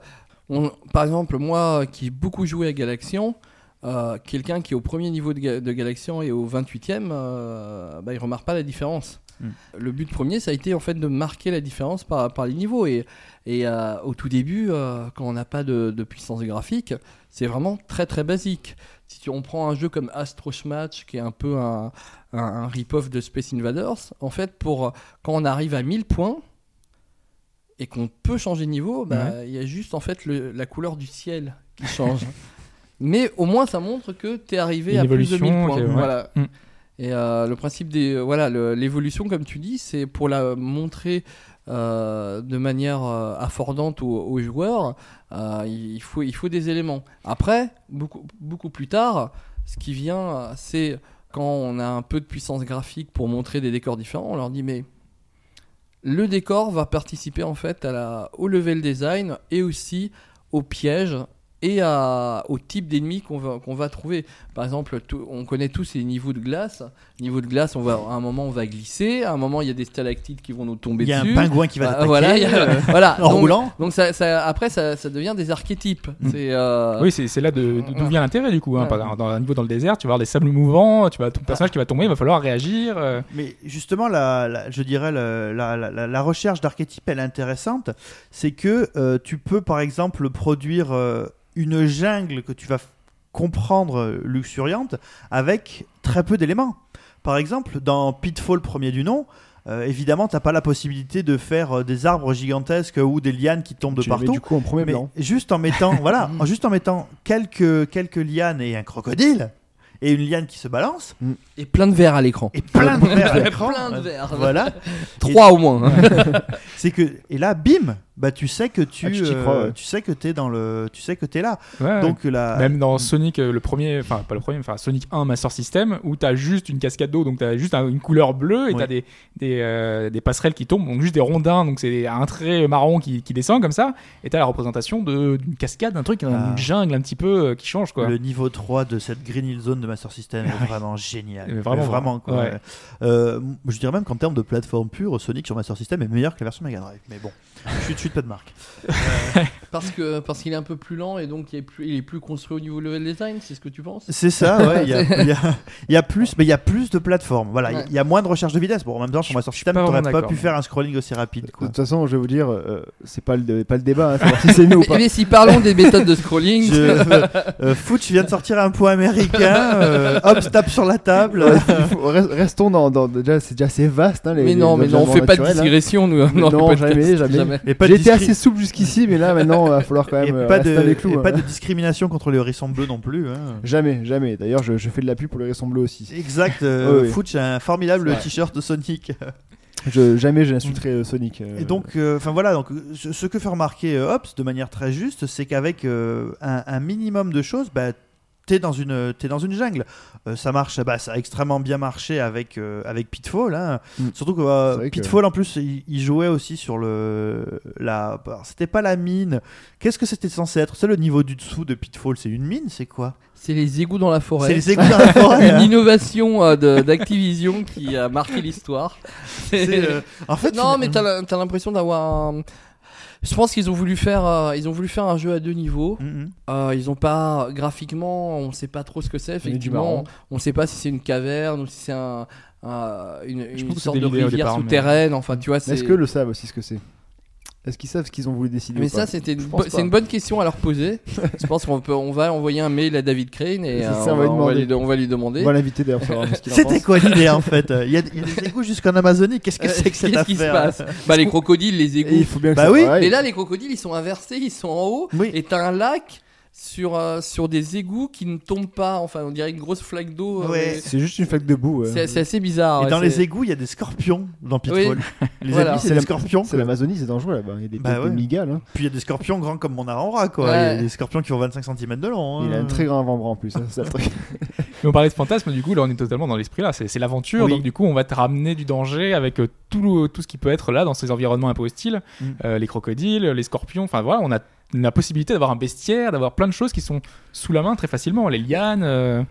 Par exemple, moi qui ai beaucoup joué à Galaxian, euh, quelqu'un qui est au premier niveau de, Ga- de Galaxian et au 28e, euh, bah, il remarque pas la différence. Hmm. Le but premier, ça a été en fait de marquer la différence par, par les niveaux. Et, et euh, au tout début, euh, quand on n'a pas de, de puissance graphique, c'est vraiment très très basique. Si tu- on prend un jeu comme Astro Match, qui est un peu un, un, un rip-off de Space Invaders, en fait, pour quand on arrive à 1000 points et qu'on peut changer de niveau, bah, il y a juste en fait le- la couleur du ciel qui change. Mais au moins, ça montre que tu es arrivé à plus de 1000 évolution, points. ok, ouais. Voilà. Mm. Et euh, le principe des voilà l'évolution comme tu dis c'est pour la montrer euh, de manière euh, affordante aux, joueurs euh, il faut il faut des éléments. Après beaucoup beaucoup plus tard ce qui vient c'est quand on a un peu de puissance graphique pour montrer des décors différents on leur dit mais le décor va participer en fait à la, au level design et aussi au piège et à, au type d'ennemis qu'on va, qu'on va trouver. Par exemple, tout- on connaît tous les niveaux de glace. Niveau de glace, on va, à un moment on va glisser, à un moment il y a des stalactites qui vont nous tomber il y a dessus. un pingouin qui va Ah, t'attaquer voilà, il y a- euh, voilà. en donc, roulant. donc ça, ça- après ça, ça devient des archétypes. Mm. C'est euh, Oui, c'est c'est là de- d'où Ouais. vient l'intérêt du coup. Hein. Ouais. Par exemple, Dans un niveau dans le désert, tu vas avoir des sables mouvants, tu vas ton personnage qui va tomber, il va falloir réagir. euh. Mais justement, la, la- je dirais la, la- la- la recherche d'archétypes, elle est intéressante. C'est que euh, tu peux, par exemple, produire euh, une jungle que tu vas comprendre euh, luxuriante avec très peu d'éléments. Par exemple, dans Pitfall premier du nom, euh, évidemment, t'as pas la possibilité de faire euh, des arbres gigantesques ou des lianes qui tombent de Tu partout. du coup en premier Mais blanc. juste en mettant, voilà, en- juste en mettant quelques, quelques lianes et un crocodile et une liane qui se balance et plein de verres à l'écran. et plein de verres à l'écran. Plein de verres. Voilà. Trois au moins. C'est que et là, bim, bah tu sais que tu, Ah, euh, ouais. tu sais que t'es dans le, tu sais que t'es là. Ouais. Donc la, Même dans Sonic, euh, le premier, enfin pas le premier, enfin Sonic 1 Master System, où t'as juste une cascade d'eau, donc t'as juste un- une couleur bleue et Ouais. t'as des, des, euh, des passerelles qui tombent, donc juste des rondins, donc c'est un trait marron qui, qui descend comme ça, et t'as la représentation d'une cascade, un truc, Ah. une jungle un petit peu euh, qui change quoi. le niveau 3 de cette Green Hill Zone de Master System est vraiment génial. Mais vraiment, Mais vraiment quoi. je dirais même qu'en termes de plateforme pure, Sonic sur Master System est meilleur que la version Mega Drive. Mais bon, je suis suite pas de marque. Parce que parce qu'il est un peu plus lent et donc il est plus, il est plus construit au niveau level design, c'est ce que tu penses? C'est ça, ouais. Il y a, y y plus, mais il y a plus de plateformes. Voilà, il y a- Ouais. il y a moins de recherche de vitesse. Bon, en même temps, sur System, pas t'aurais pas pu mais- faire un scrolling aussi rapide. De toute façon, je vais vous dire, euh, c'est pas le, pas le débat, hein, savoir si c'est mieux ou mais, pas. mais si parlons des méthodes de scrolling, Je, euh, Fooch vient de sortir un point américain. euh, hop, se tape sur la table. Restons dans, dans- déjà c'est déjà assez vaste hein, les, mais les non, mais non, on fait pas de hein. digression nous. le Non, jamais, jamais. J'ai été assez souple jusqu'ici, mais là maintenant il va falloir quand même euh, pas rester de, dans les clous. et hein. pas de discrimination contre les hérissons bleus non plus. hein. Jamais, jamais. D'ailleurs, je, je fais de la pub pour les raisons bleus aussi. Exact. euh, Ouais. Fooch a un formidable t-shirt de Sonic. Je, jamais je n'insulterai euh, Sonic. euh, Et donc, euh, enfin voilà, donc ce, ce que fait remarquer Hobbes de manière très juste, c'est qu'avec euh, un, un minimum de choses, bah, t'es dans une t'es dans une jungle. Euh, ça marche, bah, ça a extrêmement bien marché avec euh, avec Pitfall. hein. Mm. Surtout que euh, C'est vrai que- Pitfall en plus, il, il jouait aussi sur le la. C'était pas la mine. Qu'est-ce que c'était censé être? C'est le niveau du dessous de Pitfall. C'est une mine, c'est quoi? C'est les égouts dans la C'est forêt. les égouts dans la forêt. Une hein. innovation euh, d'Activision qui a marqué l'histoire. C'est, euh, en fait, non, mais t'as l'impression d'avoir. un- Je pense qu'ils ont voulu faire, euh, ils ont voulu faire un jeu à deux niveaux. Mhm. Euh, ils ont pas graphiquement, on sait pas trop ce que c'est. On Effectivement, marron. on sait pas si c'est une caverne ou si c'est un, un- une, sorte de rivière départ, mais- souterraine. Enfin, tu vois. Est-ce que le savent aussi ce que c'est? Est-ce qu'ils savent ce qu'ils ont voulu décider Mais ou pas ça, c'était une, bo- c'est une bonne question à leur poser. Je pense qu'on peut, on va envoyer un mail à David Crane et C'est euh, ça, on, va lui on va demander. lui, on va lui demander. On va l'inviter d'ailleurs pour savoir ce qu'il en C'était pense. quoi l'idée en fait Il y, a, il y a des égouts jusqu'en Amazonie. Qu'est-ce que Euh, c'est que cette Qu'est-ce qui se passe Bah les crocodiles, les Et égouts. il faut bien que Bah ça oui. travaille. Et là, les crocodiles, ils sont inversés, ils sont en haut. Oui. Et t'as un lac sur, euh, sur des égouts qui ne tombent pas. Enfin, on dirait une grosse flaque d'eau. euh, Ouais. mais C'est juste une flaque de boue. ouais. C'est c'est assez bizarre. Et ouais, dans c'est- les égouts, il y a des scorpions dans Pitfall. Les Voilà. amis, C'est c'est des la- scorpions. C'est l'Amazonie, c'est dangereux là-bas. Il y a des, Bah des ouais. migales. hein. Puis il y a des scorpions grands comme mon avant-bras, quoi. Ouais. Il y a des scorpions qui ont 25 cm de long. hein. Il a un très grand avant-bras en plus. hein, c'est ça le truc. Mais on parlait de fantasme, du coup, là, on est totalement dans l'esprit là. C'est c'est l'aventure, Oui. donc du coup, on va te ramener du danger avec euh, tout, le- tout ce qui peut être là dans ces environnements un peu hostiles. Mm. Euh, les crocodiles, les scorpions, enfin voilà, on a la possibilité d'avoir un bestiaire, d'avoir plein de choses qui sont sous la main très facilement. Les lianes. euh,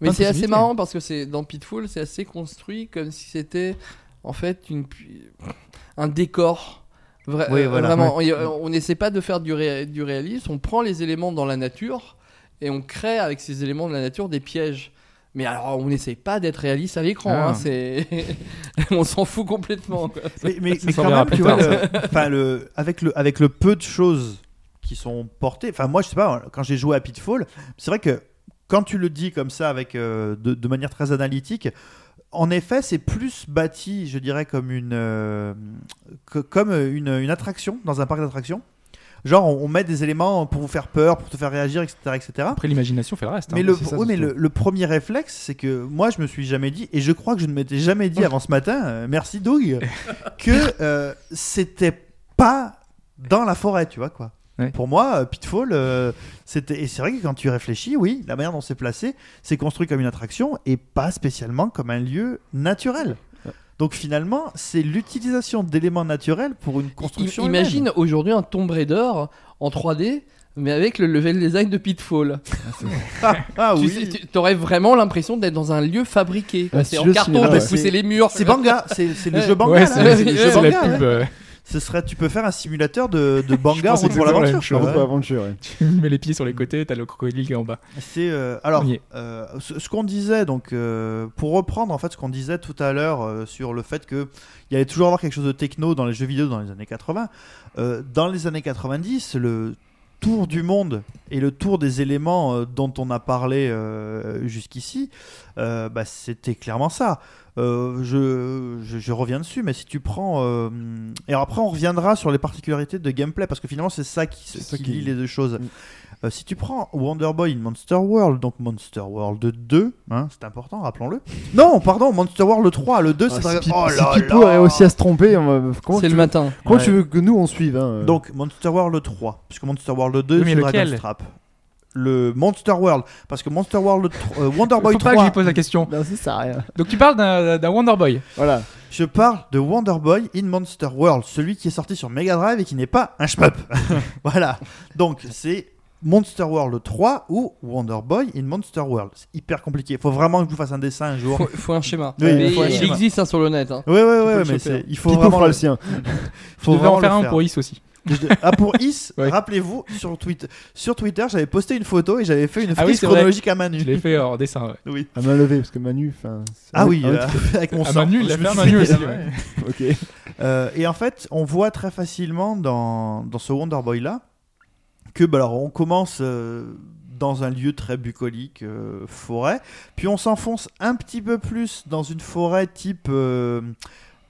Mais c'est assez marrant parce que c'est dans Pitfall, c'est assez construit comme si c'était en fait une, un décor. Vra- Oui, voilà. Vraiment, on- on n'essaie pas de faire du, ré- du réalisme, on prend les éléments dans la nature et on crée avec ces éléments de la nature des pièges. Mais alors, on n'essaie pas d'être réaliste à l'écran, Ah. hein, c'est... on s'en fout complètement. quoi. Mais, mais, Ça mais quand même, plus tu vois, tard, le- enfin, le, avec, le, avec le peu de choses qui sont portées, enfin moi je sais pas, quand j'ai joué à Pitfall, c'est vrai que quand tu le dis comme ça, avec, euh, de, de manière très analytique, en effet c'est plus bâti, je dirais, comme une, euh, que- comme une, une attraction dans un parc d'attractions. Genre on, on met des éléments pour vous faire peur, pour te faire réagir, etc. etc. Après, l'imagination fait le reste. hein. Mais, le, ça, oui, mais le, le premier réflexe, c'est que moi, je me suis jamais dit, et je crois que je ne m'étais jamais dit avant ce matin, euh, merci Doug, que c'était pas dans la forêt, tu vois quoi. Ouais. Pour moi, euh, Pitfall, euh, c'était. Et c'est vrai que quand tu réfléchis, oui, la manière dont c'est placé, c'est construit comme une attraction et pas spécialement comme un lieu naturel. Donc finalement, c'est l'utilisation d'éléments naturels pour une construction. I- Imagine aujourd'hui un Tomb Raider en 3D, mais avec le level design de Pitfall. Ah, ah Tu oui. sais, tu aurais vraiment l'impression d'être dans un lieu fabriqué. Ah, c'est en carton, de pousser C'est- les murs. C'est Banga, c'est le jeu Banga. Ouais, c'est le jeu Banga, pub. ouais. euh, Ce serait, tu peux faire un simulateur de, de Banga pense route pour l'aventure. ouais. ouais. tu mets les pieds sur les côtés, t'as le crocodile qui est en bas. C'est euh, alors euh, ce, ce qu'on disait donc euh, pour reprendre en fait ce qu'on disait tout à l'heure euh, sur le fait que il y allait toujours avoir quelque chose de techno dans les jeux vidéo dans les années 80. euh, dans les années 90, le tour du monde et le tour des éléments euh, dont on a parlé euh, jusqu'ici, euh, bah, c'était clairement ça. Euh, je, je, je reviens dessus, mais si tu prends. euh, et après, on reviendra sur les particularités de gameplay, parce que finalement, c'est ça qui, ça qui qui- lie les deux choses. Mm. Euh, si tu prends Wonder Boy in Monster World, donc Monster World 2, hein, c'est important, rappelons-le. Non, pardon, Monster World 3, le 2, Ah, c'est si Pi- Oh si là Pipo là a réussi à se tromper, C'est tu, le matin. comment Ouais. tu veux que nous on suive hein, Donc Monster World 3, puisque Monster World 2, Oui, mais c'est lequel? Dragon's Trap. Le Monster World, parce que Monster World, euh, Wonder Boy Faut pas que 3, je lui pose la question. Non, ça sert à rien. Donc tu parles d'un d'un Wonder Boy. Voilà. je parle de Wonder Boy in Monster World, celui qui est sorti sur Mega Drive et qui n'est pas un shmup. voilà. Donc c'est Monster World 3 ou Wonder Boy in Monster World. C'est hyper compliqué. Faut vraiment que je vous fasse un dessin un jour. Faut, faut un schéma. Oui, mais il faut un il schéma. existe hein, sur le net. hein. Ouais, ouais, le mais c'est- hein. il faut Pipo vraiment fera le sien. Faut Tu devrais en vraiment faire le un faire. pour Is aussi. Ah pour Is, Ouais. rappelez-vous sur Twitter, sur Twitter, j'avais posté une photo et j'avais fait une Ah oui, frise vrai. chronologique à Manu. Je l'ai fait en dessin. ouais. Oui. À main levée, parce que Manu. enfin, c'est- Ah oui, ah euh, avec mon Ah, sang. Manu, il l'a fait à Manu aussi. ouais. ok. Euh, et en fait, on voit très facilement dans, dans ce Wonder Boy là que bah, alors on commence euh, dans un lieu très bucolique, euh, forêt, puis on s'enfonce un petit peu plus dans une forêt type euh,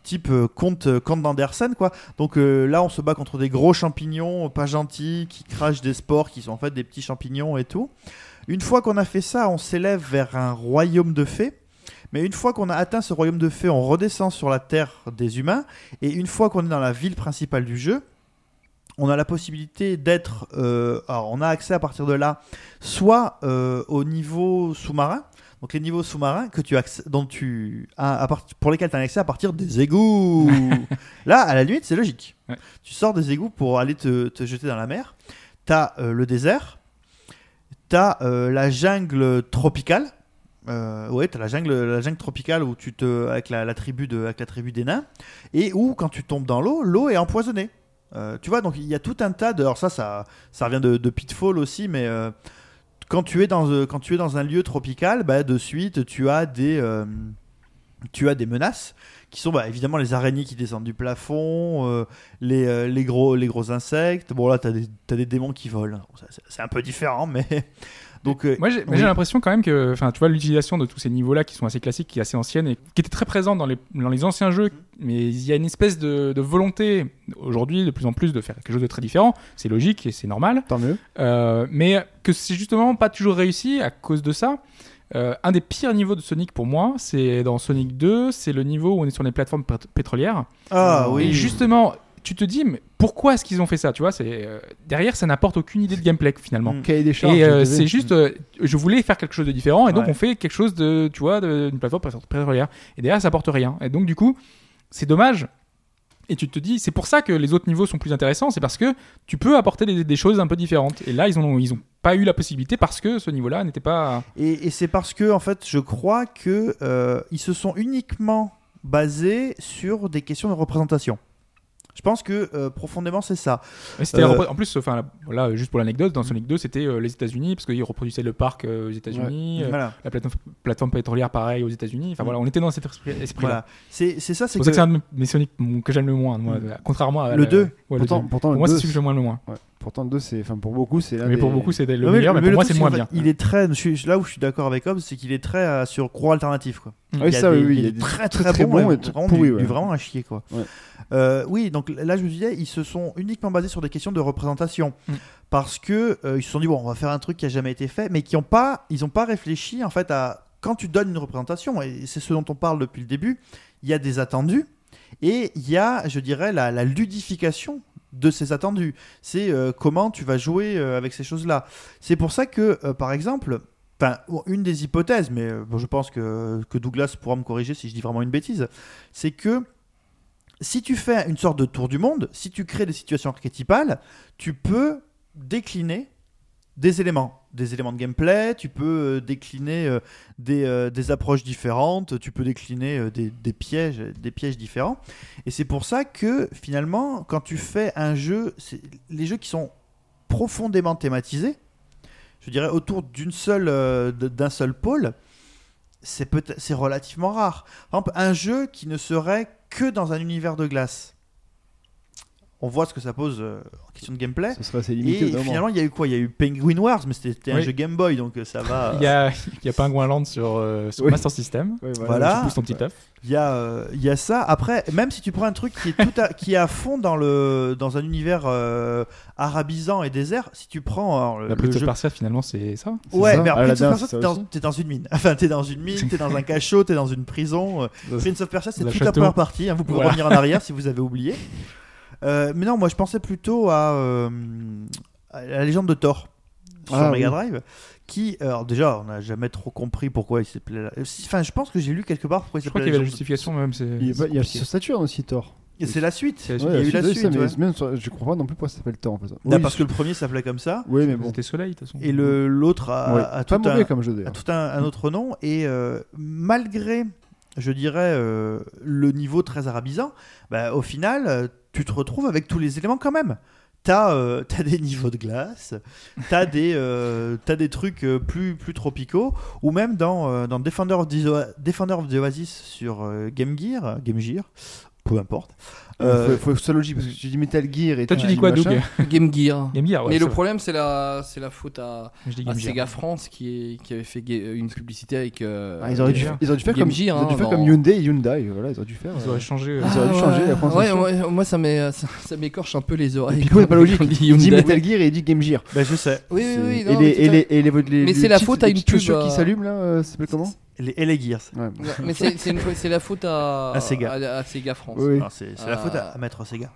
type euh, conte euh, conte d'Andersen quoi. Donc euh, là, on se bat contre des gros champignons euh, pas gentils qui crachent des spores qui sont en fait des petits champignons et tout. Une fois qu'on a fait ça, on s'élève vers un royaume de fées. Mais une fois qu'on a atteint ce royaume de fées, on redescend sur la terre des humains. Et une fois qu'on est dans la ville principale du jeu, on a la possibilité d'être. euh, alors, on a accès à partir de là, soit euh, au niveau sous-marin. Donc les niveaux sous-marins que tu dont tu as pour lesquels tu as accès à partir des égouts. Là, à la limite, c'est logique. Ouais. Tu sors des égouts pour aller te, te jeter dans la mer. Tu as le désert. Tu as la jungle tropicale. Euh, ouais, tu as la jungle, la jungle tropicale où tu te, avec, la, la tribu de, avec la tribu des nains. Et où, quand tu tombes dans l'eau, l'eau est empoisonnée. Euh, tu vois, donc il y a tout un tas de. Alors, ça, ça, ça revient de, de Pitfall aussi, mais. Euh, quand tu es dans un lieu tropical, bah, de suite tu as des euh, tu as des menaces qui sont bah, évidemment les araignées qui descendent du plafond, euh, les, euh, les gros les gros insectes. Bon là tu as des t'as des démons qui volent. C'est- un peu différent, mais donc euh, Moi, j'ai oui. l'impression quand même que, enfin, tu vois, l'utilisation de tous ces niveaux-là qui sont assez classiques, qui est assez ancienne et qui était très présente dans les, dans les anciens jeux, mais il y a une espèce de, de volonté aujourd'hui de plus en plus de faire quelque chose de très différent. C'est logique et c'est normal, Tant mieux. Euh, mais que c'est justement pas toujours réussi à cause de ça. Euh, un des pires niveaux de Sonic pour moi, c'est dans Sonic 2, c'est le niveau où on est sur les plateformes pét- pétrolières. ah Et oui justement, tu te dis, mais pourquoi est-ce qu'ils ont fait ça Tu vois, c'est euh, derrière, ça n'apporte aucune idée de gameplay finalement. Mm. Cahier des charges. Et euh, c'est juste, euh, je voulais faire quelque chose de différent, et donc on fait quelque chose de, tu vois, d'une plateforme pétro- pétrolière. Et derrière, ça apporte rien. Et donc du coup, c'est dommage. Et tu te dis, c'est pour ça que les autres niveaux sont plus intéressants, c'est parce que tu peux apporter des, choses un peu différentes. Et là, ils ont, ils ont pas eu la possibilité parce que ce niveau-là n'était pas. Et, et c'est parce que, en fait, je crois que euh, ils se sont uniquement basés sur des questions de représentation. Je pense que euh, profondément c'est ça. Euh, en plus, enfin, là, voilà, juste pour l'anecdote, dans Sonic 2, c'était euh, les États-Unis parce qu'ils reproduisaient le parc euh, aux États-Unis, euh, Voilà. la plateforme, plateforme pétrolière pareil aux États-Unis. Enfin Mm. voilà, on était dans cet esprit- esprit-là. Voilà. C'est ça, C'est que, c'est un de mes Sonic que j'aime le moins, moi, contrairement à Le la- 2. ouais, le Pourtant, 2. pourtant, Pour le moi, c'est celui que j'aime le moins. Ouais. Pourtant, le 2, c'est, enfin, pour beaucoup, c'est Mais des- pour beaucoup, c'est le Ouais, meilleur, mais, pour moi, c'est moins bien. Il est très, je suis, là où je suis d'accord avec Hobbes, c'est qu'il est très euh, sur croix alternatif quoi. Il oui, ça, des- oui, oui, il des très très, très bons et ouais. vraiment à chier quoi. Euh, oui, donc là je me disais, ils se sont uniquement basés sur des questions de représentation Mm. parce que euh, ils se sont dit bon, on va faire un truc qui a jamais été fait, mais qui ont pas, ils pas réfléchi en fait à quand tu donnes une représentation et c'est ce dont on parle depuis le début, il y a des attendus et il y a, je dirais, la, la ludification de ces attendus. C'est euh, comment tu vas jouer euh, avec ces choses-là. C'est pour ça que, euh, par exemple, une des hypothèses, mais bon, je pense que, que Douglas pourra me corriger si je dis vraiment une bêtise, c'est que si tu fais une sorte de tour du monde, si tu crées des situations archétypales, tu peux décliner des éléments, des éléments de gameplay, tu peux euh, décliner euh, des, euh, des approches différentes, tu peux décliner des, des pièges, des pièges différents. Et c'est pour ça que finalement, quand tu fais un jeu, les jeux qui sont profondément thématisés, je dirais autour d'une seule, d'un seul pôle, c'est relativement rare. Par exemple, un jeu qui ne serait que dans un univers de glace. On voit ce que ça pose euh, en question de gameplay. Ce serait assez limité. Et finalement, il y a eu quoi? Il y a eu Penguin Wars, mais c'était un jeu Game Boy, donc euh, ça va. Il y a, il y a Penguin Land sur, euh, sur Oui. Master System. Voilà. Tu pousses ton petit œuf. Il y a, euh, il y a ça. Après, même si tu prends un truc qui est tout à, qui est à fond dans le dans un univers euh, arabisant et désert, si tu prends alors, le, La Prince of jeu- Persia, finalement, c'est ça. Ouais, ça. mais Aladdin, Prince of Persia, ça t'es dans, t'es dans une mine. Enfin, t'es dans une mine, t'es dans un cachot, t'es dans une prison. Prince of Persia, c'est toute la première partie. hein, vous pouvez Voilà. revenir en arrière si vous avez oublié. Euh, mais non, moi je pensais plutôt à, euh, à la légende de Thor sur Ah, Mega oui. Drive. Qui, alors déjà, on n'a jamais trop compris pourquoi il s'appelait. la- Si- Enfin, je pense que j'ai lu quelque part pourquoi il Je crois s'appelait qu'il y avait la de- justification même. c'est- Il y a, il y a sur Saturn aussi, Thor. Et C'est la suite. Il y a eu la suite. ouais. même sur- je comprends pas non plus pourquoi ça s'appelle Thor en fait. Bah, Oui, parce que le premier s'appelait comme ça. Oui, mais bon. C'était Soleil, de toute façon. Et le- l'autre a, Ouais. a Pas tout, un, mauvais comme jeu a tout un, un autre nom. Et euh, malgré, je dirais, euh, le niveau très arabisant, bah, au final, euh, tu te retrouves avec tous les éléments quand même. T'as euh, des niveaux de glace, t'as des, euh, trucs euh, plus, tropicaux, ou même dans, Defender, of Defender of the Oasis sur Game Gear, Game Gear, peu importe. Euh, faut, faut que ce soit logique parce que tu dis Metal Gear et Toi, tu dis quoi, Doug. Game Gear. Game Gear, ouais. mais c'est le vrai. problème, c'est la, c'est la faute à, à. Sega France qui, est, qui avait fait une publicité avec. euh, Ah, ils, auraient dû, Game ils auraient dû faire Game comme, Gear, ils auraient dû hein, faire dans- comme Hyundai et Hyundai. Voilà, ils auraient dû faire. Ils euh, auraient changé. Ils auraient dû changer la ouais, moi, ça m'est- ça, ça m'écorche un peu les oreilles. Pico n'est pas logique. Il dit. Metal Gear et il dit Game Gear. bah, je sais. Oui, oui, C'est- oui. et les, mais tout et à- les, et les, les- Mais les c'est la faute à une pub, qui euh, s'allument là, euh, ça s'appelle comment? Les, et les Gears. Ouais. Ouais, mais c'est la faute à, À Sega. à- à Sega France. Oui. C'est la faute à, à mettre Sega.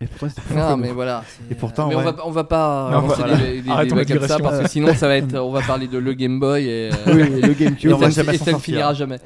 Et pourtant, c'était Non, mais voilà. Et pourtant, mais on ouais. va, on va pas Non, avancer voilà. des, des Arrêtons débats la comme ça digression. parce que sinon ça va être, on va parler de le Game Boy et, euh, Oui, le GameCube. Et on va et ça, jamais et s'en ça ne finira jamais.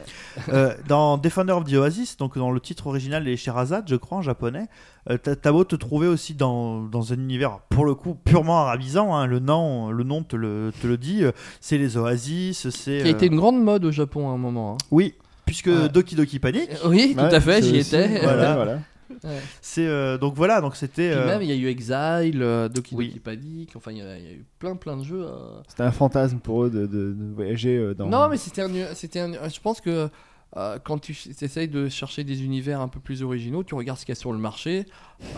Euh, dans Defender of the Oasis, donc dans le titre original les Sherazade, je crois en japonais, euh, t'as beau te trouver aussi dans, dans un univers pour le coup purement arabisant, hein, le nom le nom te le, te le dit, euh, c'est les Oasis, c'est Qui a été une grande mode au Japon à un moment. hein. oui, puisque Ouais. Doki Doki Panic, Oui, tout Ouais, à fait, j'y aussi- étais. Voilà, voilà. Ouais. c'est euh, donc voilà, donc c'était euh, même, il y a eu Exile, euh, Doki Oui. Doki Panic, enfin, il y, a il y a eu plein plein de jeux. euh. C'était un fantasme pour eux de, de- de voyager euh, dans. Non, mais c'était un, c'était un. Je pense que euh, quand tu essayes de chercher des univers un peu plus originaux, tu regardes ce qu'il y a sur le marché,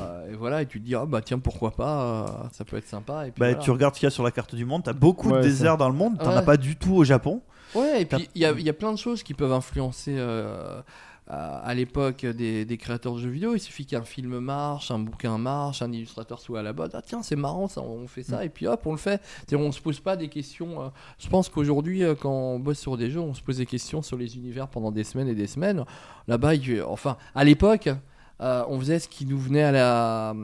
euh, et voilà, et tu te dis, ah bah tiens, pourquoi pas, euh, ça peut être sympa. Et puis bah, voilà. tu regardes ce qu'il y a sur la carte du monde, t'as beaucoup Ouais, de déserts dans le monde, t'en Ouais. as pas du tout au Japon. Ouais, et puis il y a, il y a plein de choses qui peuvent influencer euh, à, à l'époque des, des créateurs de jeux vidéo. Il suffit qu'un film marche, un bouquin marche, un illustrateur soit à la mode. Ah tiens, c'est marrant, ça, on fait ça, et puis hop, on le fait. C'est-à-dire, on se pose pas des questions. euh, je pense qu'aujourd'hui, euh, quand on bosse sur des jeux, on se pose des questions sur les univers pendant des semaines et des semaines. Là-bas, enfin, à l'époque. euh, on faisait ce qui nous venait à la,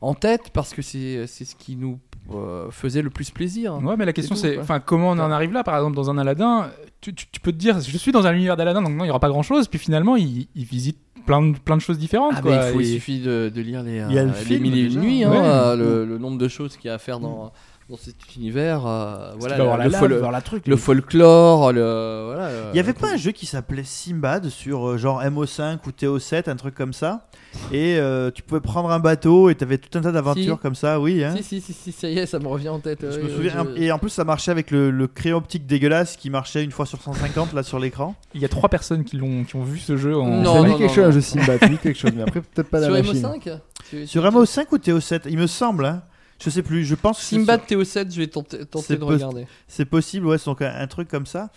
en tête parce que c'est ce qui nous euh, faisait le plus plaisir. Ouais, mais la question c'est, enfin, comment on en arrive là? Par exemple, dans un Aladdin, tu, tu- tu peux te dire, je suis dans un univers d'Aladdin, donc non, il y aura pas grand chose. Puis finalement, il, il visite plein de, plein de choses différentes. Ah, quoi, il, faut, il suffit de, de lire les, Il y a le euh, film, les mille et une nuits, hein, Ouais. euh, le, le nombre de choses qu'il y a à faire dans, dans cet univers. euh, tu voilà, le, la le lave, fol- voir la truc. le folklore, le, voilà, Il y avait pas un jeu qui s'appelait Simbad sur euh, genre MO5 ou TO7, un truc comme ça? Et euh, tu pouvais prendre un bateau et t'avais tout un tas d'aventures Si. comme ça, oui. Hein. Si, si, si, si, ça y est, ça me revient en tête. Je euh, me euh, souviens. je- Et en plus, ça marchait avec le, le crayon optique dégueulasse qui marchait une fois sur 150 là sur l'écran. Il y a trois personnes qui l'ont, qui ont vu ce jeu en. Non, ça non, dit quelque non, chose, non. un jeu Simba, ça me dit quelque chose, mais après, peut-être pas la Sur machine. MO5 Tu- Sur tu- MO5 ou TO7 Il me semble. Hein. Je sais plus. Je pense que c'est- Simbad TO7, je vais tenter, de regarder. c'est possible. Ouais, c'est donc un, un truc comme ça.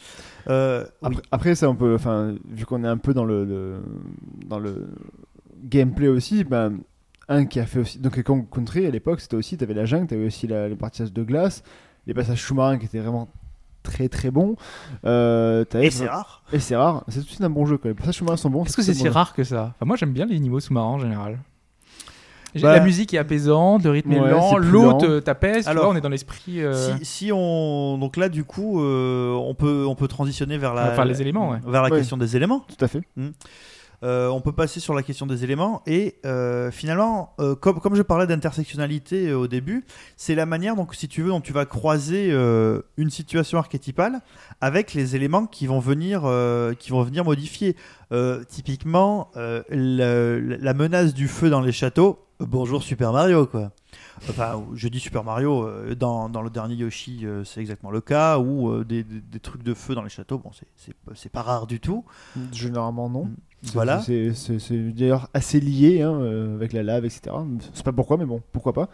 Euh, oui. Après, ça, on peut, enfin, vu qu'on est un peu dans le, le- dans le gameplay aussi, ben, un qui a fait aussi, donc Kong Country à l'époque, c'était aussi, t'avais la jungle, t'avais aussi la, les partages de glace, les passages sous-marins qui étaient vraiment très très bons. Euh, Et c'est rare. Et c'est rare. C'est tout de suite un bon jeu. Quand les passages sous-marins sont bons. Est-ce que c'est si rare que ça? Enfin, Moi, j'aime bien les niveaux sous-marins en général. Bah- La musique est apaisante, le rythme Ouais, est lent, l'eau te- t'apaise, tu Alors, vois, on est dans l'esprit. euh, Si, si on donc là du coup euh, on peut on peut transitionner vers la Enfin, les éléments, ouais. vers la Ouais. question des éléments. Tout à fait. Euh, on peut passer sur la question des éléments et euh, finalement, euh, comme, je parlais d'intersectionnalité au début, c'est la manière donc si tu veux dont tu vas croiser une situation archétypale avec les éléments qui vont venir qui vont venir modifier. Typiquement, la menace du feu dans les châteaux. bonjour Super Mario quoi. Enfin, je dis Super Mario, euh, dans, dans le dernier Yoshi, euh, c'est exactement le cas, ou euh, des, des- des trucs de feu dans les châteaux, bon, c'est- pas rare du tout. Généralement, non. C'est- Voilà. C'est d'ailleurs assez lié hein, avec la lave, etc. C'est pas pourquoi, mais bon, pourquoi pas.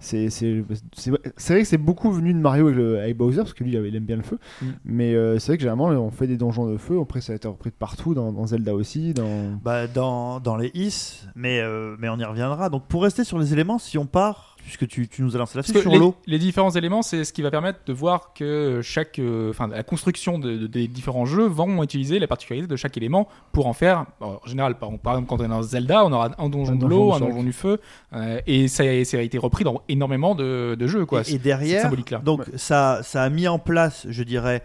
C'est vrai que c'est beaucoup venu de Mario avec, le- avec Bowser, parce que lui, il aime bien le feu. Mm. Mais euh, c'est vrai que généralement, on fait des donjons de feu. Après, ça a été repris de partout, dans, dans Zelda aussi. Dans... Bah, dans, dans les is, mais, euh, mais on y reviendra. Donc pour rester sur les éléments, si on part, puisque tu, tu nous as lancé que sur les, l'eau. les différents éléments, c'est ce qui va permettre de voir que chaque, euh, enfin, la construction de- de- des différents jeux vont utiliser les particularités de chaque élément pour en faire. bon, en général, par, par exemple, quand on est dans Zelda, on aura un donjon Un de l'eau, un donjon du feu, euh, et ça, a- ça a été repris dans énormément de, de jeux, quoi. Et, et cette derrière, donc ça, ça a mis en place, je dirais,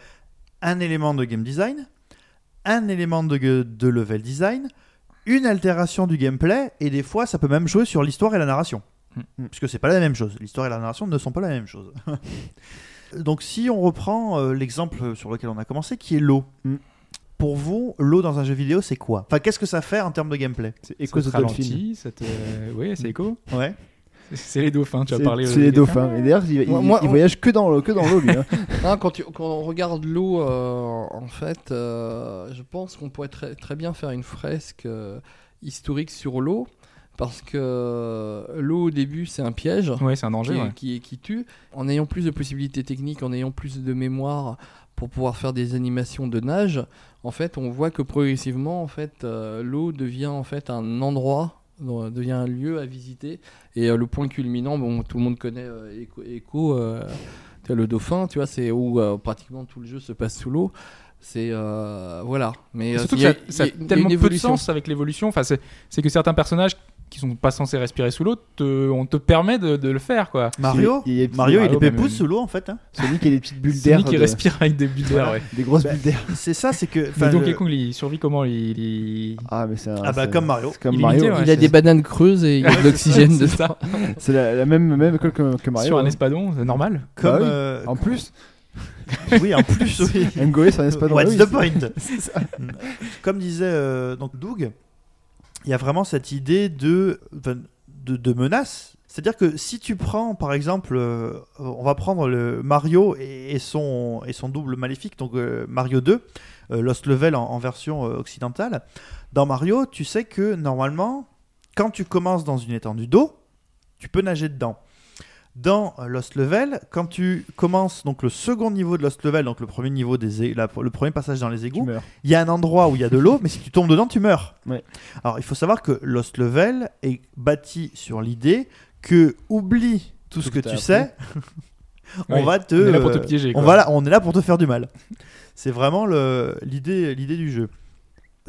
un élément de game design, un élément de, de level design, une altération du gameplay, et des fois, ça peut même jouer sur l'histoire et la narration. Mm. Puisque c'est pas la même chose. L'histoire et la narration ne sont pas la même chose. Donc si on reprend euh, l'exemple sur lequel on a commencé, qui est l'eau. Mm. Pour vous, l'eau dans un jeu vidéo, c'est quoi? Enfin, qu'est-ce que ça fait en termes de gameplay? C'est ralentit, ça te- Oui, c'est écho. Ouais. C'est les dauphins, tu as parlé. c'est les dauphins. Et d'ailleurs, il, il- Moi- il voyage que dans, que dans l'eau, lui. hein. Quand, tu- quand on regarde l'eau, euh, en fait, euh, je pense qu'on pourrait très, très bien faire une fresque euh, historique sur l'eau. Parce que euh, l'eau, au début, c'est un piège Ouais, c'est un danger. qui, ouais. qui, qui tue. En ayant plus de possibilités techniques, en ayant plus de mémoire pour pouvoir faire des animations de nage, en fait, on voit que progressivement, en fait, euh, l'eau devient en fait un endroit, devient un lieu à visiter. Et euh, le point culminant, bon, tout le monde connaît euh, Echo, le dauphin, tu vois, c'est où pratiquement tout le jeu se passe sous l'eau. C'est euh, voilà, mais Surtout que ça, a tellement peu de sens avec l'évolution. Enfin, c'est que certains personnages qui qui sont pas censés respirer sous l'eau, te- on te permet de, de le faire quoi. Mario, Il y a des petits- Mario, il Mario, est même- pépouze sous l'eau en fait. hein. Sonic a des petites bulles d'air. Sonic qui de- respire avec des bulles d'air, ouais. Des grosses Bah, bulles d'air. C'est ça, c'est que. Mais Donkey le- Kong, il survit comment il, il- Ah, mais c'est un- Ah bah c'est- comme Mario. c'est comme Illimité, Mario. ouais. Il a des bananes creuses et il y a de l'oxygène C'est dedans. ça. C'est la, la même, même école que, que Mario. Sur un hein. espadon, c'est normal. Comme. Bah oui. euh, En plus, oui, en plus, oui. Ngoe, c'est un espadon. What's Oui, the c'est- point ça. Comme disait euh, donc Doug, il y a vraiment cette idée de, de, menace. C'est-à-dire que si tu prends, par exemple, euh, on va prendre le Mario et, son, et son double maléfique, donc euh, Mario 2, euh, Lost Level en, version occidentale. Dans Mario, tu sais que normalement, quand tu commences dans une étendue d'eau, tu peux nager dedans. Dans euh, Lost Level, quand tu commences donc le second niveau de Lost Level, donc le premier niveau des la- le premier passage dans les égouts, il y a un endroit où il y a de l'eau, mais si tu tombes dedans, tu meurs. Ouais. Alors, il faut savoir que Lost Level est bâti sur l'idée que oublie tout ce que, que tu sais, on Oui. va te, On est là pour te piéger. on va là- on est là pour te faire du mal. C'est vraiment l'idée, l'idée du jeu.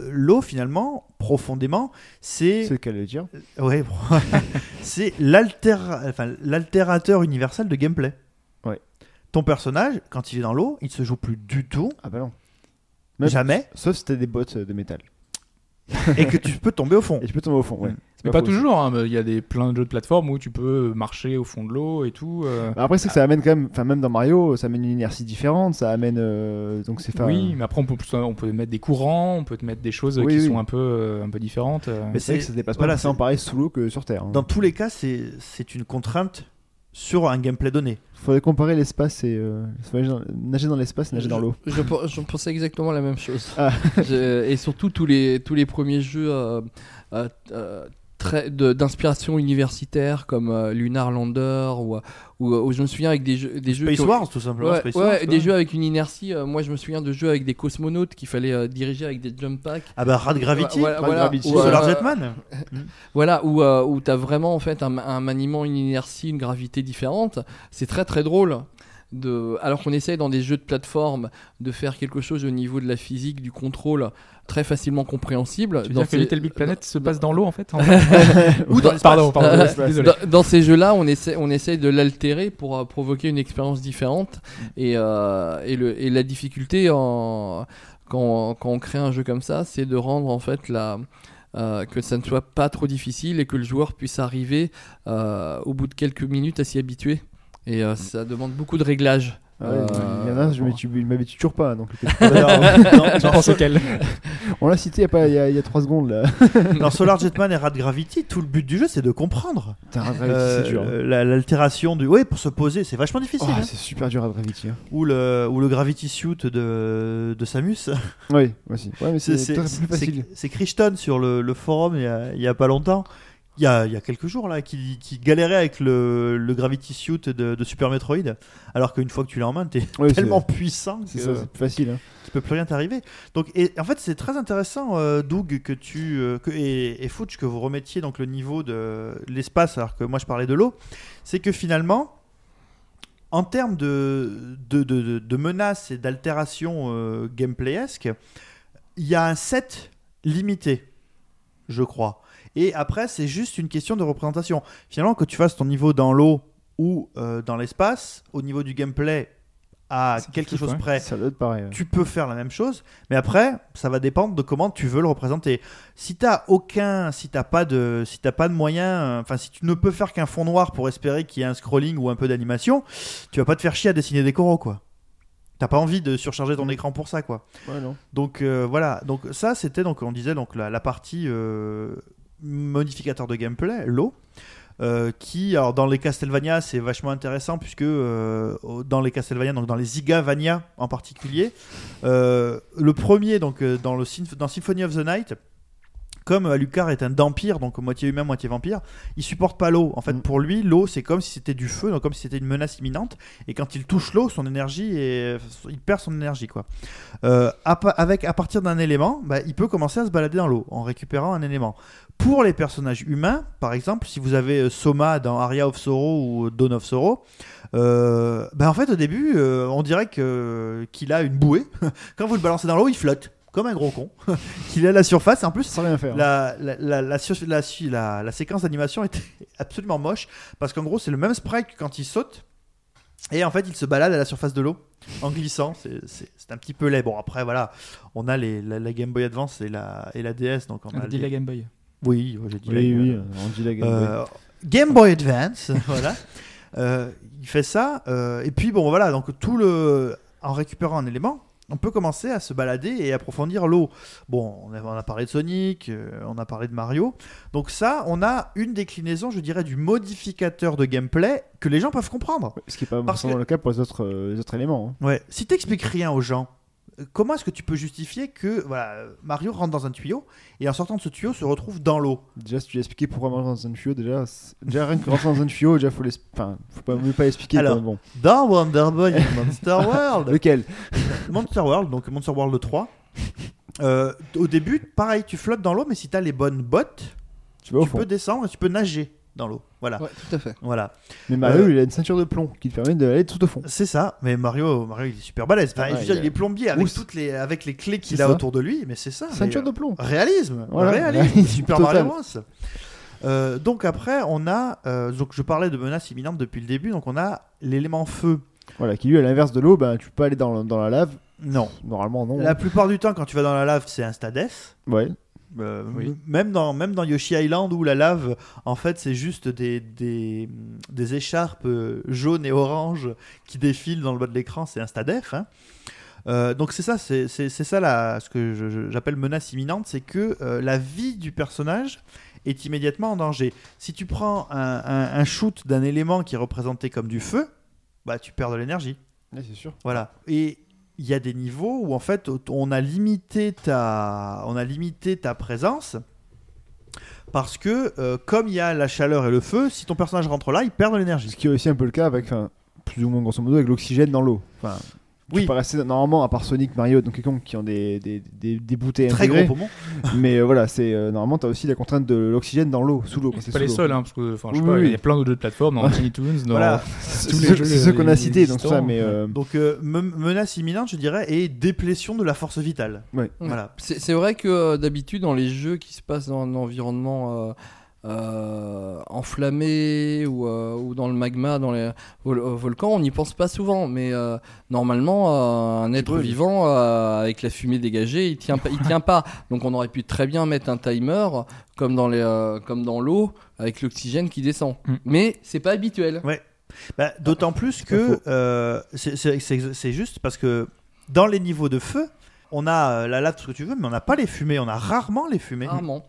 Euh, L'eau, finalement, profondément, c'est C'est le cas de le dire. ouais, c'est l'alter, enfin, l'altérateur universel de gameplay. Ouais. Ton personnage, quand il est dans l'eau, il se joue plus du tout, Ah bah non. Même- jamais, Sauf si t'as des bottes de métal. Et que tu peux tomber au fond. Et tu peux tomber au fond, ouais. Mm. Mais pas faux, toujours, hein, il y a des, plein de jeux de plateforme où tu peux marcher au fond de l'eau et tout. euh. Bah Après, c'est que ça amène quand même, enfin même dans Mario, ça amène une inertie différente, ça amène euh, donc c'est pas. Oui, mais après on peut, on peut mettre des courants, on peut te mettre des choses Oui, qui oui. sont un peu, euh, un peu différentes. Mais c'est vrai que ça se dépasse pas voilà, forcément c'est- pareil sous l'eau que sur Terre. hein. Dans tous les cas, c'est c'est une contrainte sur un gameplay donné. Faudrait comparer l'espace et euh, nager dans- nager dans l'espace et nager dans l'eau. Je, je pe- je pensais exactement la même chose. Ah. Je- et surtout tous les, tous les premiers jeux euh, euh, euh, d'inspiration universitaire comme euh, Lunar Lander ou, ou, ou je me souviens avec des jeux, des jeux Space ont- Wars, tout simplement. Ouais, Space ouais, Wars, des jeux avec une inertie. euh, moi, je me souviens de jeux avec des cosmonautes qu'il fallait euh, diriger avec des jump packs. Ah bah Rad Gravity, Voilà, Rad voilà, Gravity. ou, euh, Solar Jetman. Voilà, où, euh, où tu as vraiment en fait un, un maniement, une inertie, une gravité différente. C'est très très drôle. De... Alors qu'on essaye dans des jeux de plateforme de faire quelque chose au niveau de la physique, du contrôle, très facilement compréhensible. Tu veux Dans dire que ces- Little Big Planet se passe dans l'eau en fait en Ou dans- Pardon, pardon, désolé. Dans, dans ces jeux-là, on essaie, on essaie de l'altérer pour euh, provoquer une expérience différente. Et, euh, et, le, et la difficulté en, quand, quand on crée un jeu comme ça, c'est de rendre en fait la, euh, que ça ne soit pas trop difficile et que le joueur puisse arriver au bout de quelques minutes à s'y habituer. Et euh, ça demande beaucoup de réglages. Ah ouais, Euh, il y en a, je m'habitue- il m'habitue toujours pas. Donc, Tu penses auquel on l'a cité il y a pas, il y a, il y a 3 secondes là. Dans Solar Jetman et Rad Gravity, tout le but du jeu, c'est de comprendre euh, Gravity, c'est dur. hein. la- l'altération du. Oui, pour se poser, c'est vachement difficile. Oh, hein. c'est super dur Rad Gravity. hein. Ou le ou le Gravity Suit de de Samus. Oui, aussi. Ouais, mais c'est C'est peut-être c'est- plus facile. c'est- c'est Crichton sur le, le forum il y, a, il y a pas longtemps. Il y a, il y a quelques jours là, qui, qui galérait avec le, le Gravity Suit de, de Super Metroid, alors qu'une fois que tu l'as en main, t'es c'est- tellement puissant C'est que ça, c'est facile. hein. qu'il peut plus rien t'arriver. Donc, et en fait, c'est très intéressant, euh, Doug, que tu euh, que, et, et Fouch, que vous remettiez donc le niveau de l'espace, alors que moi je parlais de l'eau. C'est que finalement, en termes de, de, de, de- de menaces et d'altérations euh, gameplayesques, il y a un set limité, je crois. Et après, c'est juste une question de représentation. Finalement, que tu fasses ton niveau dans l'eau ou euh, dans l'espace, au niveau du gameplay, à quelque chose ouais. près, Ça doit être pareil. ouais. tu peux faire la même chose, mais après, ça va dépendre de comment tu veux le représenter. Si t'as aucun, si t'as pas de, si t'as pas de moyens, euh, enfin si tu ne peux faire qu'un fond noir pour espérer qu'il y ait un scrolling ou un peu d'animation, tu vas pas te faire chier à dessiner des coraux quoi. T'as pas envie de surcharger ton écran pour ça quoi. Ouais, non. Donc euh, voilà, donc ça c'était donc on disait donc la, la partie euh, modificateur de gameplay, l'eau. euh, qui, alors dans les Castlevania, c'est vachement intéressant puisque euh, dans les Castlevania, donc dans les Zigavania en particulier, euh, le premier, donc dans, le, dans Symphony of the Night, comme Alucard est un vampire, donc moitié humain, moitié vampire, il supporte pas l'eau. En fait, Mm. pour lui, l'eau, c'est comme si c'était du feu, donc comme si c'était une menace imminente. Et quand il touche l'eau, son énergie, est... il perd son énergie, quoi. Euh, avec, à partir d'un élément, bah, il peut commencer à se balader dans l'eau en récupérant un élément. Pour les personnages humains, par exemple, si vous avez euh, Soma dans Aria of Sorrow ou Dawn of Sorrow, euh, bah, en fait, au début, euh, on dirait que- qu'il a une bouée. Quand vous le balancez dans l'eau, il flotte. comme un gros con, qu'il est à la surface. En plus, Sans rien faire. la, la, la, la, la- la- la séquence d'animation était absolument moche parce qu'en gros, c'est le même sprite que quand il saute. Et en fait, il se balade à la surface de l'eau en glissant. C'est- un petit peu laid. Bon, après, voilà, on a les, la, la Game Boy Advance et la, et la DS. Donc on On a a dit les- la Game Boy. Oui, j'ai dit Oui, la- oui, on dit la Game Boy. euh, Game Boy Advance, voilà. Euh, il fait ça, euh, et puis bon, voilà, donc tout le, en récupérant un élément, on peut commencer à se balader et approfondir l'eau. Bon, on a, on a parlé de Sonic, euh, on a parlé de Mario, donc ça, on a une déclinaison, je dirais, du modificateur de gameplay que les gens peuvent comprendre. Ce qui est pas forcément que- le cas pour les autres, euh, les autres éléments. hein. Ouais. Si t'expliques rien aux gens, euh, comment est-ce que tu peux justifier que voilà, Mario rentre dans un tuyau et en sortant de ce tuyau se retrouve dans l'eau? Déjà, si tu expliqué pourquoi manger dans un tuyau, déjà, déjà rien que rentrer dans un tuyau, déjà faut les, enfin, faut pas mieux pas expliquer. Alors, bon. Dans Wonder Boy and Monster World, Lequel? Monster World, donc Monster World 3. euh, au début, pareil, tu flottes dans l'eau, mais si tu as les bonnes bottes, Tu peux descendre et tu peux nager dans l'eau. Voilà. Ouais, tout à fait. Voilà. Mais Mario, Euh, il a une ceinture de plomb qui te permet d'aller tout au fond. C'est ça, mais Mario, Mario il est super balèze. Enfin, Ouais, je veux dire, il il est- plombier avec, Ouh, toutes les, avec les clés qu'il a ça. autour de lui, mais c'est ça. Ceinture euh, de plomb. Réalisme, Voilà, réalisme, réalisme Super total. Mario Bros. Euh, donc après, on a, euh, donc je parlais de menaces imminentes depuis le début, donc on a l'élément feu. Voilà, qui lui, à l'inverse de l'eau, ben, tu peux aller dans, dans la lave. Non. Normalement, non. La plupart du temps, quand tu vas dans la lave, c'est un stadef. Ouais. Euh, Oui. même, dans, même dans Yoshi Island où la lave, en fait, c'est juste des, des, des écharpes euh, jaunes et oranges qui défilent dans le bas de l'écran, c'est un stadef. hein. Euh, donc c'est ça, c'est ça ce que j'appelle menace imminente, c'est que euh, la vie du personnage est immédiatement en danger. Si tu prends un, un- un shoot d'un élément qui est représenté comme du feu, bah tu perds de l'énergie. Ouais, c'est sûr. Voilà. Et il y a des niveaux où en fait on a limité ta, on a limité ta présence parce que euh, comme il y a la chaleur et le feu, si ton personnage rentre là, il perd de l'énergie. Ce qui est aussi un peu le cas avec, plus ou moins grosso modo, avec l'oxygène dans l'eau. Oui. Peux rester normalement, à part Sonic, Mario, donc quelqu'un qui ont des, des, des, des bouteilles Très gros intégrées. poumon. Mais euh, voilà, c'est euh, normalement, tu as aussi la contrainte de l'oxygène dans l'eau, sous l'eau. c'est pas les seuls, hein, parce que enfin, je sais Oui, pas, oui, il y a plein d'autres jeux de plateforme dans Tiny Toons, dans Voilà. C'est tous les ceux- jeux c'est ceux qu'on a cités, donc ça, mais. euh, Donc euh, me- menace imminente, je dirais, et déplétion de la force vitale. Ouais. Voilà. C'est c'est vrai que euh, d'habitude, dans les jeux qui se passent dans un environnement euh, enflammé ou, euh, ou dans le magma, dans les vol- euh, volcans, on n'y pense pas souvent. Mais euh, normalement, euh, un être vivant, euh, avec la fumée dégagée, il tient, pas- il tient pas. Donc on aurait pu très bien mettre un timer, comme dans les, euh, comme dans l'eau, avec l'oxygène qui descend. Mm. Mais c'est pas habituel. Bah, D'autant plus que euh, c'est- juste parce que dans les niveaux de feu, on a la lave, tout ce que tu veux, mais on n'a pas les fumées. On a rarement les fumées. Rarement.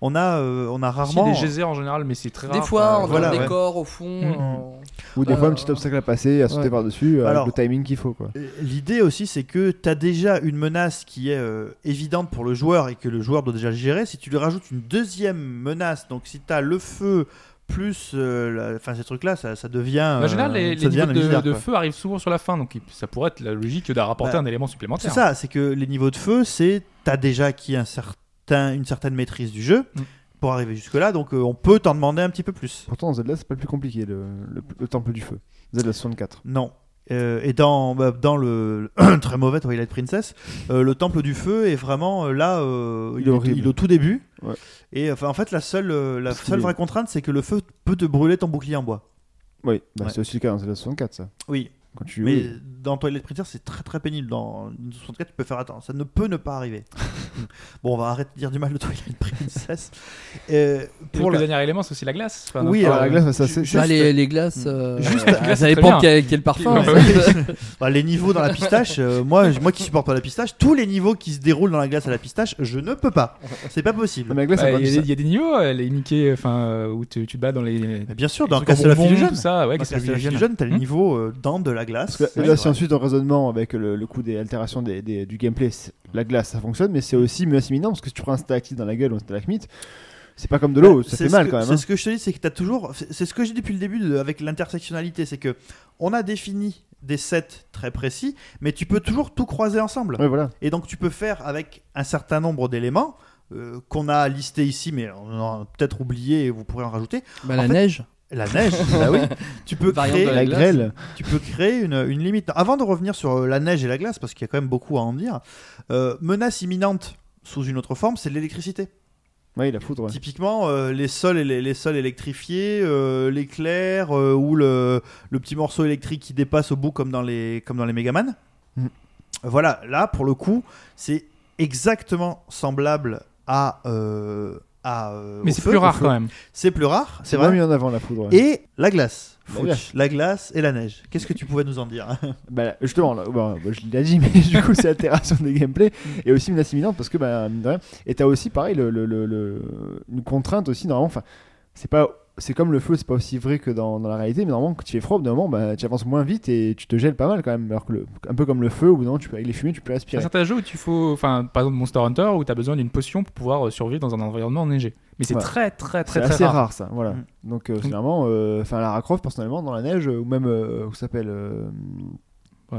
On a, euh, on a Si, rarement. des geysers en général, mais c'est très rare. Des fois, enfin, on voilà, a ouais. des décor au fond. Mhm. euh, Ou des fois, un Euh, petit obstacle à passer, à sauter ouais. par-dessus, euh, Alors- avec le timing qu'il faut. Quoi. L'idée aussi, c'est que tu as déjà une menace qui est euh, évidente pour le joueur et que le joueur doit déjà gérer. Si tu lui rajoutes une deuxième menace, donc si tu as le feu plus euh, la- enfin ces trucs-là, ça, ça devient. En général, euh, les, les niveaux de, misère, de quoi. feu arrivent souvent sur la fin, donc ça pourrait être la logique de rapporter Bah, un élément C'est supplémentaire. ça, c'est que les niveaux de feu, c'est tu as déjà acquis un certain, une certaine maîtrise du jeu Mm. pour arriver jusque-là, donc euh, on peut t'en demander un petit peu plus. Pourtant, dans Zelda, c'est pas le plus compliqué, le, le, le temple du feu. Zelda 64. Non. Euh, et dans, bah, dans le très mauvais Twilight Princess, euh, le temple du feu est vraiment euh, là, euh, Il il, est il au tout début. Ouais. Et enfin, en fait, la seule, la Parce seule est- vraie contrainte, c'est que le feu peut te brûler ton bouclier en bois. Oui, bah, Ouais. c'est aussi le cas dans Zelda 64, ça. Oui. Quand tu Mais oui. dans Twilight Princess, c'est très très pénible. Dans une 64, tu peux faire attends, ça ne peut ne pas arriver. bon, on va arrêter de dire du mal de Twilight Princess. Euh, Pour le la... dernier élément, c'est aussi la glace. Enfin, Oui, alors, la glace, ça, c'est- ju- Ah, juste- les, les glaces, euh, Juste- ça dépend quel, quel parfum. Ouais, ça. Bah, les niveaux dans la pistache, euh, moi, moi qui supporte pas la pistache, tous les niveaux qui se déroulent dans la glace à la pistache, je ne peux pas. C'est pas possible. Non, mais la glace, bah, ça Il va y, y a des niveaux, euh, les Mickey, enfin, où tu, tu te bats dans les. Mais bien sûr, dans Castle of Illusion, tout ça, ouais, Castle of Castle of Illusion. Illusion, t'as les Hmm. niveaux dans de la glace. Parce que Ouais, là, c'est si ensuite, en raisonnement avec le, le coup des altérations des, des- du gameplay, la glace, ça fonctionne, mais c'est aussi menace imminente, parce que si tu prends un stalactite dans la gueule ou un stalagmite, c'est pas comme de l'eau, ça c'est fait ce mal que- quand même. C'est hein. ce que je te dis, c'est que t'as toujours. c'est- C'est ce que j'ai dit depuis le début de- avec l'intersectionnalité, c'est que on a défini des sets très précis, mais tu peux toujours tout croiser ensemble. Ouais, voilà. Et donc tu peux faire avec un certain nombre d'éléments euh, qu'on a listés ici, mais on en a peut-être oublié et vous pourrez en rajouter. Bah, En la fait, neige. La neige, bah oui. Tu peux créer La grêle. tu peux créer une, une limite. Avant de revenir sur euh, la neige et la glace, parce qu'il y a quand même beaucoup à en dire, euh, menace imminente sous une autre forme, c'est l'électricité. Oui, la foudre. ouais. Typiquement, euh, les sols, et les, les sols électrifiés, euh, l'éclair euh, ou le, le petit morceau électrique qui dépasse au bout comme dans les, comme dans les Megaman. Mm. Voilà, là, pour le coup, c'est exactement semblable à. euh, à euh, Mais c'est plus rare quand même. C'est plus rare, c'est vrai. mis en avant la foudre. ouais. Et la glace. La Fouch, glace. la glace et la neige. Qu'est-ce que tu pouvais nous en dire? Bah, justement, là, bah, bah, je l'ai dit, mais du coup, c'est l'altération des gameplays et aussi menace imminente parce que, bah, mine de rien, et t'as aussi, pareil, le, le- le- le- une contrainte aussi, normalement, enfin, c'est pas. C'est comme le feu, c'est pas aussi vrai que dans, dans la réalité, mais normalement, quand tu fais froid, au bout d'un moment, bah, tu avances moins vite et tu te gèles pas mal quand même. Alors que le- un peu comme le feu, au bout d'un moment, tu peux, avec les fumées, tu peux Il y a respirer. certains jeux où tu faut, enfin, par exemple Monster Hunter, où tu as besoin d'une potion pour pouvoir euh, survivre dans un environnement enneigé. Mais c'est Ouais. très, très, très, très assez rare. rare. ça, voilà. Mm. Donc, euh, généralement, euh, enfin, Lara Croft, personnellement, dans la neige, euh, ou même, euh, où ça s'appelle euh,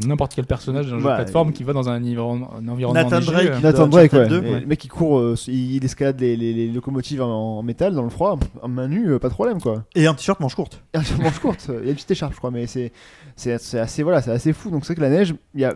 N'importe quel personnage d'un jeu Voilà. de plateforme qui va dans un, environnement- un environnement Nathan enneigé, Drake. euh, Nathan Dans Drake, ouais. Uncharted 2, Et ouais. Le mec qui court, euh, il, escalade les, les- les locomotives en, en métal dans le froid, en main nue, euh, pas de problème quoi. Et un t-shirt manche courte. Et une manche courte, il y a une petite écharpe, je crois, mais c'est c'est c'est assez voilà, c'est assez fou. Donc c'est vrai que la neige, il y a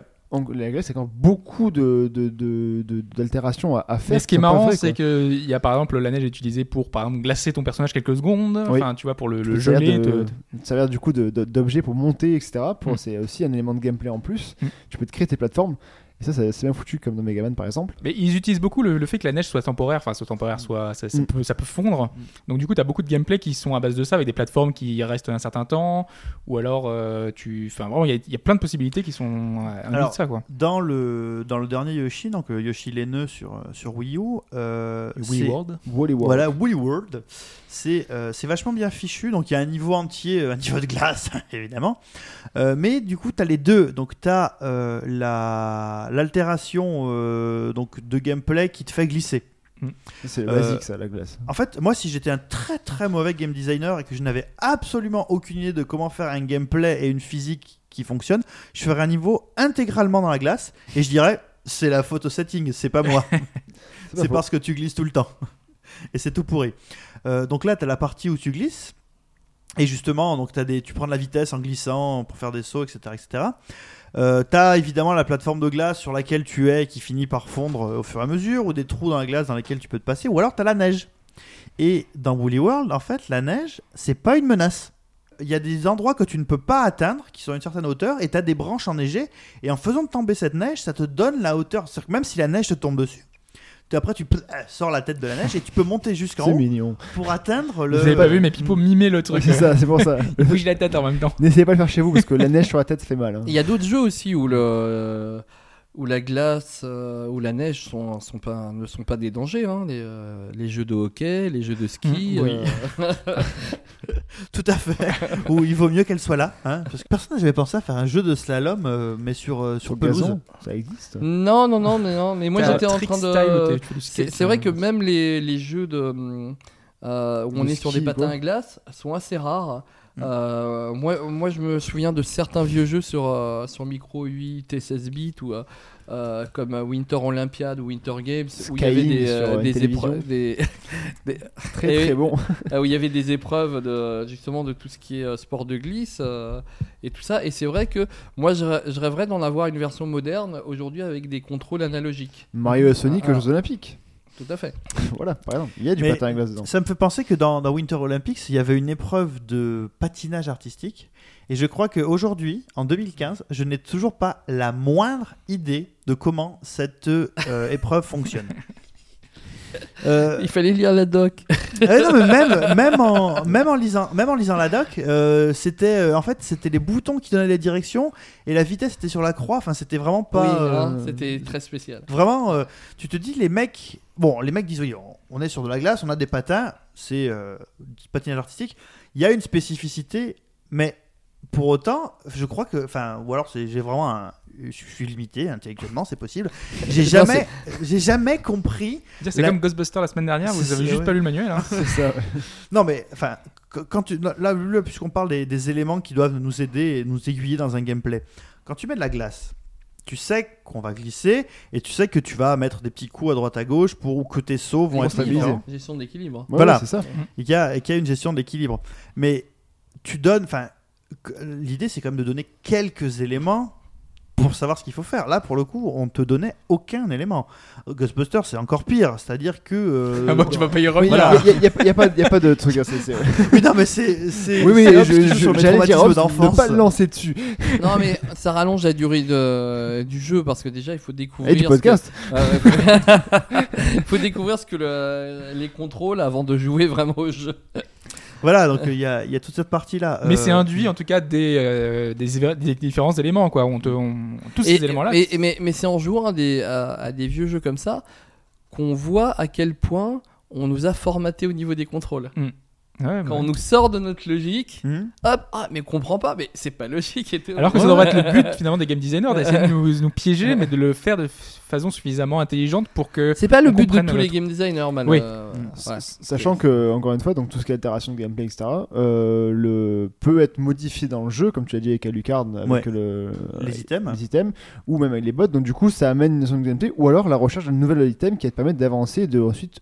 la Grèce, c'est quand même beaucoup de de- de- de- d'altérations à, à faire. Mais ce qui est marrant, c'est qu'il y a par exemple la neige utilisée pour par exemple glacer ton personnage quelques secondes. Oui. Tu vois, pour le, le geler. de- Ça sert du coup de- de- d'objet pour monter, etc. Pour, Mm. C'est aussi un élément de gameplay en plus. Mm. Tu peux te créer tes plateformes. Et ça, ça- c'est bien foutu comme dans Megaman par exemple. Mais ils utilisent beaucoup le, le fait que la neige soit temporaire, enfin soit temporaire, soit ça, ça Mm. peut, ça peut fondre. Donc du coup, tu as beaucoup de gameplay qui sont à base de ça, avec des plateformes qui restent un certain temps, ou alors euh, tu, enfin vraiment, il y, a- il y a plein de possibilités qui sont à Alors, de ça quoi. Dans le, dans le dernier Yoshi, donc euh, Yoshi l'aîneux sur, euh, sur Wii U, euh, Wii c'est- World. Wally World. Voilà, Wii World, c'est euh, c'est vachement bien fichu. Donc il y a un niveau entier, euh, un niveau de glace, évidemment. Euh, mais du coup, tu as les deux. Donc tu as l'altération euh, donc de gameplay qui te fait glisser. C'est Euh, basique ça, la glace. En fait, moi, si j'étais un très très mauvais game designer et que je n'avais absolument aucune idée de comment faire un gameplay et une physique qui fonctionne, je ferais un niveau intégralement dans la glace et je dirais c'est la photo setting, c'est pas moi. c'est parce que tu glisses tout le temps. et c'est tout pourri. Euh, donc là, tu as la partie où tu glisses. Et justement, donc as des, tu prends de la vitesse en glissant pour faire des sauts, etc. etc. Euh, t'as évidemment la plateforme de glace sur laquelle tu es qui finit par fondre euh, au fur et à mesure, ou des trous dans la glace dans lesquels tu peux te passer, ou alors t'as la neige. Et dans Woolly World, en fait, la neige, c'est pas une menace. Il y a des endroits que tu ne peux pas atteindre, qui sont à une certaine hauteur, et t'as des branches enneigées, et en faisant tomber cette neige, ça te donne la hauteur. C'est-à-dire que même si la neige te tombe dessus, après tu pl- euh, sors la tête de la neige et tu peux monter jusqu'en C'est haut mignon. pour atteindre Vous le. avez pas vu, mais Pipo mimait le truc. c'est ça, c'est pour ça. Il bouge la tête en même temps. N'essayez pas de le faire chez vous parce que la neige sur la tête fait mal. hein. Il y a d'autres jeux aussi où le où la glace euh, ou la neige sont, sont pas, ne sont pas des dangers. hein. Les, euh, les jeux de hockey, les jeux de ski. Mm, oui. euh, Tout à fait. Où il vaut mieux qu'elle soit là. hein, parce que personne n'avait pensé à faire un jeu de slalom, euh, mais sur, euh, sur pelouse. gazon, ça existe. Non, non, non, mais non. Mais moi j'étais en train de. C'est vrai que même les, les jeux de où on Le est sur des patins à glace sont assez rares. Euh, moi, moi, je me souviens de certains vieux jeux sur, euh, sur micro 8 et 16 bits ou euh, comme Winter Olympiad ou Winter Games où il y avait des, des épreuves, des, Très Et- très bon. euh, où il y avait des épreuves de justement de tout ce qui est sport de glisse et tout ça. Et c'est vrai que moi, je, rê- je rêverais d'en avoir une version moderne aujourd'hui avec des contrôles analogiques. Mario et Sonic aux Ah. Jeux Olympiques. Tout à fait. voilà, par exemple. Il y a du Mais patin à glace dedans. Ça me fait penser que dans, dans Winter Olympics, il y avait une épreuve de patinage artistique. Et je crois qu'aujourd'hui, en 2015, je n'ai toujours pas la moindre idée de comment cette euh, épreuve fonctionne. Euh, Il fallait lire la doc. euh, non, mais même, même, en, même, en lisant, même en lisant la doc, euh, c'était euh, en fait c'était les boutons qui donnaient les directions et la vitesse était sur la croix. Enfin, c'était vraiment pas. oui, c'était très spécial. Vraiment, tu te dis, les mecs, bon, les mecs disent, oui, on, est sur de la glace, on a des patins, c'est du patinage artistique. Il y a une spécificité, mais pour autant, je crois que, enfin, ou alors j'ai vraiment un, je suis limité intellectuellement, c'est possible. J'ai jamais, j'ai jamais compris. C'est La- comme Ghostbusters la semaine dernière, vous avez juste ouais. pas lu le manuel. hein. Ça. Non, mais enfin, qu- quand tu, là, là, puisqu'on parle des, des éléments qui doivent nous aider et nous aiguiller dans un gameplay, quand tu mets de la glace. Tu sais qu'on va glisser et tu sais que tu vas mettre des petits coups à droite à gauche pour ou que tes sauts vont être stabiliser. différents. Gestion d'équilibre. Ouais, Voilà. ouais, c'est ça. qu'il y, a et qu'il y a une gestion d'équilibre. Mais tu donnes. Enfin, l'idée c'est quand même de donner quelques éléments pour savoir ce qu'il faut faire. Là, pour le coup, on te donnait aucun élément. Ghostbusters, c'est encore pire. C'est-à-dire que. euh, Ah bon, tu vas pas y revenir. Il n'y a, y a pas- y a pas de truc assez. c'est- Oui, non, mais c'est. c'est- Oui, oui, j'allais dire ne pas le lancer dessus. Non, mais ça rallonge la durée de, du jeu parce que déjà il faut découvrir. Et du ce que- podcast. Ouais. Il faut découvrir ce que le- les contrôles avant de jouer vraiment au jeu. Voilà, donc il y, a, il y a toute cette partie-là. Mais Euh, c'est induit en tout cas des, euh, des, éve- des différents éléments quoi. On te, on- tous Et- ces éléments-là. et- et- mais mais c'est en jouant à des, à, à des vieux jeux comme ça qu'on voit à quel point on nous a formaté au niveau des contrôles. Ouais, Quand bah. on nous sort de notre logique, hmm hop, ah, mais comprend pas, mais c'est pas logique. Et. Alors que ça devrait être le but finalement des game designers d'essayer de nous, nous piéger, mais de le faire de façon suffisamment intelligente pour que. c'est pas le on but de tous les game designers, man. Oui. euh, ouais. Sachant que, encore une fois, donc tout ce qui est altération de gameplay, etc., euh, le, peut être modifié dans le jeu, comme tu as dit avec Alucard, avec Ouais. le, Les items. les items, ou même avec les bots. Donc, du coup, ça amène une notion de gameplay, ou alors la recherche d'un nouvel item qui va te permettre d'avancer et de ensuite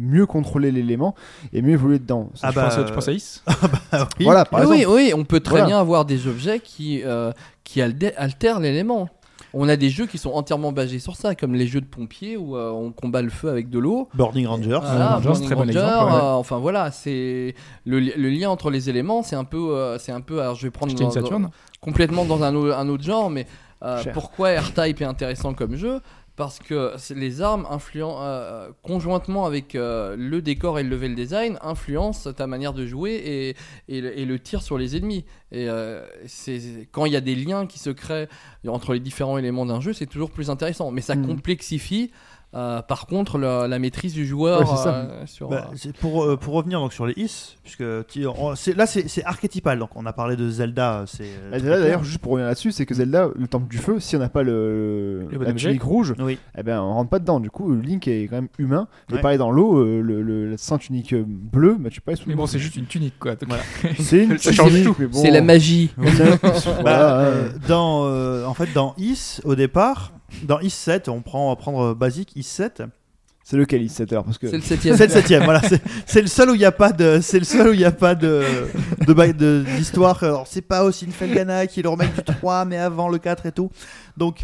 mieux contrôler l'élément et mieux évoluer dedans. Ah tu, bah, penses, tu penses à Is Ah oui. Voilà, par oui, exemple. oui, on peut très Voilà. bien avoir des objets qui, euh, qui altèrent l'élément. On a des jeux qui sont entièrement basés sur ça, comme les jeux de pompiers où euh, on combat le feu avec de l'eau. Burning Rangers. Voilà, Rangers, Burning très bon Ranger, exemple, ouais. euh, enfin voilà, c'est le, li- le lien entre les éléments, c'est un peu, euh, c'est un peu. Alors je vais prendre dans- complètement dans un, au- un autre genre, mais euh, pourquoi R-Type est intéressant comme jeu? Parce que les armes influent euh, conjointement avec euh, le décor et le level design influencent ta manière de jouer et, et, le, et le tir sur les ennemis. Et euh, c'est quand il y a des liens qui se créent entre les différents éléments d'un jeu, c'est toujours plus intéressant. Mais ça Mm. complexifie. Euh, par contre, la, la maîtrise du joueur Ouais, c'est ça. euh, sur. Bah, pour, euh, pour revenir donc sur les is, puisque on- là c'est archétypal, donc on a parlé de Zelda, c'est. euh, Et clair. D'ailleurs, juste pour revenir là-dessus, c'est que Zelda, le temple du feu, si on n'a pas le, Le la tunique rouge, Oui. eh ben on rentre pas dedans. Du coup, Link est quand même humain. Et Ouais. pareil dans l'eau, euh, le, le, la sans tunique euh, bleue, bah, tu passes sous Mais l'eau. bon, c'est juste une tunique quoi. Voilà. C'est une Ça change tunique, tout. mais bon. C'est la magie. Bah, Voilà, euh, ouais. dans, euh, en fait, dans Is, au départ, dans Is 7, on, prend, on va prendre basique Is 7. C'est lequel, il 7 heures parce que C'est le septième. C'est le septième, voilà. c'est- C'est le seul où il n'y a pas de, c'est le seul où il y a pas de, de, d'histoire. Alors, c'est pas aussi une Felgana qui le remake du 3, mais avant le 4 et tout. Donc,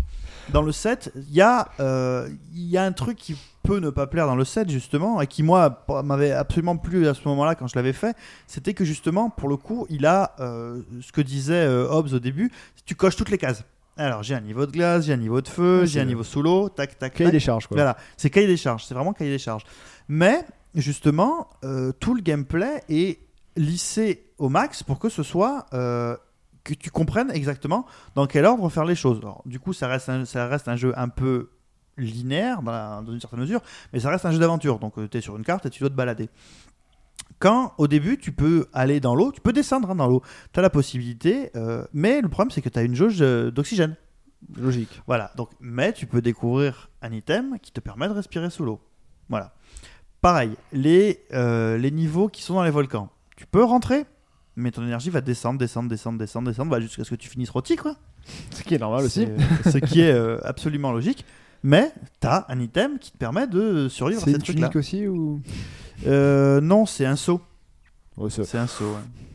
dans le 7, il y a, euh, il y a un truc qui peut ne pas plaire dans le 7 justement et qui moi p- m'avait absolument plu à ce moment-là quand je l'avais fait, c'était que justement pour le coup il a euh, ce que disait euh, Hobbes au début, tu coches toutes les cases. Alors j'ai un niveau de glace, j'ai un niveau de feu, Ouais, j'ai un niveau sous l'eau, tac tac cahier tac. des charges quoi. Voilà, c'est cahier des charges, c'est vraiment cahier des charges. Mais justement, euh, tout le gameplay est lissé au max pour que ce soit euh, que tu comprennes exactement dans quel ordre faire les choses. Alors, du coup, ça reste un, ça reste un jeu un peu linéaire dans, la- dans une certaine mesure, mais ça reste un jeu d'aventure. Donc, tu es sur une carte et tu dois te balader. Quand au début tu peux aller dans l'eau, tu peux descendre hein, dans l'eau, tu as la possibilité, euh, mais le problème c'est que tu as une jauge euh, d'oxygène. Logique. Voilà, donc, mais tu peux découvrir un item qui te permet de respirer sous l'eau. Voilà. Pareil, les, euh, les niveaux qui sont dans les volcans. Tu peux rentrer, mais ton énergie va descendre, descendre, descendre, descendre, descendre, bah, jusqu'à ce que tu finisses rôti, quoi. Ce qui est normal aussi. Ce qui est euh, absolument logique. Mais tu as un item qui te permet de survivre à C'est cette truc-là. aussi ou? Euh, non, c'est un saut. Ouais, c'est C'est un saut. ouais.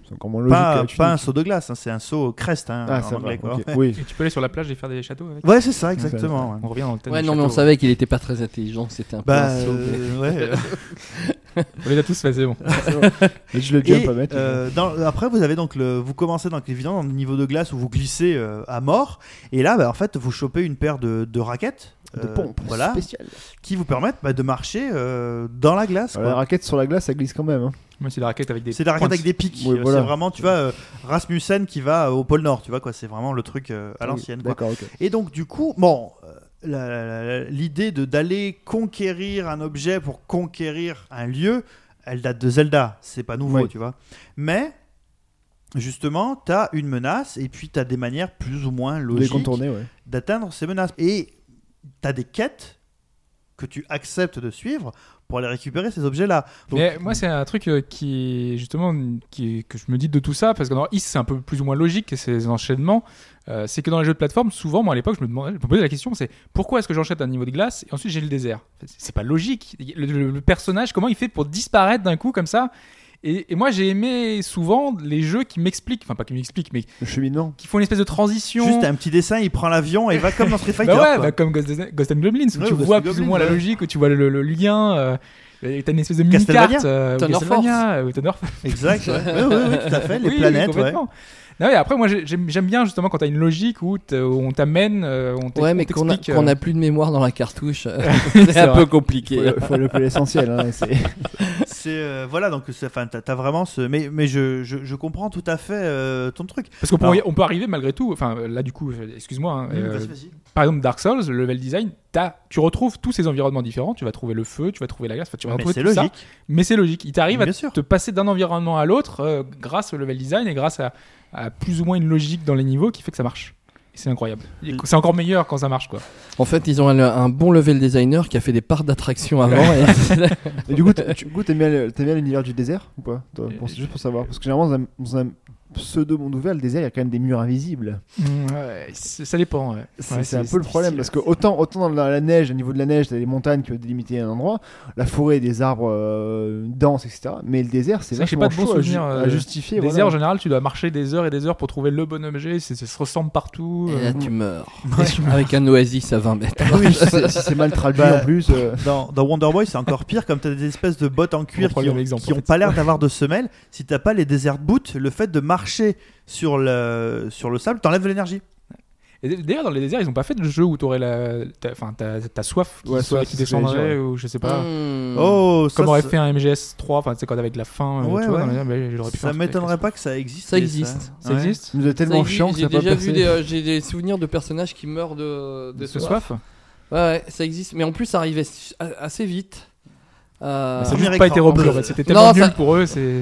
c'est encore moins logique. que Pas, un saut de glace, hein, c'est un saut crest hein, Ah, en ça anglais. va. quoi. ok. Ouais. Oui. Et tu peux aller sur la plage et faire des châteaux avec. Ouais, c'est ça, exactement. ouais. On revient dans le thème Ouais, non, mais on savait qu'il était pas très intelligent, c'était un peu Bah, un saut, mais- euh, ouais. On les a tous fait, c'est bon. Mais je le jump à mettre. euh, dans- après, vous avez donc le, vous commencez donc évidemment dans le niveau de glace où vous glissez euh, à mort, et là, bah, en fait, vous chopez une paire de, de raquettes, de euh, pompe voilà, spéciale. qui vous permettent bah, de marcher euh, dans la glace. La raquette sur la glace, ça glisse quand même. hein. C'est des raquettes avec des. C'est la raquette avec des pics. Oui, voilà. C'est vraiment, tu vois, euh, Rasmussen qui va au pôle Nord, tu vois quoi. C'est vraiment le truc euh, à Oui, l'ancienne. Et donc, du coup, bon, l'idée de d'aller conquérir un objet pour conquérir un lieu, elle date de Zelda. C'est pas nouveau, Oui. tu vois. Mais justement, tu as une menace et puis tu as des manières plus ou moins logiques ouais. d'atteindre ces menaces. Et tu as des quêtes que tu acceptes de suivre pour aller récupérer ces objets-là. Mais moi, c'est un truc euh, qui justement qui que je me dis de tout ça parce que dans Is, c'est un peu plus ou moins logique que ces enchaînements. Euh, c'est que dans les jeux de plateforme, souvent, moi à l'époque, je me demandais, je me posais la question, c'est pourquoi est-ce que j'enchaîne un niveau de glace et ensuite j'ai le désert? C'est- pas logique. Le, le- le personnage, comment il fait pour disparaître d'un coup comme ça? Et, et moi, j'ai aimé souvent les jeux qui m'expliquent, enfin pas qui m'expliquent, mais Le cheminement. qui font une espèce de transition. Juste un petit dessin, il prend l'avion et va comme dans Street Fighter. Bah ouais, quoi. bah comme Ghost, Ghost and Goblins, où Ouais, tu Ghost vois plus ou moins la logique, où tu vois le, le lien. Euh, et t'as une espèce de Castlevania. mini-carte. Euh, ou Thunder Castlevania, euh, Thunder Exact. ouais. Oui, oui, oui, tout à fait. Les Oui, planètes, ouais. Non, mais après, moi, j'ai- j'aime bien justement quand t'as une logique où, on t'amène, euh, on Ouais, mais qu'on a, euh, a plus de mémoire dans la cartouche, C'est un vrai. peu compliqué. Faut, faut le l'essentiel. Hein, c'est- euh, voilà donc c'est enfin t'as t'as vraiment ce mais mais je, je, je comprends tout à fait euh, ton truc. Parce qu'on peut, on peut arriver malgré tout, enfin là du coup, euh, excuse-moi, hein, euh, par exemple Dark Souls, le level design, t'as- tu retrouves tous ces environnements différents, tu vas trouver le feu, tu vas trouver la glace, tu vas Mais c'est ça, logique. mais c'est logique, il t'arrive à sûr. te passer d'un environnement à l'autre grâce au level design et grâce à, à plus ou moins une logique dans les niveaux qui fait que ça marche. C'est incroyable. Et C'est encore meilleur quand ça marche quoi. En fait, ils ont un, un bon level designer qui a fait des parcs d'attraction avant. et- Et du coup, t'aimes bien, l'univers du désert ou pas Toi, pour- Juste pour savoir. Parce que généralement, dans un, dans un pseudo monde ouvert, le désert, il y a quand même des murs invisibles. ouais, c'est- ça dépend. Ouais. C'est Ouais, un peu le problème parce que autant, autant dans la, la neige, au niveau de la neige, t'as des montagnes qui délimiter un endroit, la forêt, des arbres euh, denses, etc. Mais le désert, c'est vachement pas de bons chaud à ju- souvenirs, à, euh, justifier. Désert, voilà. en général, tu dois marcher des heures et des heures pour trouver le bon objet. c'est- Ça se ressemble partout. Et euh, là, tu meurs. Avec un oasis à 20 mètres. Ah oui, si c'est mal traduit Bah, en plus. euh, Dans, dans Wonder Boy, c'est encore pire, comme t'as des espèces de bottes en cuir qui le ont, même exemple, qui en ont fait. pas l'air d'avoir de semelles. Si t'as pas les desert boots, le fait de marcher sur le, sur le sable t'enlève de l'énergie. Et d'ailleurs, dans les déserts, ils ont pas fait de jeu où t'aurais la, ta- enfin, ta, ta soif qui, Ouais, soit- qui descendrait ou je sais pas. Hmm. Oh, ça, Comme aurait ça- fait un MGS 3, enfin, tu sais, quand avec la fin, euh, Ouais, tu vois, ouais. dans les- pu ça m'étonnerait pas que ça existe. Ça existe. Ça existe Ça nous est Ça tellement existe, chiant que J'ai déjà vu des, euh, j'ai des souvenirs de personnages qui meurent de, de soif. soif Ouais, ouais, ça existe. Mais en plus, ça arrivait assez vite. Euh, Ça n'a pas été repris. C'était tellement nul pour eux. c'est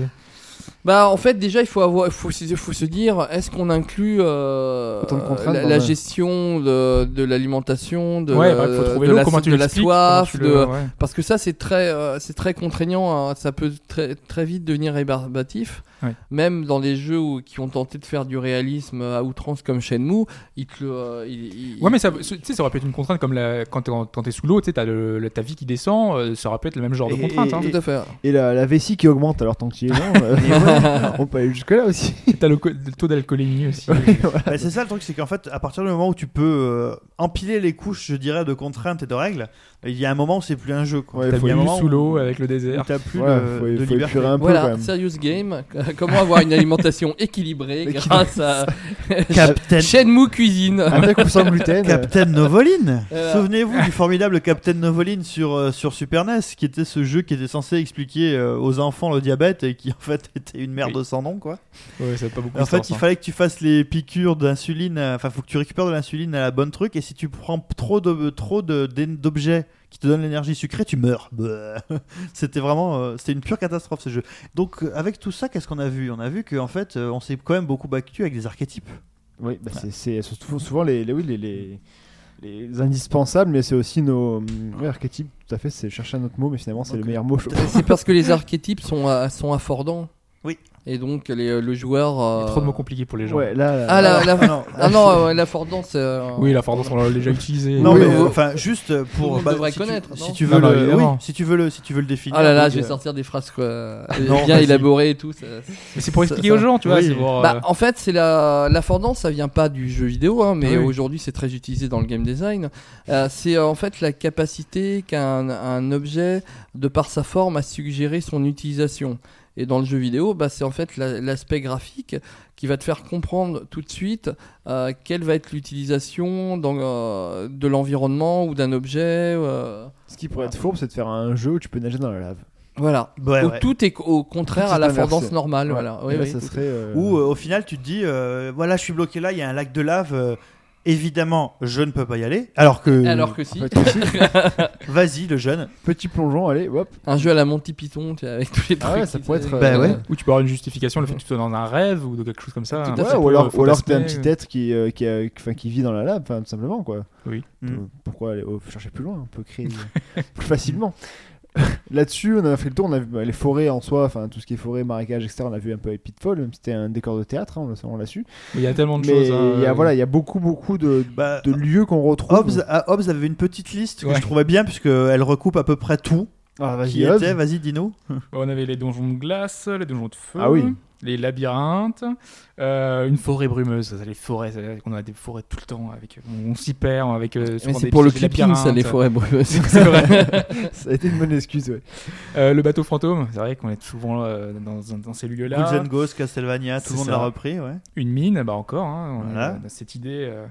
Bah en fait déjà il faut avoir il faut, se- faut se dire est-ce qu'on inclut euh, la, gestion de, de l'alimentation de, Ouais, bah, il faut trouver de la, comment tu de la l'expliques, soif comment tu de ouais. parce que ça c'est très euh, c'est très contraignant hein. ça peut très très vite devenir rébarbatif Ouais. même dans des jeux où- qui ont tenté de faire du réalisme à outrance comme Shenmue ils te le euh, ils- ils- Ouais, mais ça, tu sais, ça aurait pu être une contrainte comme la, quand t'es en- quand t'es sous l'eau, tu sais, t'as le, le- ta vie qui descend, euh, ça aurait pu être le même genre de Et- contrainte. Hein. tout à fait Et la, la vessie qui augmente alors tant que tu y es dedans, euh, on peut aller jusque là aussi. T'as le, taux d'alcoolémie aussi. Bah, c'est ça le truc, c'est qu'en fait, à partir du moment où tu peux euh, empiler les couches, je dirais, de contraintes et de règles, il y a un moment où c'est plus un jeu. Quoi. Ouais, T'as faut Il y a un vu moment sous l'eau avec le désert. t'as plus de, faut, de faut liberté. épurer un peu quand voilà même. serious game comment avoir une alimentation équilibrée grâce à Captain, Shenmue cuisine Avec ou sans gluten. euh, Captain Novoline Voilà. Souvenez-vous du formidable Captain Novoline sur, euh, sur Super NES, qui était ce jeu qui était censé expliquer euh, aux enfants le diabète et qui en fait était une merde Oui. sans nom quoi. Ouais, ça pas beaucoup En de fait, sens, il hein. fallait que tu fasses les piqûres d'insuline. euh, Enfin, faut que tu récupères de l'insuline à la bonne truc. Et si tu prends trop de trop de- d'objets qui te donnent l'énergie sucrée, tu meurs. C'était vraiment, euh, c'était une pure catastrophe ce jeu. Donc, euh, avec tout ça, qu'est-ce qu'on a vu? On a vu qu'en fait, euh, on s'est quand même beaucoup battu avec des archétypes. Oui, bah c'est- c'est souvent les, les, oui, les, les, les indispensables, mais c'est aussi nos ouais, archétypes. Tout à fait, c'est chercher un autre mot, mais finalement c'est le meilleur mot. C'est parce que les archétypes sont, euh, sont affordants. Oui. Et donc les- le joueur. Euh, trop de mots compliqués pour les gens. Ouais, là, là- Ah, la, la- Ah non, ah non, euh, l'affordance. euh, Oui, la Fordance, on l'a déjà utilisé. non, Oui, mais oui. euh, enfin, juste le pour. monde bah, devrait si tu- connaître, Si tu veux non, le, oui, évidemment. si tu veux le, si tu veux le définir. Ah là là, oui, je vais euh, sortir des phrases quoi, Non, bien vas-y. élaborées et tout. ça- Mais c'est pour Ça- expliquer ça- aux gens, tu vois. Oui. c'est pour, euh, Bah, en fait, c'est la l'affordance, ça vient pas du jeu vidéo, hein, mais Oui, oui. aujourd'hui c'est très utilisé dans le game design. Euh, c'est euh, en fait la capacité qu'a un, un objet, de par sa forme, à suggérer son utilisation. Et dans le jeu vidéo, bah, c'est en fait la- l'aspect graphique qui va te faire comprendre tout de suite euh, quelle va être l'utilisation dans, euh, de l'environnement ou d'un objet. euh, Ce qui pourrait être fourbe, c'est de faire un jeu où tu peux nager dans la lave. voilà. Ouais, Où ouais. tout est au contraire Tout à l'affordance inversé. normale. Ouais. Voilà. Oui, Et là, oui, ça tout- serait. euh, Ou euh, au final, tu te dis, euh, voilà, je suis bloqué là, il y a un lac de lave. Euh, évidemment, je ne peux pas y aller. Alors que, Alors que si. en fait, aussi, vas-y, le jeune. petit plongeon, allez, hop. Un jeu à la Monty Python, tu sais, avec tous les Ah trucs. ouais, ça pourrait être, euh, Bah ouais. Ou tu peux avoir une justification, le fait que tu sois dans un rêve ou de quelque chose comme ça. Ouais, ou alors, ou alors t'es un petit être qui, euh, qui, a- enfin, qui vit dans la lave, enfin, tout simplement quoi. Oui. Mm. Euh, Pourquoi aller oh, chercher plus loin On peut créer plus facilement. Là-dessus, on a fait le tour, on a vu bah, les forêts en soi, enfin tout ce qui est forêt, marécage, etc. On a vu un peu avec Pitfall, même si c'était un décor de théâtre, hein, on l'a- su. Mais il y a tellement de Mais choses. hein, il y a euh, voilà, il y a beaucoup beaucoup de, Bah, de lieux qu'on retrouve. Hobbes, Hobbes avait une petite liste que je trouvais bien puisqu'elle recoupe à peu près tout. Ah, vas-y, Qui Hobbs. était Vas-y, dis-nous. On avait les donjons de glace, les donjons de feu, Ah oui. Les labyrinthes, euh, une forêt brumeuse. Ça, les forêts, ça, on a des forêts tout le temps. Avec, on s'y perd avec. euh, c'est pour le clipping, ça, les forêts brumeuses. C'est vrai. Ça a été une bonne excuse, ouais. Euh, le bateau fantôme, c'est vrai qu'on est souvent euh, dans, dans ces lieux-là. Ghouls and Ghosts, Castlevania, tout le monde ça. l'a repris, ouais. Une mine, bah encore, hein, on Voilà. a- on a cette idée. euh,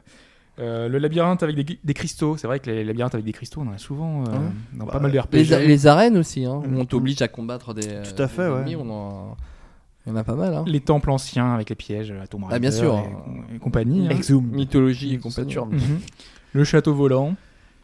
euh, le labyrinthe avec des, des cristaux, c'est vrai que les labyrinthes avec des cristaux, on en a souvent euh, Ouais. dans Bah, pas mal de RPG. Les, les arènes aussi, hein, où Mm. on t'oblige à combattre des. Tout à fait, des ouais. ennemis, on en... Il y en a pas mal. Hein. Les temples anciens avec les pièges, la tombe Ah, bien sûr. et, et compagnie. hein. Exum. Mythologie et compagnie. Mhm. Le château volant,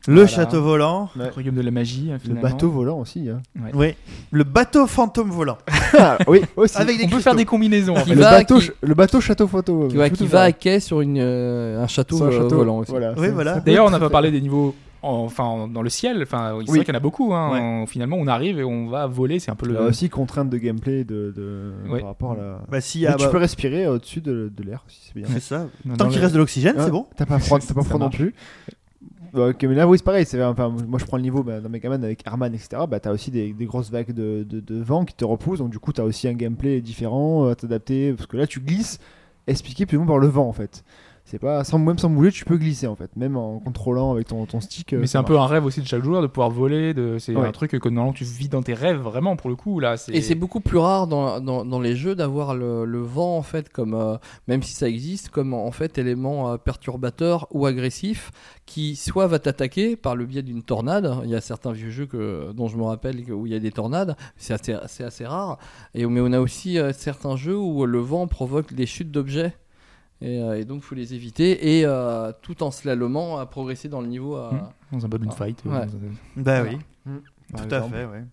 Le Voilà. château volant. Le royaume de la magie. Le finalement. bateau volant aussi. Hein. Oui. Le bateau fantôme volant. Ah, oui, aussi. Avec des On peut faire des combinaisons. en Qui fait. le, bateau, qui- le bateau château photo. Qui va, qui à quai sur une, euh, un château, un euh, château volant aussi. Voilà, Oui, voilà. D'ailleurs, on n'a pas parlé des niveaux. En- Enfin, dans le ciel, enfin, c'est Oui. vrai qu'il y en a beaucoup. Hein. En- finalement, on arrive et on va voler. C'est un peu Il y le. a aussi contrainte de gameplay de, de... Ouais. par rapport à la. Bah, si, Mais ah, tu bah, peux respirer au-dessus de, de l'air aussi, c'est bien. c'est ça. Tant le- qu'il reste de l'oxygène, Ah, c'est bon. T'as pas froid, t'as pas froid non plus. Bah, ok, mais là, oui, c'est pareil. c'est- Enfin, moi, je prends le niveau bah, dans Megaman avec Herman, etc. Bah, t'as aussi des, des grosses vagues de, de, de vent qui te repoussent. Donc, du coup, t'as aussi un gameplay différent à t'adapter. Parce que là, tu glisses, expliqué plus ou moins par le vent, en fait. C'est pas sans même sans bouger, tu peux glisser en fait, même en contrôlant avec ton, ton stick. euh, Mais c'est un peu un rêve aussi de chaque joueur de pouvoir voler. De... C'est Ouais. un truc que normalement tu vis dans tes rêves vraiment pour le coup là. Et c'est beaucoup plus rare dans, dans, dans les jeux d'avoir le, le vent en fait comme euh, même si ça existe comme en fait élément euh, perturbateur ou agressif qui soit va t'attaquer par le biais d'une tornade. Il y a certains vieux jeux que, dont je me rappelle où il y a des tornades, c'est assez, c'est assez rare. Et mais on a aussi euh, certains jeux où le vent provoque des chutes d'objets. Et, euh, et donc faut les éviter et euh, tout en slalomant à progresser dans le niveau. à- Hmm. dans un Bob Ah. Fight. euh, Ouais. dans un- Bah Voilà. oui, Par tout à exemple. fait, ouais.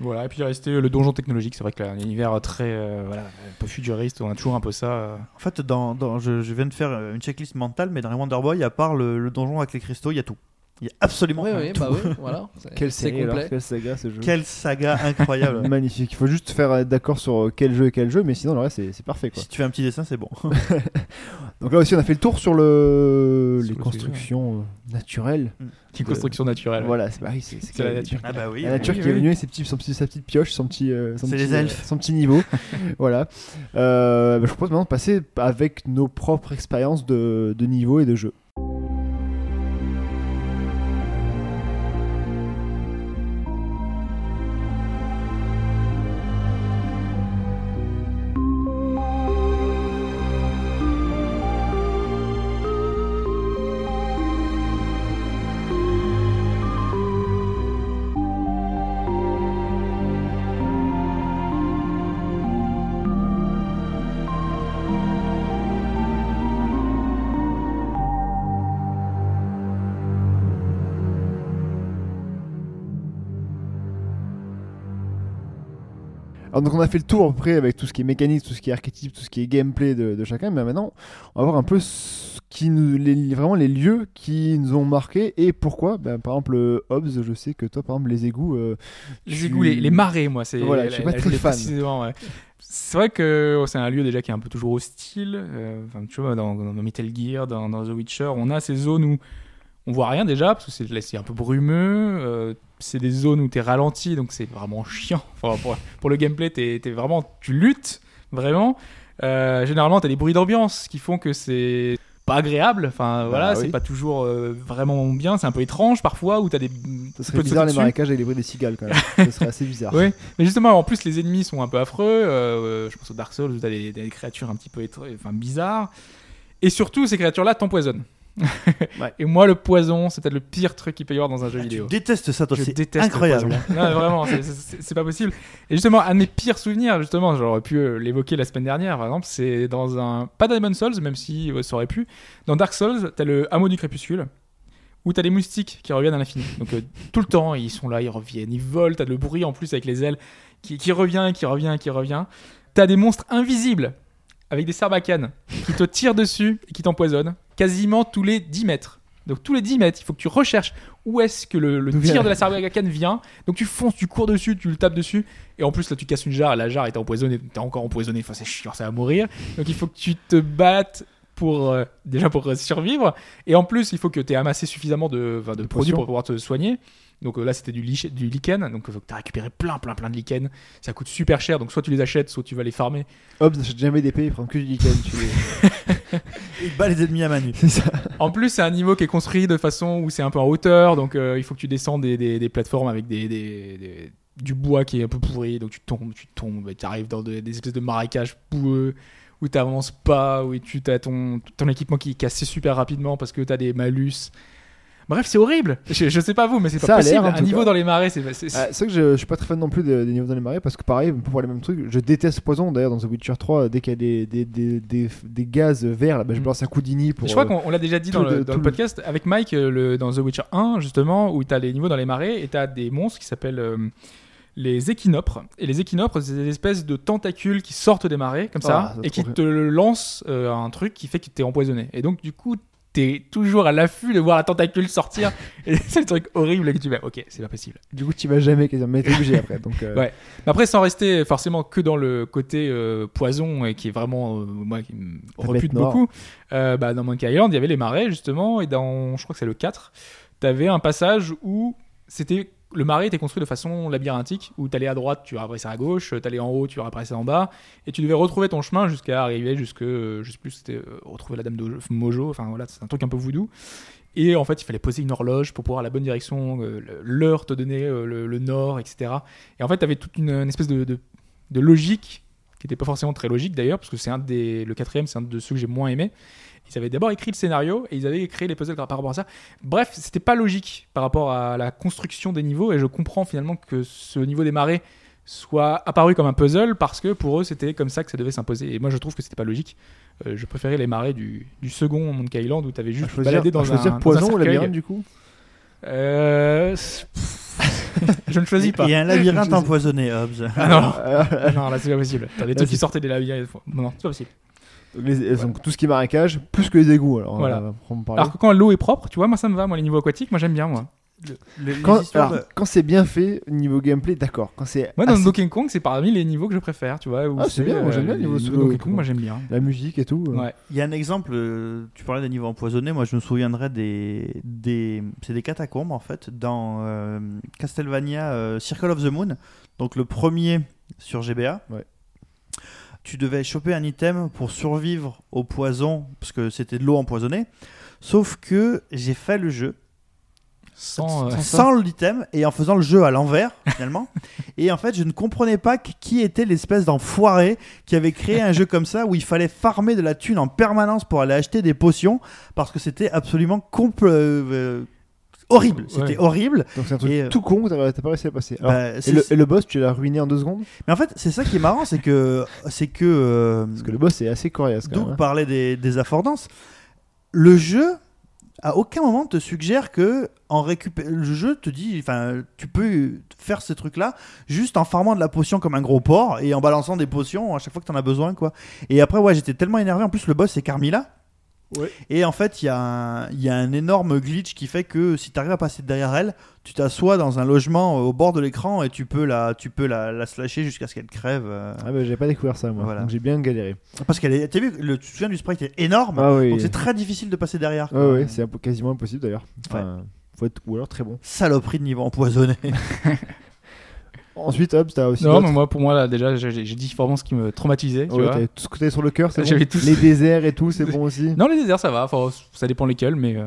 Voilà, et puis il restait le donjon technologique. C'est vrai que là, un univers très euh, voilà, un peu futuriste, on a toujours un peu ça. euh. En fait, dans, dans- je, je viens de faire une checklist mentale, mais dans les Wonder Boy, à part le, le donjon avec les cristaux, il y a tout. Il y a absolument Oui, tout. oui, bah oui, voilà. Quelle série alors, complet. quelle saga ce jeu. Quelle saga incroyable. Magnifique. Il faut juste faire euh, d'accord sur euh, quel jeu et quel jeu, mais sinon le reste c'est parfait quoi. si tu fais un petit dessin, c'est bon. Donc là aussi on a fait le tour sur le Sur les le constructions euh, naturelles. Une construction naturelle. ouais. Voilà, c'est pareil, c'est c'est C'est la que- nature. ah bah oui. La nature Oui, qui est venue avec ses petits, son petit, sa petite pioche, son petit, euh, son petit, les euh, elfes. son petit niveau. voilà. Euh, bah, je propose maintenant de passer avec nos propres expériences de, de niveau et de jeu. Donc on a fait le tour après avec tout ce qui est mécanique, tout ce qui est archétype, tout ce qui est gameplay de, de chacun. Mais maintenant, on va voir un peu ce qui nous, les, vraiment les lieux qui nous ont marqué et pourquoi. Ben, par exemple, euh, Hobbs, je sais que toi, par exemple, les égouts. euh, Les tu- égouts, les, les marais, moi, c'est. Voilà, je suis pas la- très fan. C'est vrai que oh, c'est un lieu déjà qui est un peu toujours hostile. euh, tu vois, dans, dans Metal Gear, dans, dans The Witcher, on a ces zones où on voit rien déjà parce que c'est un peu brumeux. euh, c'est des zones où t'es ralenti, donc c'est vraiment chiant. Enfin, pour, pour le gameplay, t'es t'es vraiment, tu luttes vraiment. Euh, généralement, t'as des bruits d'ambiance qui font que c'est pas agréable. Enfin, voilà, oui. c'est pas toujours euh, vraiment bien. C'est un peu étrange parfois où t'as des. Ce serait bizarre les dessus. marécages avec les bruits des cigales quand même. Ce serait assez bizarre. Oui, mais justement, en plus, les ennemis sont un peu affreux. euh, je pense au Dark Souls où t'as des, des créatures un petit peu étr- enfin, bizarres. Et surtout, ces créatures-là t'empoisonnent. Ouais. Et moi, le poison, c'est peut-être le pire truc qu'il peut y avoir dans un jeu Ah, tu vidéo. détestes ça, toi, Je c'est incroyable. Non, vraiment, c'est pas possible. Et justement, un de mes pires souvenirs, justement, j'aurais pu euh, l'évoquer la semaine dernière, par exemple, c'est dans un. Pas Demon Souls, même si euh, ça aurait pu. Dans Dark Souls, t'as le hameau du crépuscule, où t'as les moustiques qui reviennent à l'infini. Donc euh, tout le temps, ils sont là, ils reviennent, ils volent, t'as le bruit en plus avec les ailes qui, qui revient, qui revient, qui revient. T'as des monstres invisibles avec des sarbacanes qui te tirent dessus et qui t'empoisonnent quasiment tous les 10 mètres. Donc tous les 10 mètres, il faut que tu recherches où est-ce que le, tir de la sarbacane vient. Donc tu fonces, tu cours dessus, tu le tapes dessus. Et en plus là tu casses une jarre la jarre est empoisonnée, t'es encore empoisonné, enfin c'est chiant, ça va mourir. Donc il faut que tu te battes pour euh, déjà pour survivre et en plus il faut que tu aies amassé suffisamment de, de De produits pour pouvoir te soigner donc euh, là c'était du, lich- du lichen donc que tu as récupéré plein plein plein de lichen ça coûte super cher donc soit tu les achètes soit tu vas les farmer Hobbs n'achète jamais d'épée, il prend que du lichen. tu les- Il bat les ennemis à. C'est ça. en plus c'est un niveau qui est construit de façon où c'est un peu en hauteur donc euh, il faut que tu descends des, des, des plateformes avec des, des- du bois qui est un peu pourri donc tu tombes tu tombes et tu arrives dans de- des espèces de marécages boueux où tu avances pas où tu as ton, ton équipement qui est cassé super rapidement parce que tu as des malus bref c'est horrible je, je sais pas vous mais c'est Ça pas possible un niveau cas. dans les marais c'est c'est- Ah, c'est vrai que je, je suis pas très fan non plus des, des niveaux dans les marais parce que pareil, pour les mêmes trucs, je déteste poison. D'ailleurs, dans The Witcher 3, dès qu'il y a des, des, des, des, gaz verts, là, bah, je Mm. balance un coup d'ini pour. je crois euh, qu'on on l'a déjà dit dans, le, dans podcast avec Mike euh, le, dans The Witcher 1 justement où tu as les niveaux dans les marais et tu as des monstres qui s'appellent euh, les équinopres et les équinopres c'est des espèces de tentacules qui sortent des marais comme ça Ah, c'est et qui te lancent euh, un truc qui fait que tu es empoisonné et donc du coup t'es toujours à l'affût de voir la tentacule sortir et c'est le truc horrible que tu vas ok c'est pas possible Du coup, tu vas jamais quasiment, mais t'es obligé après. Donc, euh, Ouais. Mais après, sans rester forcément que dans le côté euh, poison et qui est vraiment, euh, moi, qui me repute beaucoup, bah, dans Monkey Island, il y avait les marais justement, et dans, je crois que c'est le 4, t'avais un passage où c'était. Le marais était construit de façon labyrinthique, où t'allais à droite, tu réapparaissais à gauche, t'allais en haut, tu réapparaissais en bas, et tu devais retrouver ton chemin jusqu'à arriver jusque, euh, je sais plus, c'était euh, retrouver la dame de Mojo, enfin voilà, c'est un truc un peu voodoo. Et en fait, il fallait poser une horloge pour pouvoir la bonne direction, euh, l'heure te donner euh, le, nord, etc. Et en fait, tu avais toute une, espèce de, de- de logique qui n'était pas forcément très logique d'ailleurs, parce que c'est un des, le quatrième, c'est un de ceux que j'ai moins aimé. Ils avaient d'abord écrit le scénario et ils avaient créé les puzzles par rapport à ça. Bref, c'était pas logique par rapport à la construction des niveaux et je comprends finalement que ce niveau des marées soit apparu comme un puzzle parce que pour eux c'était comme ça que ça devait s'imposer. Et moi je trouve que c'était pas logique. Euh, je préférais les marais du, du second Monkey Island où tu avais à juste choisir, baladé dans choisir un, dans un poison ou labyrinthe du coup? Euh, je ne choisis pas. Il y a un labyrinthe empoisonné, Hobbs. Ah non, non, là c'est pas possible. T'as des trucs qui sortaient des labyrinthes. Non, non, c'est pas possible. Les- donc, tout ce qui est marécage, plus que les égouts. Alors, Voilà. on va en parler. Alors que quand l'eau est propre, tu vois, moi ça me va, moi les niveaux aquatiques, moi j'aime bien moi. Quand, de- c'est bien fait, niveau gameplay, d'accord. Quand c'est Moi dans assez- Donkey Kong, c'est parmi les niveaux que je préfère, tu vois. Ah, c'est bien, moi, j'aime bien le niveau l'eau Donkey Kong, moi j'aime bien. la musique et tout. euh, Ouais. Il y a un exemple, euh, tu parlais des niveaux empoisonnés, moi je me souviendrai des. des c'est des catacombes en fait, dans euh, Castlevania euh, Circle of the Moon, donc le premier sur GBA. Ouais. Tu devais choper un item pour survivre au poison, parce que c'était de l'eau empoisonnée. Sauf que j'ai fait le jeu Sans, euh, sans l'item et en faisant le jeu à l'envers finalement. et en fait, je ne comprenais pas qui- était l'espèce d'enfoiré qui avait créé un jeu comme ça où il fallait farmer de la thune en permanence pour aller acheter des potions parce que c'était absolument compl- euh, horrible. C'était Ouais. horrible. Donc c'est un truc Et, euh, tout con, t'as t'as pas réussi à passer. Alors, Bah, et, le, et le boss, tu l'as ruiné en deux secondes? Mais en fait, c'est ça qui est marrant, c'est que c'est que euh, Parce que le boss est assez coriace même. hein. parlait des, des affordances. Le jeu, à aucun moment te suggère que en récupé- le jeu te dit, enfin, tu peux faire ces trucs-là juste en farmant de la potion comme un gros porc et en balançant des potions à chaque fois que t'en as besoin, quoi. Et après, ouais, j'étais tellement énervé. En plus, le boss c'est Carmilla. Ouais. Et en fait, il y, a un- il y a un énorme glitch qui fait que si tu arrives à passer derrière elle, tu t'assois dans un logement euh, au bord de l'écran et tu peux la, tu peux la, la slasher jusqu'à ce qu'elle crève. euh. Ah bah j'ai pas découvert ça moi. Voilà. J'ai bien galéré. Parce qu'elle est, t'as vu, le, tu te souviens du sprite est énorme. Ah oui. Donc c'est très difficile de passer derrière. Quoi. ouais, c'est un peu- quasiment impossible d'ailleurs. Enfin, faut être ou alors très bon. Saloperie de niveau empoisonné. Ensuite, hop, t'as aussi. Non, mais moi pour moi là déjà j'ai j'ai dit vraiment ce qui me traumatisait. Tu Ouais, vois. t'avais tout ce que t'avais sur le cœur, c'est J'avais bon. tout- Les déserts et tout, c'est bon aussi. Non les déserts ça va, enfin, ça dépend lesquels, mais euh,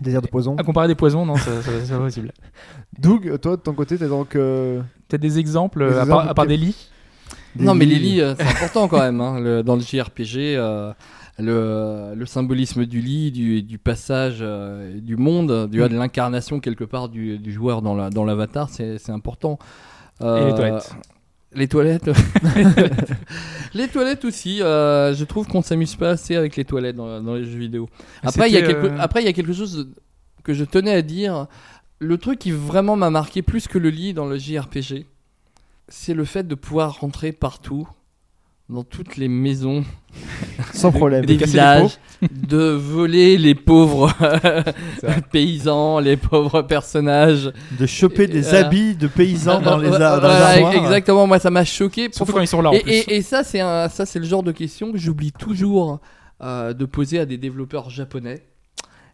Désert de poison. à comparer des poisons non ça, ça- c'est pas possible. Doug, toi de ton côté, t'es donc. euh, Peut-être des exemples, Des à, exemples, part, à part ok. des lits? des Non, mais les lits. euh, c'est important quand même. hein, le- dans le JRPG, euh, le, le symbolisme du lit, du, du passage euh, du monde, du, Mm. de l'incarnation quelque part du, du joueur dans la- dans l'avatar, c'est c'est important. Et Euh, les toilettes. Les toilettes. les toilettes aussi. euh, je trouve qu'on s'amuse pas assez avec les toilettes dans, dans les jeux vidéo. Après, il y a C'était, quelque, euh, après, il y a quelque chose que je tenais à dire. Le truc qui vraiment m'a marqué plus que le lit dans le JRPG, c'est le fait de pouvoir rentrer partout, dans toutes les maisons Sans problème. des villages, de voler les pauvres paysans, les pauvres personnages. de choper des habits de paysans dans les, ar- dans les Voilà, armoires. Exactement, moi ça m'a choqué. Surtout quand ils sont là en Et, plus. et- et ça, c'est un, ça, c'est le genre de question que j'oublie toujours euh, de poser à des développeurs japonais.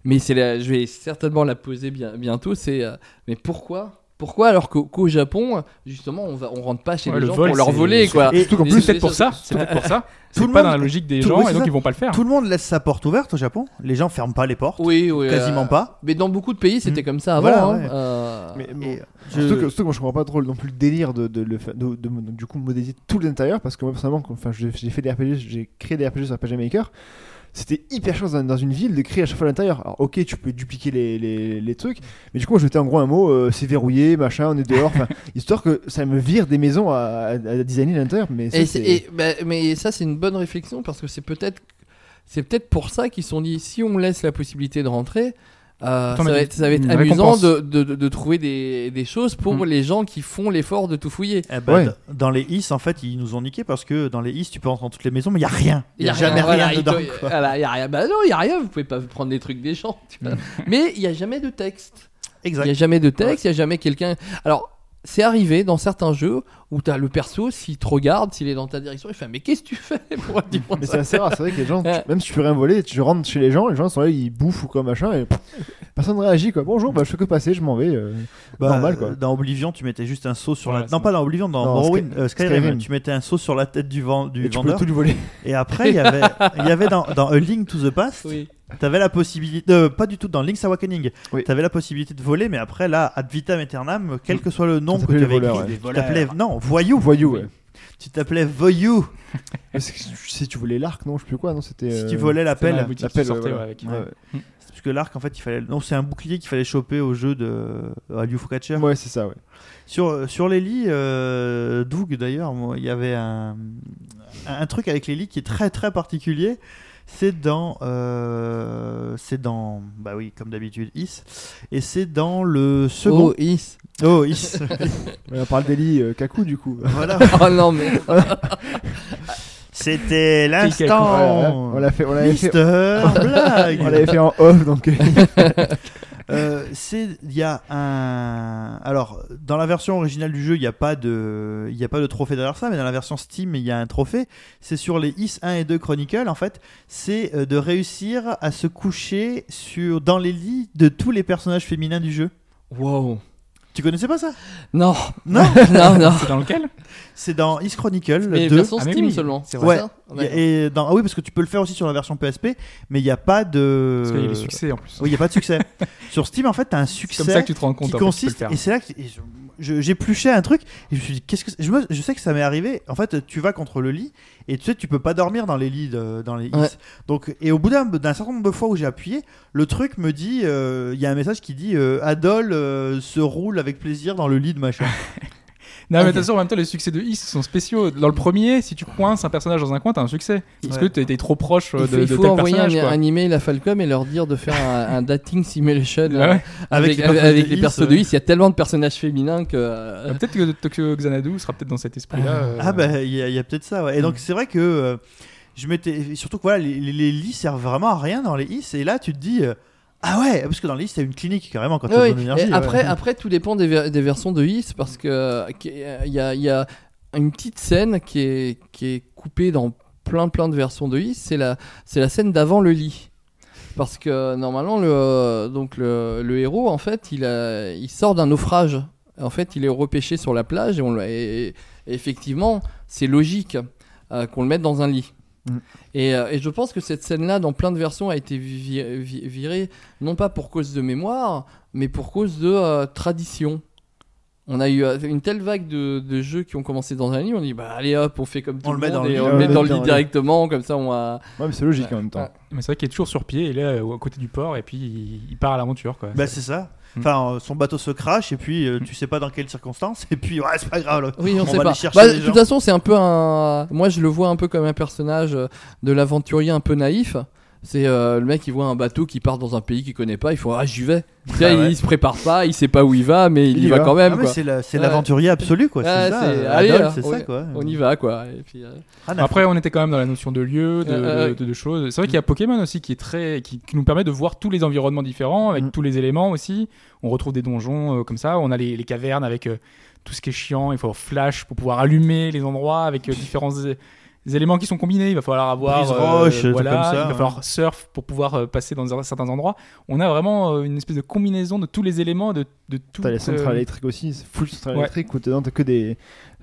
Mais c'est la- je vais certainement la poser bien, bientôt. C'est euh, mais pourquoi pourquoi alors qu'au qu'au Japon justement on va on rentre pas chez Ouais, les le gens vol, pour leur voler c'est- quoi. Et surtout qu'en plus, C'est peut-être pour ça. C'est peut-être pour ça. Tout C'est le pas monde- dans la logique des gens et c'est donc ça. ils vont pas le faire. Tout le monde laisse sa porte ouverte au Japon. Les gens ferment pas les portes. Oui, oui, Quasiment euh, pas. Mais dans beaucoup de pays c'était Mm. comme ça avant. Voilà, hein. ouais. Euh, Mais bon, Et je- Surtout, que, surtout que moi je comprends pas trop non plus le délire de, de, de- de- de- du coup modéliser tout l'intérieur parce que moi personnellement enfin, j'ai j'ai fait des RPG, j'ai créé des RPG sur RPG Maker, c'était hyper chaud dans, dans une ville de créer à chaque fois l'intérieur. Alors ok tu peux dupliquer les, les, les trucs, mais du coup mettais en gros un mot, euh, c'est verrouillé, machin, on est dehors, histoire que ça me vire des maisons à, à, à designer l'intérieur. Mais ça, Et c'est- c'est- et- bah, mais ça, c'est une bonne réflexion parce que c'est peut-être, c'est peut-être pour ça qu'ils se sont dit si on laisse la possibilité de rentrer, euh, ça, va être, ça va être une amusant de, de, trouver des, des choses pour Mm. les gens qui font l'effort de tout fouiller. Eh ben, Ouais. Dans les IS, en fait, ils nous ont niqué parce que dans les IS, tu peux rentrer dans toutes les maisons, mais il y a rien. Il y a, jamais rien il dedans. voilà, il y a rien. Bah non, il y a rien. Vous pouvez pas prendre des trucs des gens. tu vois. mais il y a jamais de texte. Il Exact. y a jamais de texte. Il y a jamais quelqu'un. Alors. C'est arrivé dans certains jeux où t'as le perso, s'il te regarde, s'il est dans ta direction, il fait Mais qu'est-ce que tu fais pour dire Mais ça c'est assez rare, c'est vrai que les gens, tu- même si tu peux rien voler, tu rentres chez les gens, les gens sont là, ils bouffent ou quoi machin, et personne ne réagit quoi. Bonjour, bah je fais que passer, je m'en vais. euh, Bah, normal quoi. euh, Dans Oblivion, tu mettais juste un saut sur la. c'est Non, pas dans Oblivion, dans Morrowind, Sky- euh, Skyrim, Skyrim. tu mettais un saut sur la tête du, vent, du Et tu peux vendeur. tout lui voler. Et après, il y avait, il y avait dans, dans A Link to the Past, Oui. T'avais la possibilité. euh, pas du tout, dans Link's Awakening, Oui. t'avais la possibilité de voler, mais après, là, ad vitam aeternam, quel que soit le nom que tu avais écrit, ouais. tu t'appelais. Non, voyou. Voyou, ouais. Tu t'appelais voyou. Si tu voulais l'arc, non, je sais plus quoi, non, c'était. Si euh, tu volais l'appel. l'appel, sortait ouais, ouais, avec. Ouais, ouais. Parce que l'arc, en fait, il fallait. Non, c'est un bouclier qu'il fallait choper au jeu de à Catcher. Ouais, c'est ça, ouais. Sur, sur les lits, euh, Doug d'ailleurs, il y avait un, un truc avec les lits qui est très très particulier. C'est dans, euh, c'est dans, bah oui, comme d'habitude, Is, et c'est dans le second. Oh, is. Oh, Is. On parle d'Eli euh, Kaku du coup. voilà. oh non, mais. C'était l'instant. on l'a fait, on l'avait fait. Blague. On l'avait fait en off, donc euh, c'est il y a un alors dans la version originale du jeu il n'y a pas de il y a pas de trophée derrière ça mais dans la version Steam il y a un trophée. C'est sur les Is 1 et 2 Chronicle en fait. C'est euh, de réussir à se coucher sur dans les lits de tous les personnages féminins du jeu. Wow. Tu connaissais pas ça Non. non non, non. C'est dans lequel c'est dans Is Chronicle Mais 2 version Ah, mais Steam oui, seulement. c'est ouais y a- et dans ah oui parce que tu peux le faire aussi sur la version PSP mais il n'y a pas de Parce qu'il y a les succès en plus. oui il y a pas de succès sur Steam en fait tu as un C'est succès comme ça que tu te rends compte. qui en fait, consiste et c'est là que et je- je- j'épluchais un truc et je me suis dit qu'est-ce que je, me- je sais que ça m'est arrivé. En fait tu vas contre le lit et tu sais tu peux pas dormir dans les lits de- dans les Ouais. donc et au bout d'un d'un certain nombre de fois où j'ai appuyé le truc me dit euh, il y a un message qui dit euh, Adol euh, se roule avec plaisir dans le lit de machin Non, mais Ok. attention, en même temps, les succès de Is sont spéciaux. Dans le premier, si tu coinces un personnage dans un coin, t'as un succès. Parce Ouais. que t'es trop proche euh, Il de, faut, de il faut envoyer un, email à Falcom et leur dire de faire un, un dating simulation Ouais, ouais. avec, les avec, personnages avec de les Is, persos ouais. de Is. Il y a tellement de personnages féminins que. euh, Euh, Peut-être que Tokyo Xanadu sera peut-être dans cet esprit-là. euh, ah bah il y a, peut-être ça ouais. et donc Mm. c'est vrai que euh, je m'étais surtout que voilà les, les- les lits servent vraiment à rien dans les is et là tu te dis euh, ah ouais parce que dans les is t'as une clinique carrément quand Oui, besoin d'énergie et ouais. après, après, tout dépend des, ver- des versions de Is parce que qu'il y a, il y a une petite scène qui est, qui est coupée dans plein plein de versions de Is. C'est la, c'est la scène d'avant le lit. Parce que normalement, le, donc le, le héros, en fait, il, a, il sort d'un naufrage. En fait, il est repêché sur la plage et, on, le- et- et effectivement, c'est logique euh, qu'on le mette dans un lit. Mm. Et, euh, et je pense que cette scène-là, dans plein de versions, a été vi- vi- virée, non pas pour cause de mémoire, mais pour cause de euh, tradition. On a eu euh, une telle vague de, de jeux qui ont commencé dans un lit, on dit bah allez hop, on fait comme tout On le, le met monde dans le et lit. on le met dans le lit le lit. directement, comme ça on va. Ouais, mais c'est logique en même temps. Ouais. Mais c'est vrai qu'il est toujours sur pied, il est à côté du port et puis il, il part à l'aventure. quoi. Bah c'est ça. Mm. Enfin, euh, son bateau se crache et puis euh, tu sais pas dans quelles circonstances et puis ouais c'est pas grave. Oui, on, sait va pas. aller chercher Bah, de toute façon, c'est un peu un. Moi, je le vois un peu comme un personnage euh, de l'aventurier un peu naïf. C'est euh, le mec qui voit un bateau qui part dans un pays qu'il connaît pas, il faut ah j'y vais. Ah ouais. il se prépare pas, il sait pas où il va, mais il, Il y y va va. quand même Ah, c'est la- c'est Ouais. l'aventurier absolu quoi. Ouais, c'est ça. c'est- euh, allez, on- ça quoi. On y va quoi. Et puis, euh, Après, on était quand même dans la notion de lieu, de, Euh, de- de- de choses. C'est vrai qu'il y a Pokémon aussi qui est très, qui, qui nous permet de voir tous les environnements différents avec Mm. tous les éléments aussi. On retrouve des donjons euh, comme ça. On a les, les cavernes avec euh, tout ce qui est chiant. Il faut avoir flash pour pouvoir allumer les endroits avec euh, différents é- éléments qui sont combinés. Il va falloir avoir Brise roche, des trucs voilà, comme ça, il va ouais. falloir surf pour pouvoir euh, passer dans certains endroits. On a vraiment euh, une espèce de combinaison de tous les éléments de, de tout. T'as les centrales euh, électriques aussi, full centrales Ouais. électriques où dedans t'as que des.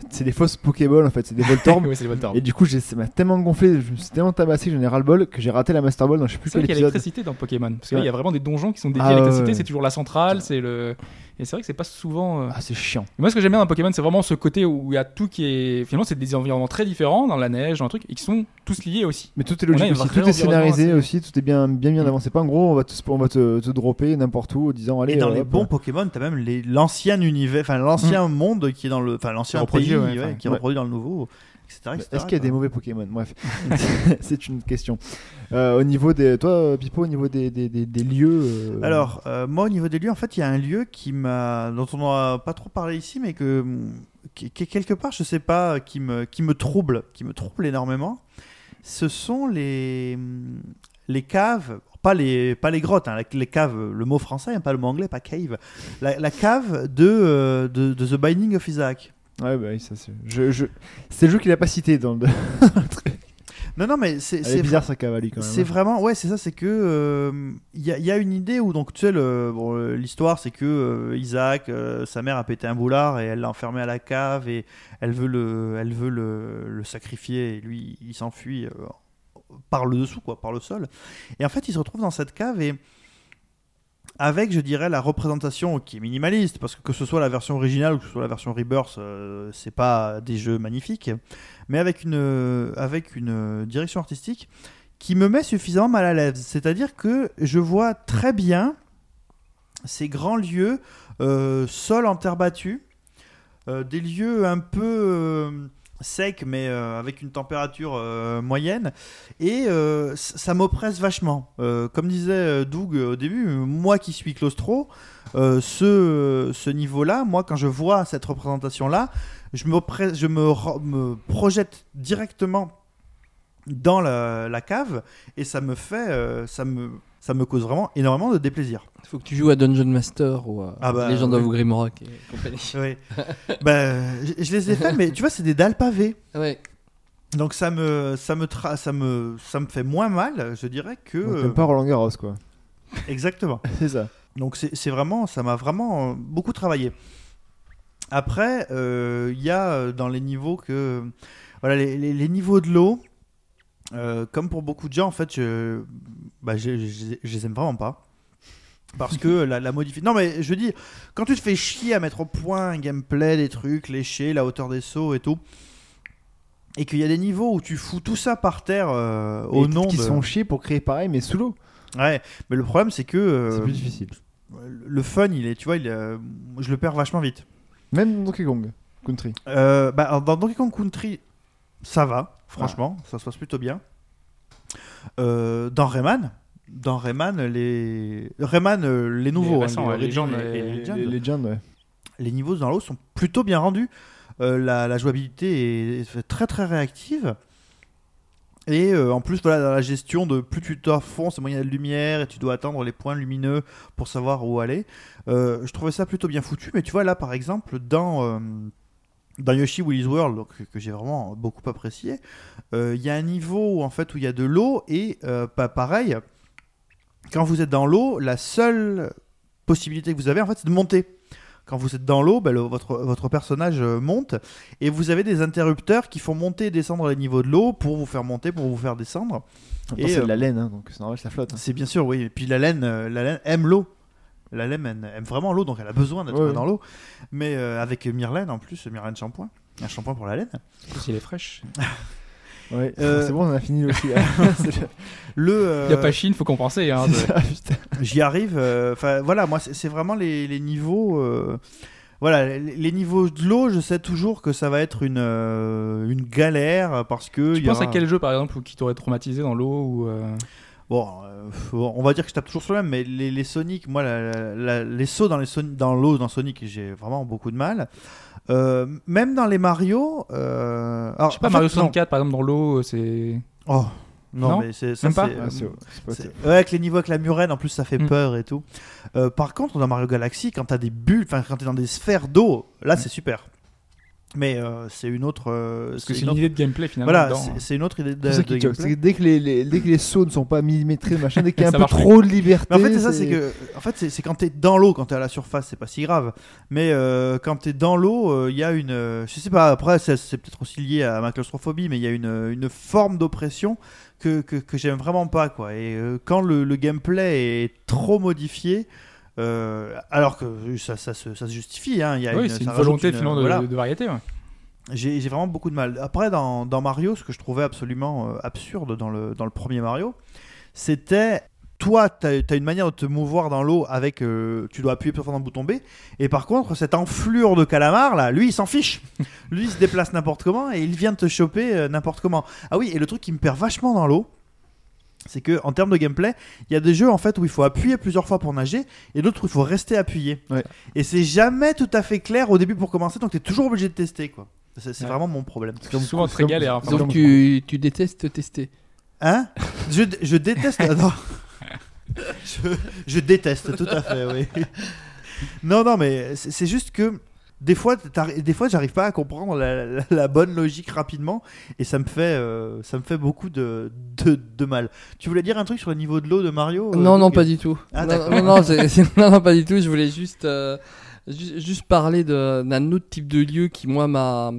C'est des fausses Pokéballs en fait, c'est des c'est Voltorb. Et du coup, j'ai- ça m'a tellement gonflé, je me suis tellement tabassé que j'en ai ras-le-bol que j'ai raté la Master Ball dans je sais plus C'est vrai quel qu'il y a épisode. l'électricité dans Pokémon. Parce qu'il Ouais. y a vraiment des donjons qui sont dédiés Ah à l'électricité. ouais, ouais. C'est toujours la centrale, c'est le. Et c'est vrai que c'est pas souvent. euh, Ah, c'est chiant. Et Moi, ce que j'aime bien dans Pokémon, c'est vraiment ce côté où il y a tout qui est. Finalement, c'est des environnements très différents dans la neige, dans un truc, et qui sont tous liés aussi. Mais tout est On a logique un aussi, vrai tout est scénarisé aussi, tout est bien bien, bien Mm. avancé. Pas en gros, on va te, on va te, te dropper n'importe où en disant allez. Et dans euh, les hop, bons Pokémon, t'as même les- l'ancien univers, enfin l'ancien monde qui est dans le, enfin l'ancien reproduit, ouais, enfin, qui est reproduit dans le nouveau, etc. Est-ce qu'il y a des mauvais Pokémon? Bref, c'est une question. Euh, au niveau des, toi, Pipo, au niveau des, des, des, des lieux. euh, Alors, euh, moi, au niveau des lieux, en fait, il y a un lieu qui m'a, dont on n'a pas trop parlé ici, mais que, qui, quelque part, je sais pas, qui me, qui me trouble, qui me trouble énormément. Ce sont les, les caves, pas les, pas les grottes, hein, les caves, le mot français, hein, pas le mot anglais, pas cave. La, la cave de, de, de The Binding of Isaac. Ouais, bah oui, ça c'est. Je, je... C'est le jeu qu'il a pas cité dans le. Non, non, mais c'est, c'est est bizarre sa lui quand même. C'est hein. vraiment, ouais, c'est ça, c'est que euh, il y, a- il y a une idée où donc tu sais le- bon, euh, l'histoire, c'est que euh, Isaac, euh, sa mère a pété un boulard et elle l'a enfermé à la cave et elle veut le, elle veut le, le sacrifier et lui il s'enfuit euh, par le dessous quoi, par le sol. Et en fait, il se retrouve dans cette cave et avec, je dirais, la représentation qui est minimaliste, parce que que ce soit la version originale ou que ce soit la version Rebirth, euh, c'est pas des jeux magnifiques, mais avec une, euh, avec une euh, direction artistique qui me met suffisamment mal à l'aise. C'est-à-dire que je vois très bien ces grands lieux, euh, sol en terre battue, euh, des lieux un peu secs mais euh, avec une température euh, moyenne, et euh, ça m'oppresse vachement. Comme disait Doug au début, moi qui suis claustro, ce, ce niveau-là, moi quand je vois cette représentation-là, je, m'oppresse- je me, ro- me projette directement dans la, la cave et ça me fait ça me ça me cause vraiment énormément de déplaisir. Faut que tu joues à Dungeon Master ou à Ah bah, Legend of Grimrock et compagnie. Ben, je, je les ai fait mais tu vois c'est des dalles pavées. Ouais. Donc ça me ça me tra- ça me ça me fait moins mal, je dirais que Donc, euh, pas Roland Garros quoi. exactement. C'est ça. Donc c'est c'est vraiment, ça m'a vraiment euh, beaucoup travaillé. Après, euh, il y a euh, dans les niveaux que, voilà, les, les- les niveaux de l'eau, euh, comme pour beaucoup de gens, en fait, je, bah, je, je- je les aime vraiment pas. Parce que la, la. Non, mais je dis, quand tu te fais chier à mettre au point un gameplay, des trucs léchés, la hauteur des sauts et tout, et qu'il y a des niveaux où tu fous tout ça par terre euh, au nom qui de. font chier pour créer pareil mais sous l'eau. Ouais, mais le problème, c'est que. euh, C'est plus difficile. le fun, il est, tu vois, il est, je le perds vachement vite. Même dans Donkey Kong Country. Bah, dans Donkey Kong Country, ça va, franchement, ça se passe plutôt bien. Euh, dans Rayman, dans Rayman, les Rayman, euh, les nouveaux, hein, ouais, les, Legend, Les ouais. niveaux dans l'eau sont plutôt bien rendus. Euh, la, la jouabilité est très très réactive. Et euh, en plus, voilà, dans la gestion de plus tu t'enfonces, moins il y a de lumière et tu dois atteindre les points lumineux pour savoir où aller. Je trouvais ça plutôt bien foutu. Mais tu vois, là par exemple, dans, dans Yoshi Willy's World, donc, que, j'ai vraiment beaucoup apprécié, euh, il y a un niveau où, en fait, où il y a de l'eau et euh, pas pareil. Quand vous êtes dans l'eau, la seule possibilité que vous avez, en fait, c'est de monter. Quand vous êtes dans l'eau, ben, le- votre, votre personnage euh, monte et vous avez des interrupteurs qui font monter et descendre les niveaux de l'eau pour vous faire monter, pour vous faire descendre. C'est euh, de la laine, hein, donc c'est normal ça flotte. hein. C'est bien sûr, oui. Et puis la laine, la laine aime l'eau. La laine aime, aime vraiment l'eau, donc elle a besoin d'être Ouais, dans l'eau. Mais euh, avec Myrlaine en plus, Myrlaine shampoing. Un shampoing pour la laine. Surtout si elle est fraîche. Ouais. Euh, C'est bon, on a fini aussi. C'est le- euh, Il n'y a pas Chine, faut compenser. Hein, de-. J'y arrive. euh, Enfin voilà, moi c'est vraiment les, les niveaux. euh, voilà, les, niveaux de l'eau, je sais toujours que ça va être une, euh, une galère parce que. Tu y penses à quel jeu par exemple qui t'aurait traumatisé dans l'eau ou euh, Bon, euh, faut- on va dire que je tape toujours sur le même, mais les, les Sonic, moi, la- la- la- les sauts dans les dans l'eau dans Sonic, j'ai vraiment beaucoup de mal. Euh, même dans les Mario, euh, alors, Je sais pas, Mario non. 64 par exemple dans l'eau, c'est. Oh, non, Non mais c'est ça, Même pas Ah, ouais, avec les niveaux avec la murène, en plus, ça fait Mm. peur et tout. Euh, par contre, dans Mario Galaxy, quand t'as des bulles, enfin, quand t'es dans des sphères d'eau, là, c'est super. Mais euh, c'est une autre. euh, Parce que c'est une une autre- idée de gameplay finalement. Voilà, c'est- hein. c'est une autre idée de, ça de gameplay. c'est que dès que les, les- dès que les sauts ne sont pas millimétrés, machin, dès qu'il y a un peu trop de liberté. Mais en fait, c'est ça, c'est que. En fait, c'est quand t'es dans l'eau, quand t'es à la surface, c'est pas si grave. Mais euh, quand t'es dans l'eau, il y a une. euh, je sais pas, après, c'est peut-être aussi lié à ma claustrophobie, mais il y a une, une forme d'oppression que, que, que j'aime vraiment pas, quoi. Et euh, quand le, le gameplay est trop modifié. Euh, alors que ça, ça, se, ça se justifie, hein, il y a Oui, une, c'est volonté une- finalement de, voilà. de variété. ouais. J'ai j'ai vraiment beaucoup de mal. Après, dans, dans Mario, ce que je trouvais absolument euh, absurde dans le, dans le premier Mario, c'était. Toi, tu as, une manière de te mouvoir dans l'eau avec. euh, tu dois appuyer fort dans le bouton B. Et par contre, cette enflure de calamar, là, lui, il s'en fiche. lui, il se déplace n'importe comment et il vient te choper n'importe comment. Ah oui, et le truc qui me perd vachement dans l'eau, c'est que en termes de gameplay, il y a des jeux en fait où il faut appuyer plusieurs fois pour nager et d'autres où il faut rester appuyé. Ouais. Et c'est jamais tout à fait clair au début pour commencer, donc tu es toujours obligé de tester quoi. C'est Ouais. vraiment mon problème. C'est souvent très galère. hein, Donc tu, tu détestes tester. Hein? Je, je déteste. ah, non. je, je déteste, tout à fait, oui. Non, non, mais c'est c'est juste que des fois, des fois, j'arrive pas à comprendre la, la- la bonne logique rapidement, et ça me fait, euh, ça me fait beaucoup de, de, de mal. Tu voulais dire un truc sur le niveau de l'eau de Mario euh, non, non, pas du tout. Ah, non, non, pas du tout. Je voulais juste, euh, ju- juste parler d'un autre type de lieu qui, moi, m'a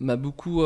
m'a beaucoup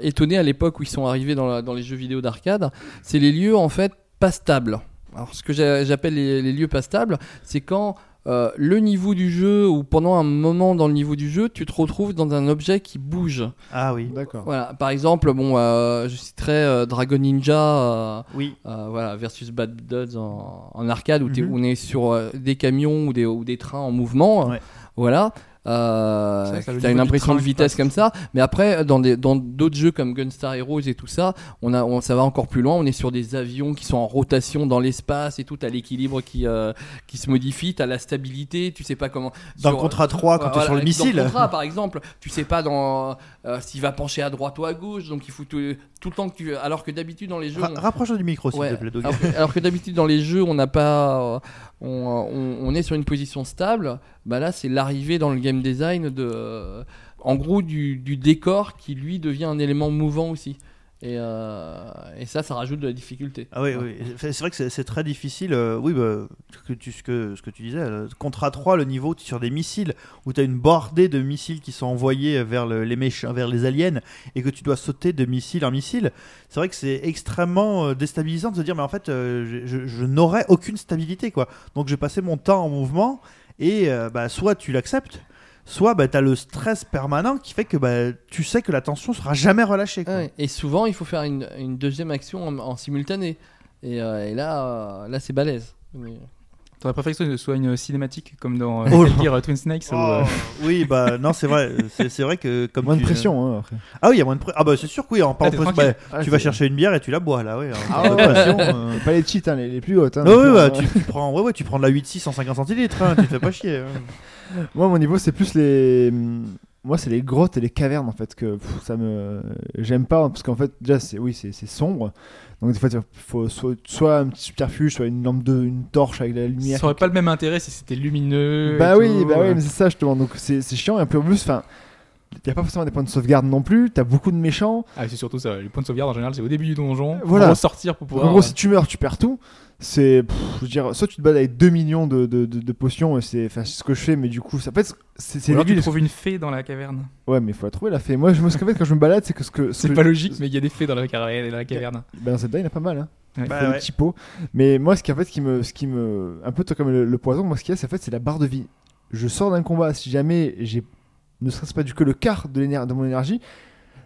étonné à l'époque où ils sont arrivés dans, la- dans les jeux vidéo d'arcade. C'est les lieux, en fait, pas stables. Alors, ce que j'a- j'appelle les, les lieux pas stables, c'est quand euh, le niveau du jeu ou pendant un moment dans le niveau du jeu, tu te retrouves dans un objet qui bouge. Ah oui, D'accord. Voilà, par exemple, bon, euh, je citerai euh, Dragon Ninja. euh, oui. euh, voilà, versus Bad Duds en, en arcade où, Mhm. où on est sur euh, des camions ou des, ou des trains en mouvement. Ouais. Voilà. Euh, le t'as une impression train de vitesse comme ça, mais après dans des dans d'autres jeux comme Gunstar Heroes et tout ça, on a on, ça va encore plus loin. On est sur des avions qui sont en rotation dans l'espace et tout. T'as l'équilibre qui euh, qui se modifie, t'as la stabilité. Tu sais pas comment. Dans sur- Contra 3, quand Ouais, tu es sur le missile. Dans Contra, par exemple, tu sais pas dans euh, s'il va pencher à droite ou à gauche, donc il faut tout, tout le temps que tu. Alors que d'habitude dans les jeux, Ra- on- Rapproche-toi du micro, s'il Ouais. te plaît, alors, que- alors que d'habitude dans les jeux on n'a pas euh, on, on- on est sur une position stable bah là c'est l'arrivée dans le game design de euh, en gros du, du décor qui lui devient un élément mouvant aussi et, euh, et ça ça rajoute de la difficulté Ah oui, oui. C'est vrai que c'est- très difficile. euh, oui, bah, que tu, ce, que, ce que tu disais, Contra 3, le niveau sur des missiles, où tu as une bordée de missiles qui sont envoyés vers le- les méchants, vers les aliens, et que tu dois sauter de missile en missile. C'est vrai que c'est extrêmement déstabilisant de se dire, mais en fait, je, je- je n'aurai aucune stabilité, quoi. Donc je vais passer mon temps en mouvement, et euh, bah, soit tu l'acceptes, soit bah, tu as le stress permanent qui fait que bah, tu sais que la tension sera jamais relâchée. Et souvent il faut faire une, deuxième action en, simultané et, euh, là euh, là c'est balèze T'aurais préféré que ce soit une cinématique comme dans euh, Oh. Gear Twin Snakes où, euh, Oh, oui, bah non, c'est vrai. C'est vrai que comme Moins de tu- pression, hein, après. Ah oui, il y a moins de pression. Ah bah c'est sûr que oui, en Ah, pression, bah, Ah, tu vas chercher une bière et tu la bois là, en Ah pas de ouais, pression, ouais. euh. Pas les cheats, hein, les, les plus hautes. hein, Ah oui, bah, euh, tu, tu prends, ouais, ouais, tu prends de la 8.6 150 centilitres, hein, tu te fais pas chier. hein. Moi, mon niveau, c'est plus les. Moi, c'est les grottes et les cavernes en fait que pff, ça me. J'aime pas parce qu'en fait, déjà, c'est oui, c'est c'est sombre. Donc des fois, il faut soit, soit un petit subterfuge, soit une lampe de, une torche avec la lumière. ça aurait pas le même intérêt si c'était lumineux. Bah et oui, tout, bah oui, mais c'est ça justement. Donc c'est c'est chiant et puis en plus, enfin, y a pas forcément des points de sauvegarde non plus. T'as beaucoup de méchants. Ah, c'est surtout ça. Les points de sauvegarde en général, c'est au début du donjon. Voilà. Pour ressortir pour pouvoir. en gros, euh, si tu meurs, tu perds tout. C'est, pff, je veux dire, soit tu te bats avec 2 millions de, de, de, de potions et c'est, enfin, c'est ce que je fais, mais du coup, ça en fait, c'est, c'est alors tu trouves une fée dans la caverne. Ouais, mais il faut la trouver la fée. Moi, je me ce qu'en fait, quand je me balade, c'est que ce que ce C'est que- pas logique, mais il y a des fées dans la, car- dans la caverne. Ben, dans Zelda, il y en a pas mal, hein. Ouais. Bah ouais. petits pots. Mais moi, ce qui en fait, ce qui me, ce qui me, un peu comme le, le poison, moi, ce qu'il y a, c'est en fait, c'est la barre de vie. Je sors d'un combat, si jamais j'ai, ne serait-ce pas du que le quart de, de mon énergie,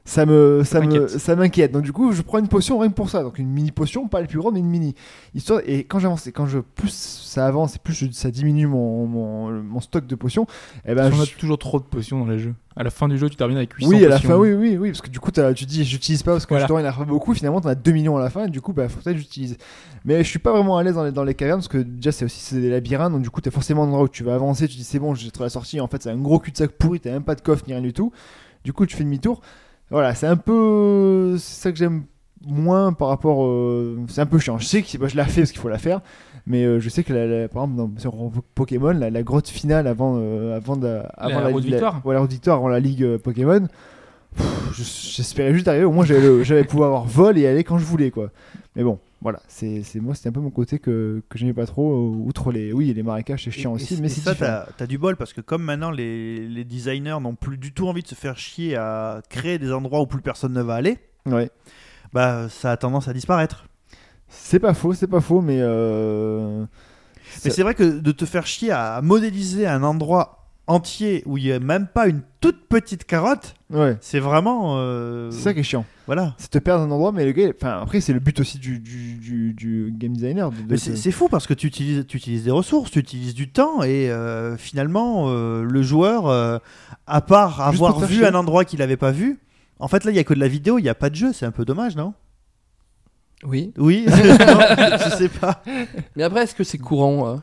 ça me, ça me, m'inquiète. ça m'inquiète. Donc du coup, je prends une potion rien que pour ça. Donc une mini potion, pas la plus grande, mais une mini. Histoire. Et quand j'avance, et quand je plus ça avance, et plus je- ça diminue mon, mon, mon stock de potions. Et ben, Parce qu'on je- a toujours trop de potions dans les jeux. À la fin du jeu, tu termines avec 800 oui, à la potions. fin, oui, oui, oui, parce que du coup, tu dis, j'utilise pas parce que Voilà. justement, il en a pas beaucoup. Finalement, t'en as 2 millions à la fin, et du coup, bah, faut peut-être que j'utilise. Mais je suis pas vraiment à l'aise dans les, dans les cavernes parce que déjà, c'est aussi c'est des labyrinthes, donc du coup, t'as forcément un endroit où tu vas avancer, tu dis, c'est bon, j'ai trouvé la sortie. En fait, c'est un gros cul-de-sac pourri, t'as même pas de coffre ni rien du tout. Du coup, tu fais demi-tour. Voilà, c'est un peu. C'est ça que j'aime moins par rapport. euh, C'est un peu chiant. Je sais que bah, je la fais parce qu'il faut la faire, mais euh, je sais que la, la- par exemple dans, sur Pokémon, la, la grotte finale avant, euh, avant, de- avant route victoire. ouais, la route victoire avant la ligue euh, Pokémon. pff, J'espérais juste arriver, au moins j'allais pouvoir avoir vol et aller quand je voulais quoi. Mais bon, voilà, c'est c'est- moi c'était un peu mon côté que, que j'aimais pas trop. euh, Outre les, oui, les marécages c'est chiant Et- aussi, et- mais c'est ça, t'as as du bol parce que comme maintenant les, les designers n'ont plus du tout envie de se faire chier à créer des endroits où plus personne ne va aller, Ouais. bah ça a tendance à disparaître. C'est pas faux, c'est pas faux, mais. euh, Mais c'est vrai que de te faire chier à modéliser un endroit entier où il n'y a même pas une toute petite carotte, Ouais. c'est vraiment. euh, C'est ça qui est chiant. Voilà. C'est te perdre un endroit, mais le gars. Enfin, après, c'est le but aussi du, du, du, du game designer. de- de Mais te- c'est fou parce que tu utilises, tu utilises des ressources, tu utilises du temps et euh, finalement euh, le joueur, euh, à part Juste avoir vu chier. un endroit qu'il n'avait pas vu, en fait là il y a que de la vidéo, il n'y a pas de jeu, c'est un peu dommage, non? Oui. Oui, Non, je sais pas. Mais après, est-ce que c'est courant euh,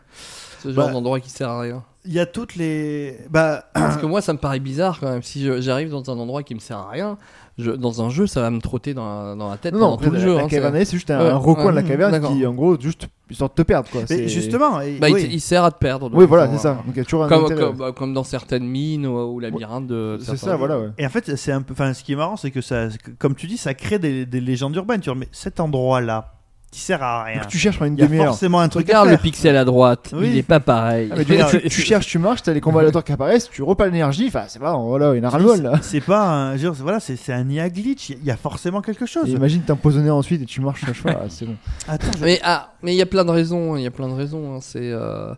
ce genre Bah. d'endroit qui sert à rien? Il y a toutes les. Bah, Parce que moi, ça me paraît bizarre quand même. Si j'arrive dans un endroit qui me sert à rien, je- dans un jeu, ça va me trotter dans, la- dans la tête Non, non, tout le la, jeu. la hein, caverne, c'est- juste un, Ouais, un recoin de la caverne qui, en gros, juste histoire de te perdre. Quoi. mais justement, et- Bah, il oui. t- il, sert à te perdre. Oui, voilà, c'est ça. Donc, il y a toujours un Comme, intérêt. comme, bah, comme dans certaines mines ou, ou labyrinthes de. C'est ça, jeux. voilà, ouais. Et en fait, c'est un peu. Enfin, ce qui est marrant, c'est que ça, comme tu dis, ça crée des, des légendes urbaines. Tu vois, mais cet endroit-là, qui sert à rien. Donc, tu cherches pendant une Il y a demi-heure. forcément un truc à Regarde le pixel à droite, Oui. il est pas pareil. Ah, mais tu, tu- tu cherches, tu marches, t'as les combats aléatoires qui apparaissent, tu repars l'énergie, enfin c'est pas, voilà, il y en a ras le. C'est pas un. je dire, Voilà, c'est c'est un IA glitch. Il y a forcément quelque chose. Et imagine t'empoisonner ensuite et tu marches chaque fois, ah, c'est bon. Attends, je- Mais ah, mais il y a plein de raisons. Il y a plein de raisons. hein, C'est euh,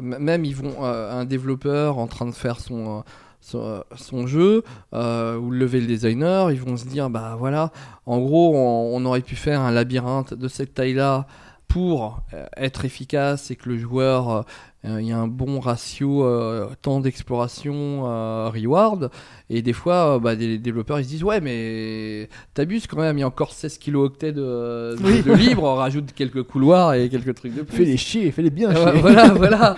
même ils vont euh, un développeur en train de faire son euh, son, euh, son jeu euh, ou le level designer, ils vont se dire bah voilà, en gros on, aurait pu faire un labyrinthe de cette taille-là pour euh, être efficace et que le joueur euh, il y a un bon ratio euh, temps d'exploration euh, reward. Et des fois euh, bah, des développeurs ils se disent ouais mais t'abuses quand même il y a encore 16 kilooctets de, de, de libre on rajoute quelques couloirs et quelques trucs de plus. Fais-les chier, fais-les bien Ouais, chier. voilà voilà.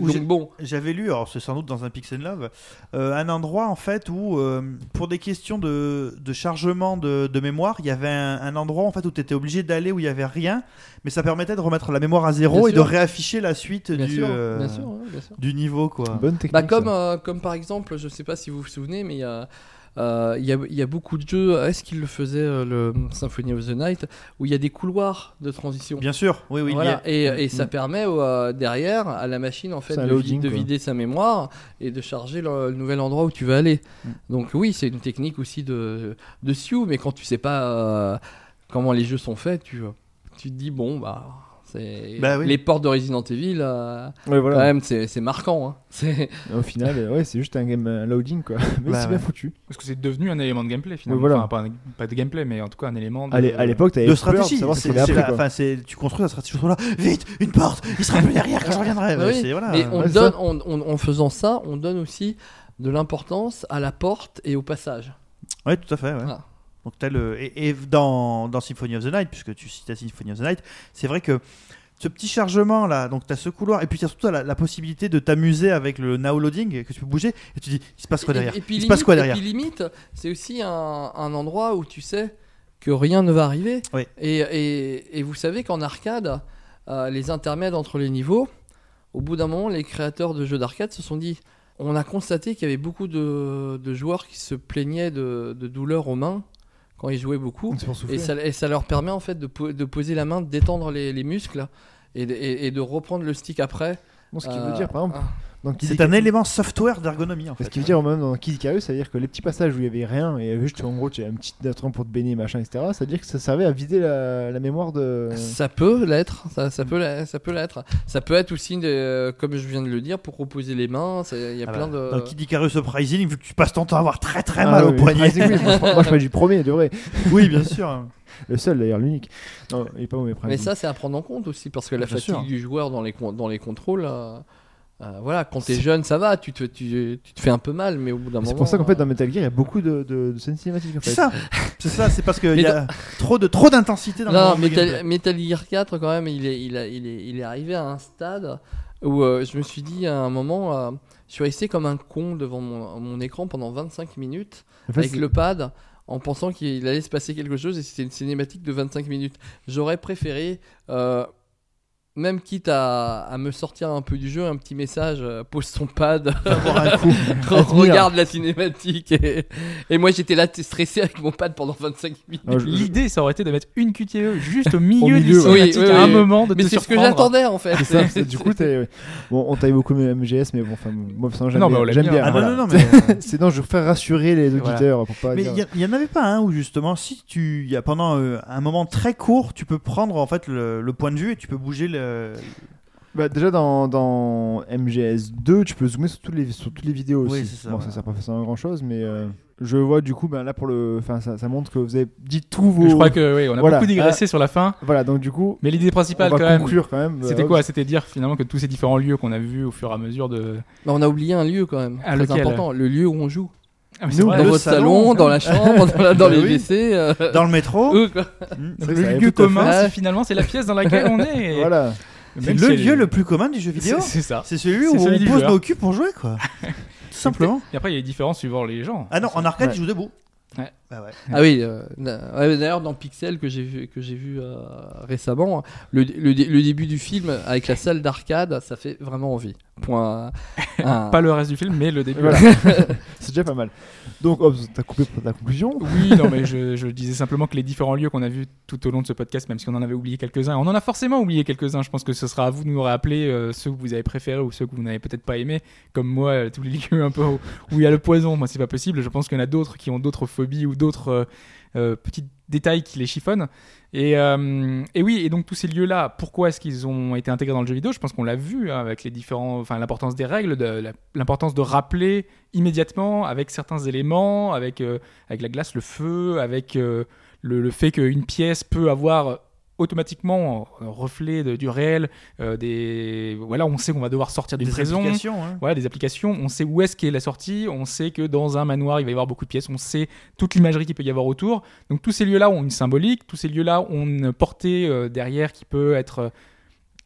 Donc bon. J'avais lu, alors c'est sans doute dans un Pixel Love, euh, un endroit en fait où, euh, pour des questions de, de chargement de, de mémoire, il y avait un, un endroit en fait où tu étais obligé d'aller où il y avait rien, mais ça permettait de remettre la mémoire à zéro Bien et sûr. de réafficher la suite bien du, sûr, euh, bien sûr, ouais, bien sûr. du niveau quoi. Bonne technique. Bah comme, euh, comme par exemple, je sais pas si vous vous souvenez, mais il y a, euh, il y, a, il y a beaucoup de jeux, est-ce qu'il le faisait euh, le Symphony of the Night, où il y a des couloirs de transition? Bien sûr, oui, oui. Voilà. il y a- Et, et ça Mm. permet euh, derrière à la machine en fait de, loading, vider sa mémoire et de charger le, le nouvel endroit où tu veux aller. Mm. Donc oui, c'est une technique aussi de, de Sioux, mais quand tu sais pas euh, comment les jeux sont faits, tu, tu te dis bon bah c'est Bah oui. les portes de Resident Evil. euh, Ouais, voilà. Quand même, c'est c'est marquant. Hein. C'est Au final, euh, ouais, c'est juste un game un loading quoi. Mais Bah c'est ouais. bien foutu. Parce que c'est devenu un élément de gameplay finalement. Voilà. Enfin, pas, un- pas de gameplay, mais en tout cas un élément de. À l'é- à l'époque, t'avais de peur de stratégie, qu'il y avait c'est après, la- quoi. enfin, c'est- tu construis la stratégie là, vite, une porte, il sera plus derrière quand je reviendrai. Bah oui, C'est- voilà. Mais on Ouais, c'est donne, ça. on- on- en faisant ça, on donne aussi de l'importance à la porte et au passage. Ouais, tout à fait. ouais. Ah. Donc t'as le et, et dans, dans Symphony of the Night, puisque tu cites Symphony of the Night, c'est vrai que ce petit chargement là, donc t'as ce couloir et puis t'as surtout la, la possibilité de t'amuser avec le now loading que tu peux bouger et tu dis il se passe quoi Et- derrière et, puis Il se limite, passe quoi et derrière puis limite, c'est aussi un, un endroit où tu sais que rien ne va arriver. Oui. Et, et- et vous savez qu'en arcade, euh, les intermèdes entre les niveaux, au bout d'un moment, les créateurs de jeux d'arcade se sont dit on a constaté qu'il y avait beaucoup de, de joueurs qui se plaignaient de, de douleurs aux mains quand ils jouaient beaucoup. Et ça, et ça leur permet en fait de, po- de poser la main, de détendre les, les muscles et de, et- et de reprendre le stick après. Bon, ce qui Euh, veut dire, par exemple, ah. C'est un élément software d'ergonomie en Ce qui veut dire même dans Kid Icarus, ça veut dire que les petits passages où il y avait rien et juste en gros tu as un petit trempe pour te baigner machin etc. Ça veut dire que ça servait à vider la, la mémoire de. Ça peut l'être, ça, ça peut l'être, ça peut l'être. Ça peut être aussi, de- comme je viens de le dire, pour reposer les mains. Il y a Ah plein bah, de. Dans Kid Icarus Uprising, vu que tu passes ton temps à avoir très très Ah mal ouais, au poignet. Oui, moi, moi, je fais du premier de vrai. oui, bien sûr. Le seul d'ailleurs, l'unique. Non, il est pas mauvais Mais ça, c'est à prendre en compte aussi, parce que la Bien fatigue sûr. du joueur dans les, con- dans les contrôles. euh, euh, voilà, quand t'es jeune, ça va, tu te, tu, tu te fais un peu mal, mais au bout d'un moment. C'est pour ça qu'en fait euh, dans Metal Gear il y a beaucoup de, de, de scènes cinématiques en fait. C'est ça. C'est ça. C'est parce qu'il y a trop de trop d'intensité dans le Non, de Metal. Metal Gear 4, quand même, il est, il, a- il, est, il est arrivé à un stade où euh, je me suis dit à un moment, euh, je suis resté comme un con devant mon, mon écran pendant 25 minutes En fait, avec le pad en pensant qu'il allait se passer quelque chose et c'était une cinématique de 25 minutes. J'aurais préféré, euh, même quitte à, à me sortir un peu du jeu, un petit message, euh, pose ton pad, Avoir un coup. regarde la cinématique. Et, et moi j'étais là stressé avec mon pad pendant 25 minutes. Ah, je- L'idée, ça aurait été de mettre une QTE juste au milieu, milieu, du ouais. cinématique Oui, oui, à un moment de Mais c'est ce que j'attendais en fait. C'est ça, du coup, bon, on t'a beaucoup MGS, mais bon, enfin, moi, j'aime Non, mais bien. C'est non, je veux faire rassurer les Voilà. auditeurs pour pas Mais dire- il y, il y en avait pas un où justement, si tu, il y a pendant euh, un moment très court, tu peux prendre en fait le, le point de vue et tu peux bouger le. Bah, déjà dans, dans MGS 2, tu peux zoomer sur toutes les, sur toutes les vidéos aussi. Oui, c'est ça, bon, voilà. ça sert pas forcément à grand chose, mais euh, je vois du coup, ben, là pour le, enfin, ça, ça montre que vous avez dit tous vos. Je crois que oui, on a Voilà. beaucoup digressé sur la fin, Voilà, donc du coup, mais l'idée on principale va quand même. conclure quand même. C'était euh, quoi C'était dire finalement que tous ces différents lieux qu'on a vus au fur et à mesure de. Mais on a oublié un lieu quand même, Ah, très lequel important, le lieu où on joue. Ah, Nous, vrai. Dans votre salon, salon, dans la chambre, dans, la- dans les oui. WC. euh, Dans le métro. où. Mm. Ça le lieu commun, finalement c'est la pièce dans laquelle on est. et- Voilà. C'est le si lieu le plus commun du jeu vidéo. C'est ça. C'est celui où celui on pose joueur. nos culs pour jouer, quoi. Tout simplement. Et après, il y a des différences suivant les gens. Ah non, en arcade, Ouais. ils jouent debout. Ouais. Bah ouais. Ah oui, euh, d'ailleurs dans Pixel que j'ai vu, que j'ai vu euh, récemment, le, le, le début du film avec la salle d'arcade, ça fait vraiment envie. Point. un- Pas le reste du film, mais le début. Voilà. c'est déjà pas mal. Donc, Hobbs, t'as coupé pour ta conclusion? Oui, non, mais je, je disais simplement que les différents lieux qu'on a vus tout au long de ce podcast, même si on en avait oublié quelques-uns, on en a forcément oublié quelques-uns. Je pense que ce sera à vous de nous rappeler euh, ceux que vous avez préférés ou ceux que vous n'avez peut-être pas aimés. Comme moi, tous les lieux un peu où où il y a le poison, moi, c'est pas possible. Je pense qu'il y en a d'autres qui ont d'autres phobies ou d'autres euh, euh, petits détails qui les chiffonnent. Et, euh, et oui, et donc tous ces lieux-là, pourquoi est-ce qu'ils ont été intégrés dans le jeu vidéo? Je pense qu'on l'a vu hein, avec les différents, enfin l'importance des règles, de, l'importance de rappeler immédiatement avec certains éléments, avec avec la glace, le feu, avec le, le fait qu'une pièce peut avoir automatiquement un reflet de- du réel, euh, des voilà, on sait qu'on va devoir sortir d'une Des prison, applications, hein. voilà, des applications, on sait où est-ce qu'est la sortie, on sait que dans un manoir il va y avoir beaucoup de pièces, on sait toute l'imagerie qu'il peut y avoir autour. Donc tous ces lieux-là ont une symbolique, tous ces lieux-là ont une portée euh, derrière qui peut être euh,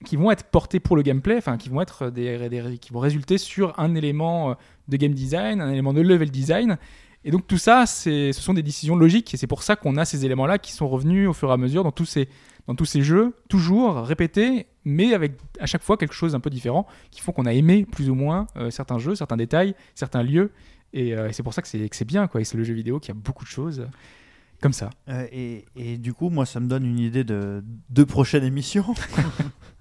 qui vont être portés pour le gameplay, enfin qui vont être des, des- qui vont résulter sur un élément euh, de game design, un élément de level design. Et donc tout ça, c'est, ce sont des décisions logiques. Et c'est pour ça qu'on a ces éléments-là qui sont revenus au fur et à mesure dans tous ces, dans tous ces jeux, toujours répétés, mais avec à chaque fois quelque chose d'un peu différent, qui font qu'on a aimé plus ou moins euh, certains jeux, certains détails, certains lieux. Et, euh, et c'est pour ça que c'est, que c'est bien, quoi. Et c'est le jeu vidéo qui a beaucoup de choses euh, comme ça. Euh, et, et du coup, moi, ça me donne une idée de deux prochaines émissions.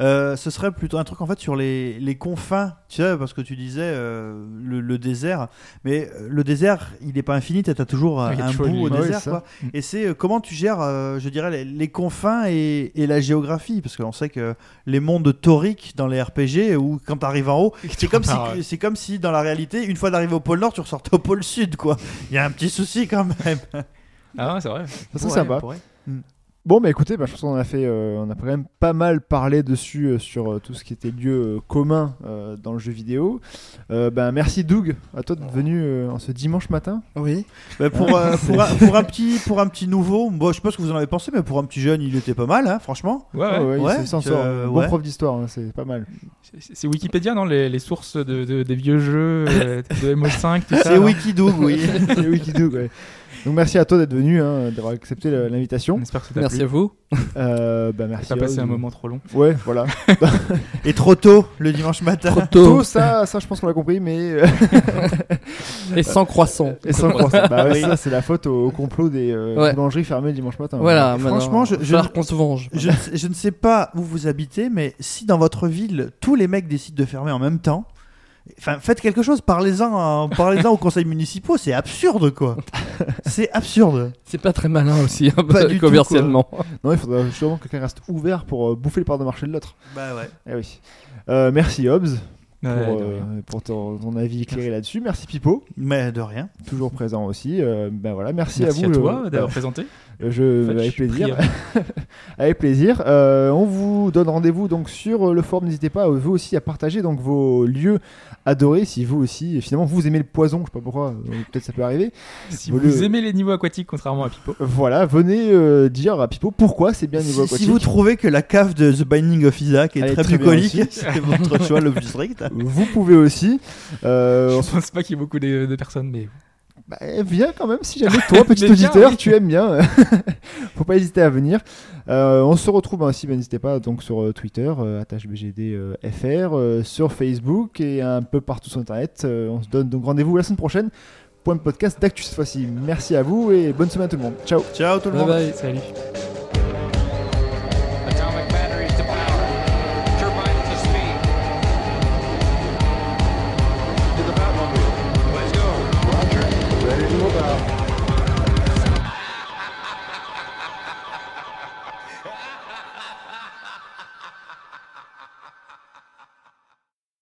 Euh, ce serait plutôt un truc en fait sur les, les confins, tu sais, parce que tu disais euh, le, le désert, mais euh, le désert, il n'est pas infini, tu as toujours un bout au désert. Ouais, c'est quoi. Et c'est euh, comment tu gères, euh, je dirais, les, les confins et, et la géographie, parce qu'on sait que les mondes tauriques dans les RPG, où quand tu arrives en haut, c'est comme, si, c'est comme si dans la réalité, une fois d'arriver au pôle Nord, tu ressortais au pôle Sud, quoi. Il y a un petit souci quand même. Ah ouais, c'est vrai. Ça Ouais, sympa. pourrait. Bon, bah écoutez, bah, je pense qu'on a fait, euh, on a quand même pas mal parlé dessus euh, sur euh, tout ce qui était lieu euh, commun euh, dans le jeu vidéo. Euh, bah, merci Doug, à toi d'être venu euh, en ce dimanche matin. Oui. Bah, pour, euh, pour, un, pour, un petit, pour un petit nouveau, bon, je sais pas ce que vous en avez pensé, mais pour un petit jeune, il était pas mal, hein, franchement. Ouais, ouais. Ouais, Ouais, il s'en sort. Bon ouais. prof d'histoire, hein, c'est pas mal. C'est- Wikipédia, non les, les sources de, de- des vieux jeux euh, de MO5, tout ça C'est non Wikidoog, oui. C'est Wikidoog, ouais. Donc merci à toi d'être venu, hein, d'avoir accepté l'invitation. On espère que ça t'a Merci plu. à vous. Euh, bah merci. Pas passé un moment trop long. Ouais, voilà. Et trop tôt, le dimanche matin. Trop Tôt, tôt. ça, ça, je pense qu'on l'a compris, mais euh, Et sans croissant. et sans croissant. Bah ouais, Oui. ça, c'est la faute au, au complot des euh, Ouais. boulangeries fermées le dimanche matin. Voilà. Franchement, je- je- falloir qu'on se venge. Je, ne sais- je ne sais pas où vous habitez, mais si dans votre ville, tous les mecs décident de fermer en même temps, enfin, faites quelque chose, parlez-en à- parlez-en aux conseils municipaux, c'est absurde, quoi. c'est absurde. C'est pas très malin aussi, hein, Pas du tout, commercialement. Non, il faudrait justement que quelqu'un reste ouvert pour euh, bouffer les parts de marché de l'autre. Bah ouais. Eh oui. Euh, merci Hobbs pour, Ouais, euh, ton, ton avis éclairé là-dessus. Merci Pipo, Mais de rien. toujours présent aussi. Euh, ben voilà, merci, Merci à à, vous. toi euh, d'avoir bah, présenté. je, En fait, avec je plaisir. avec plaisir. Euh, on vous donne rendez-vous donc sur euh, le forum. N'hésitez pas euh, vous aussi à partager donc vos lieux adorés. Si vous aussi, finalement, vous aimez le poison, je sais pas pourquoi. euh, Peut-être ça peut arriver. Si Vous vous le- aimez les niveaux aquatiques, contrairement à Pipo, Voilà, venez euh, dire à Pipo pourquoi c'est bien niveau Si, si aquatique. vous trouvez que la cave de The Binding of Isaac est très, très bucolique, c'est votre choix le plus strict. Vous pouvez aussi. Euh, je pense pas qu'il y ait beaucoup de, de personnes, mais bah, viens quand même si jamais toi, petit auditeur, oui. tu aimes bien. Faut pas hésiter à venir. Euh, on se retrouve hein, aussi, bah, n'hésitez pas, donc sur euh, Twitter, euh, attachebgd.fr, euh, sur Facebook et un peu partout sur Internet. Euh, on se donne donc rendez-vous la semaine prochaine pour un podcast d'actu cette fois-ci. Merci à vous et bonne semaine à tout le monde. Ciao Ciao tout le Bye monde. bye. Salut.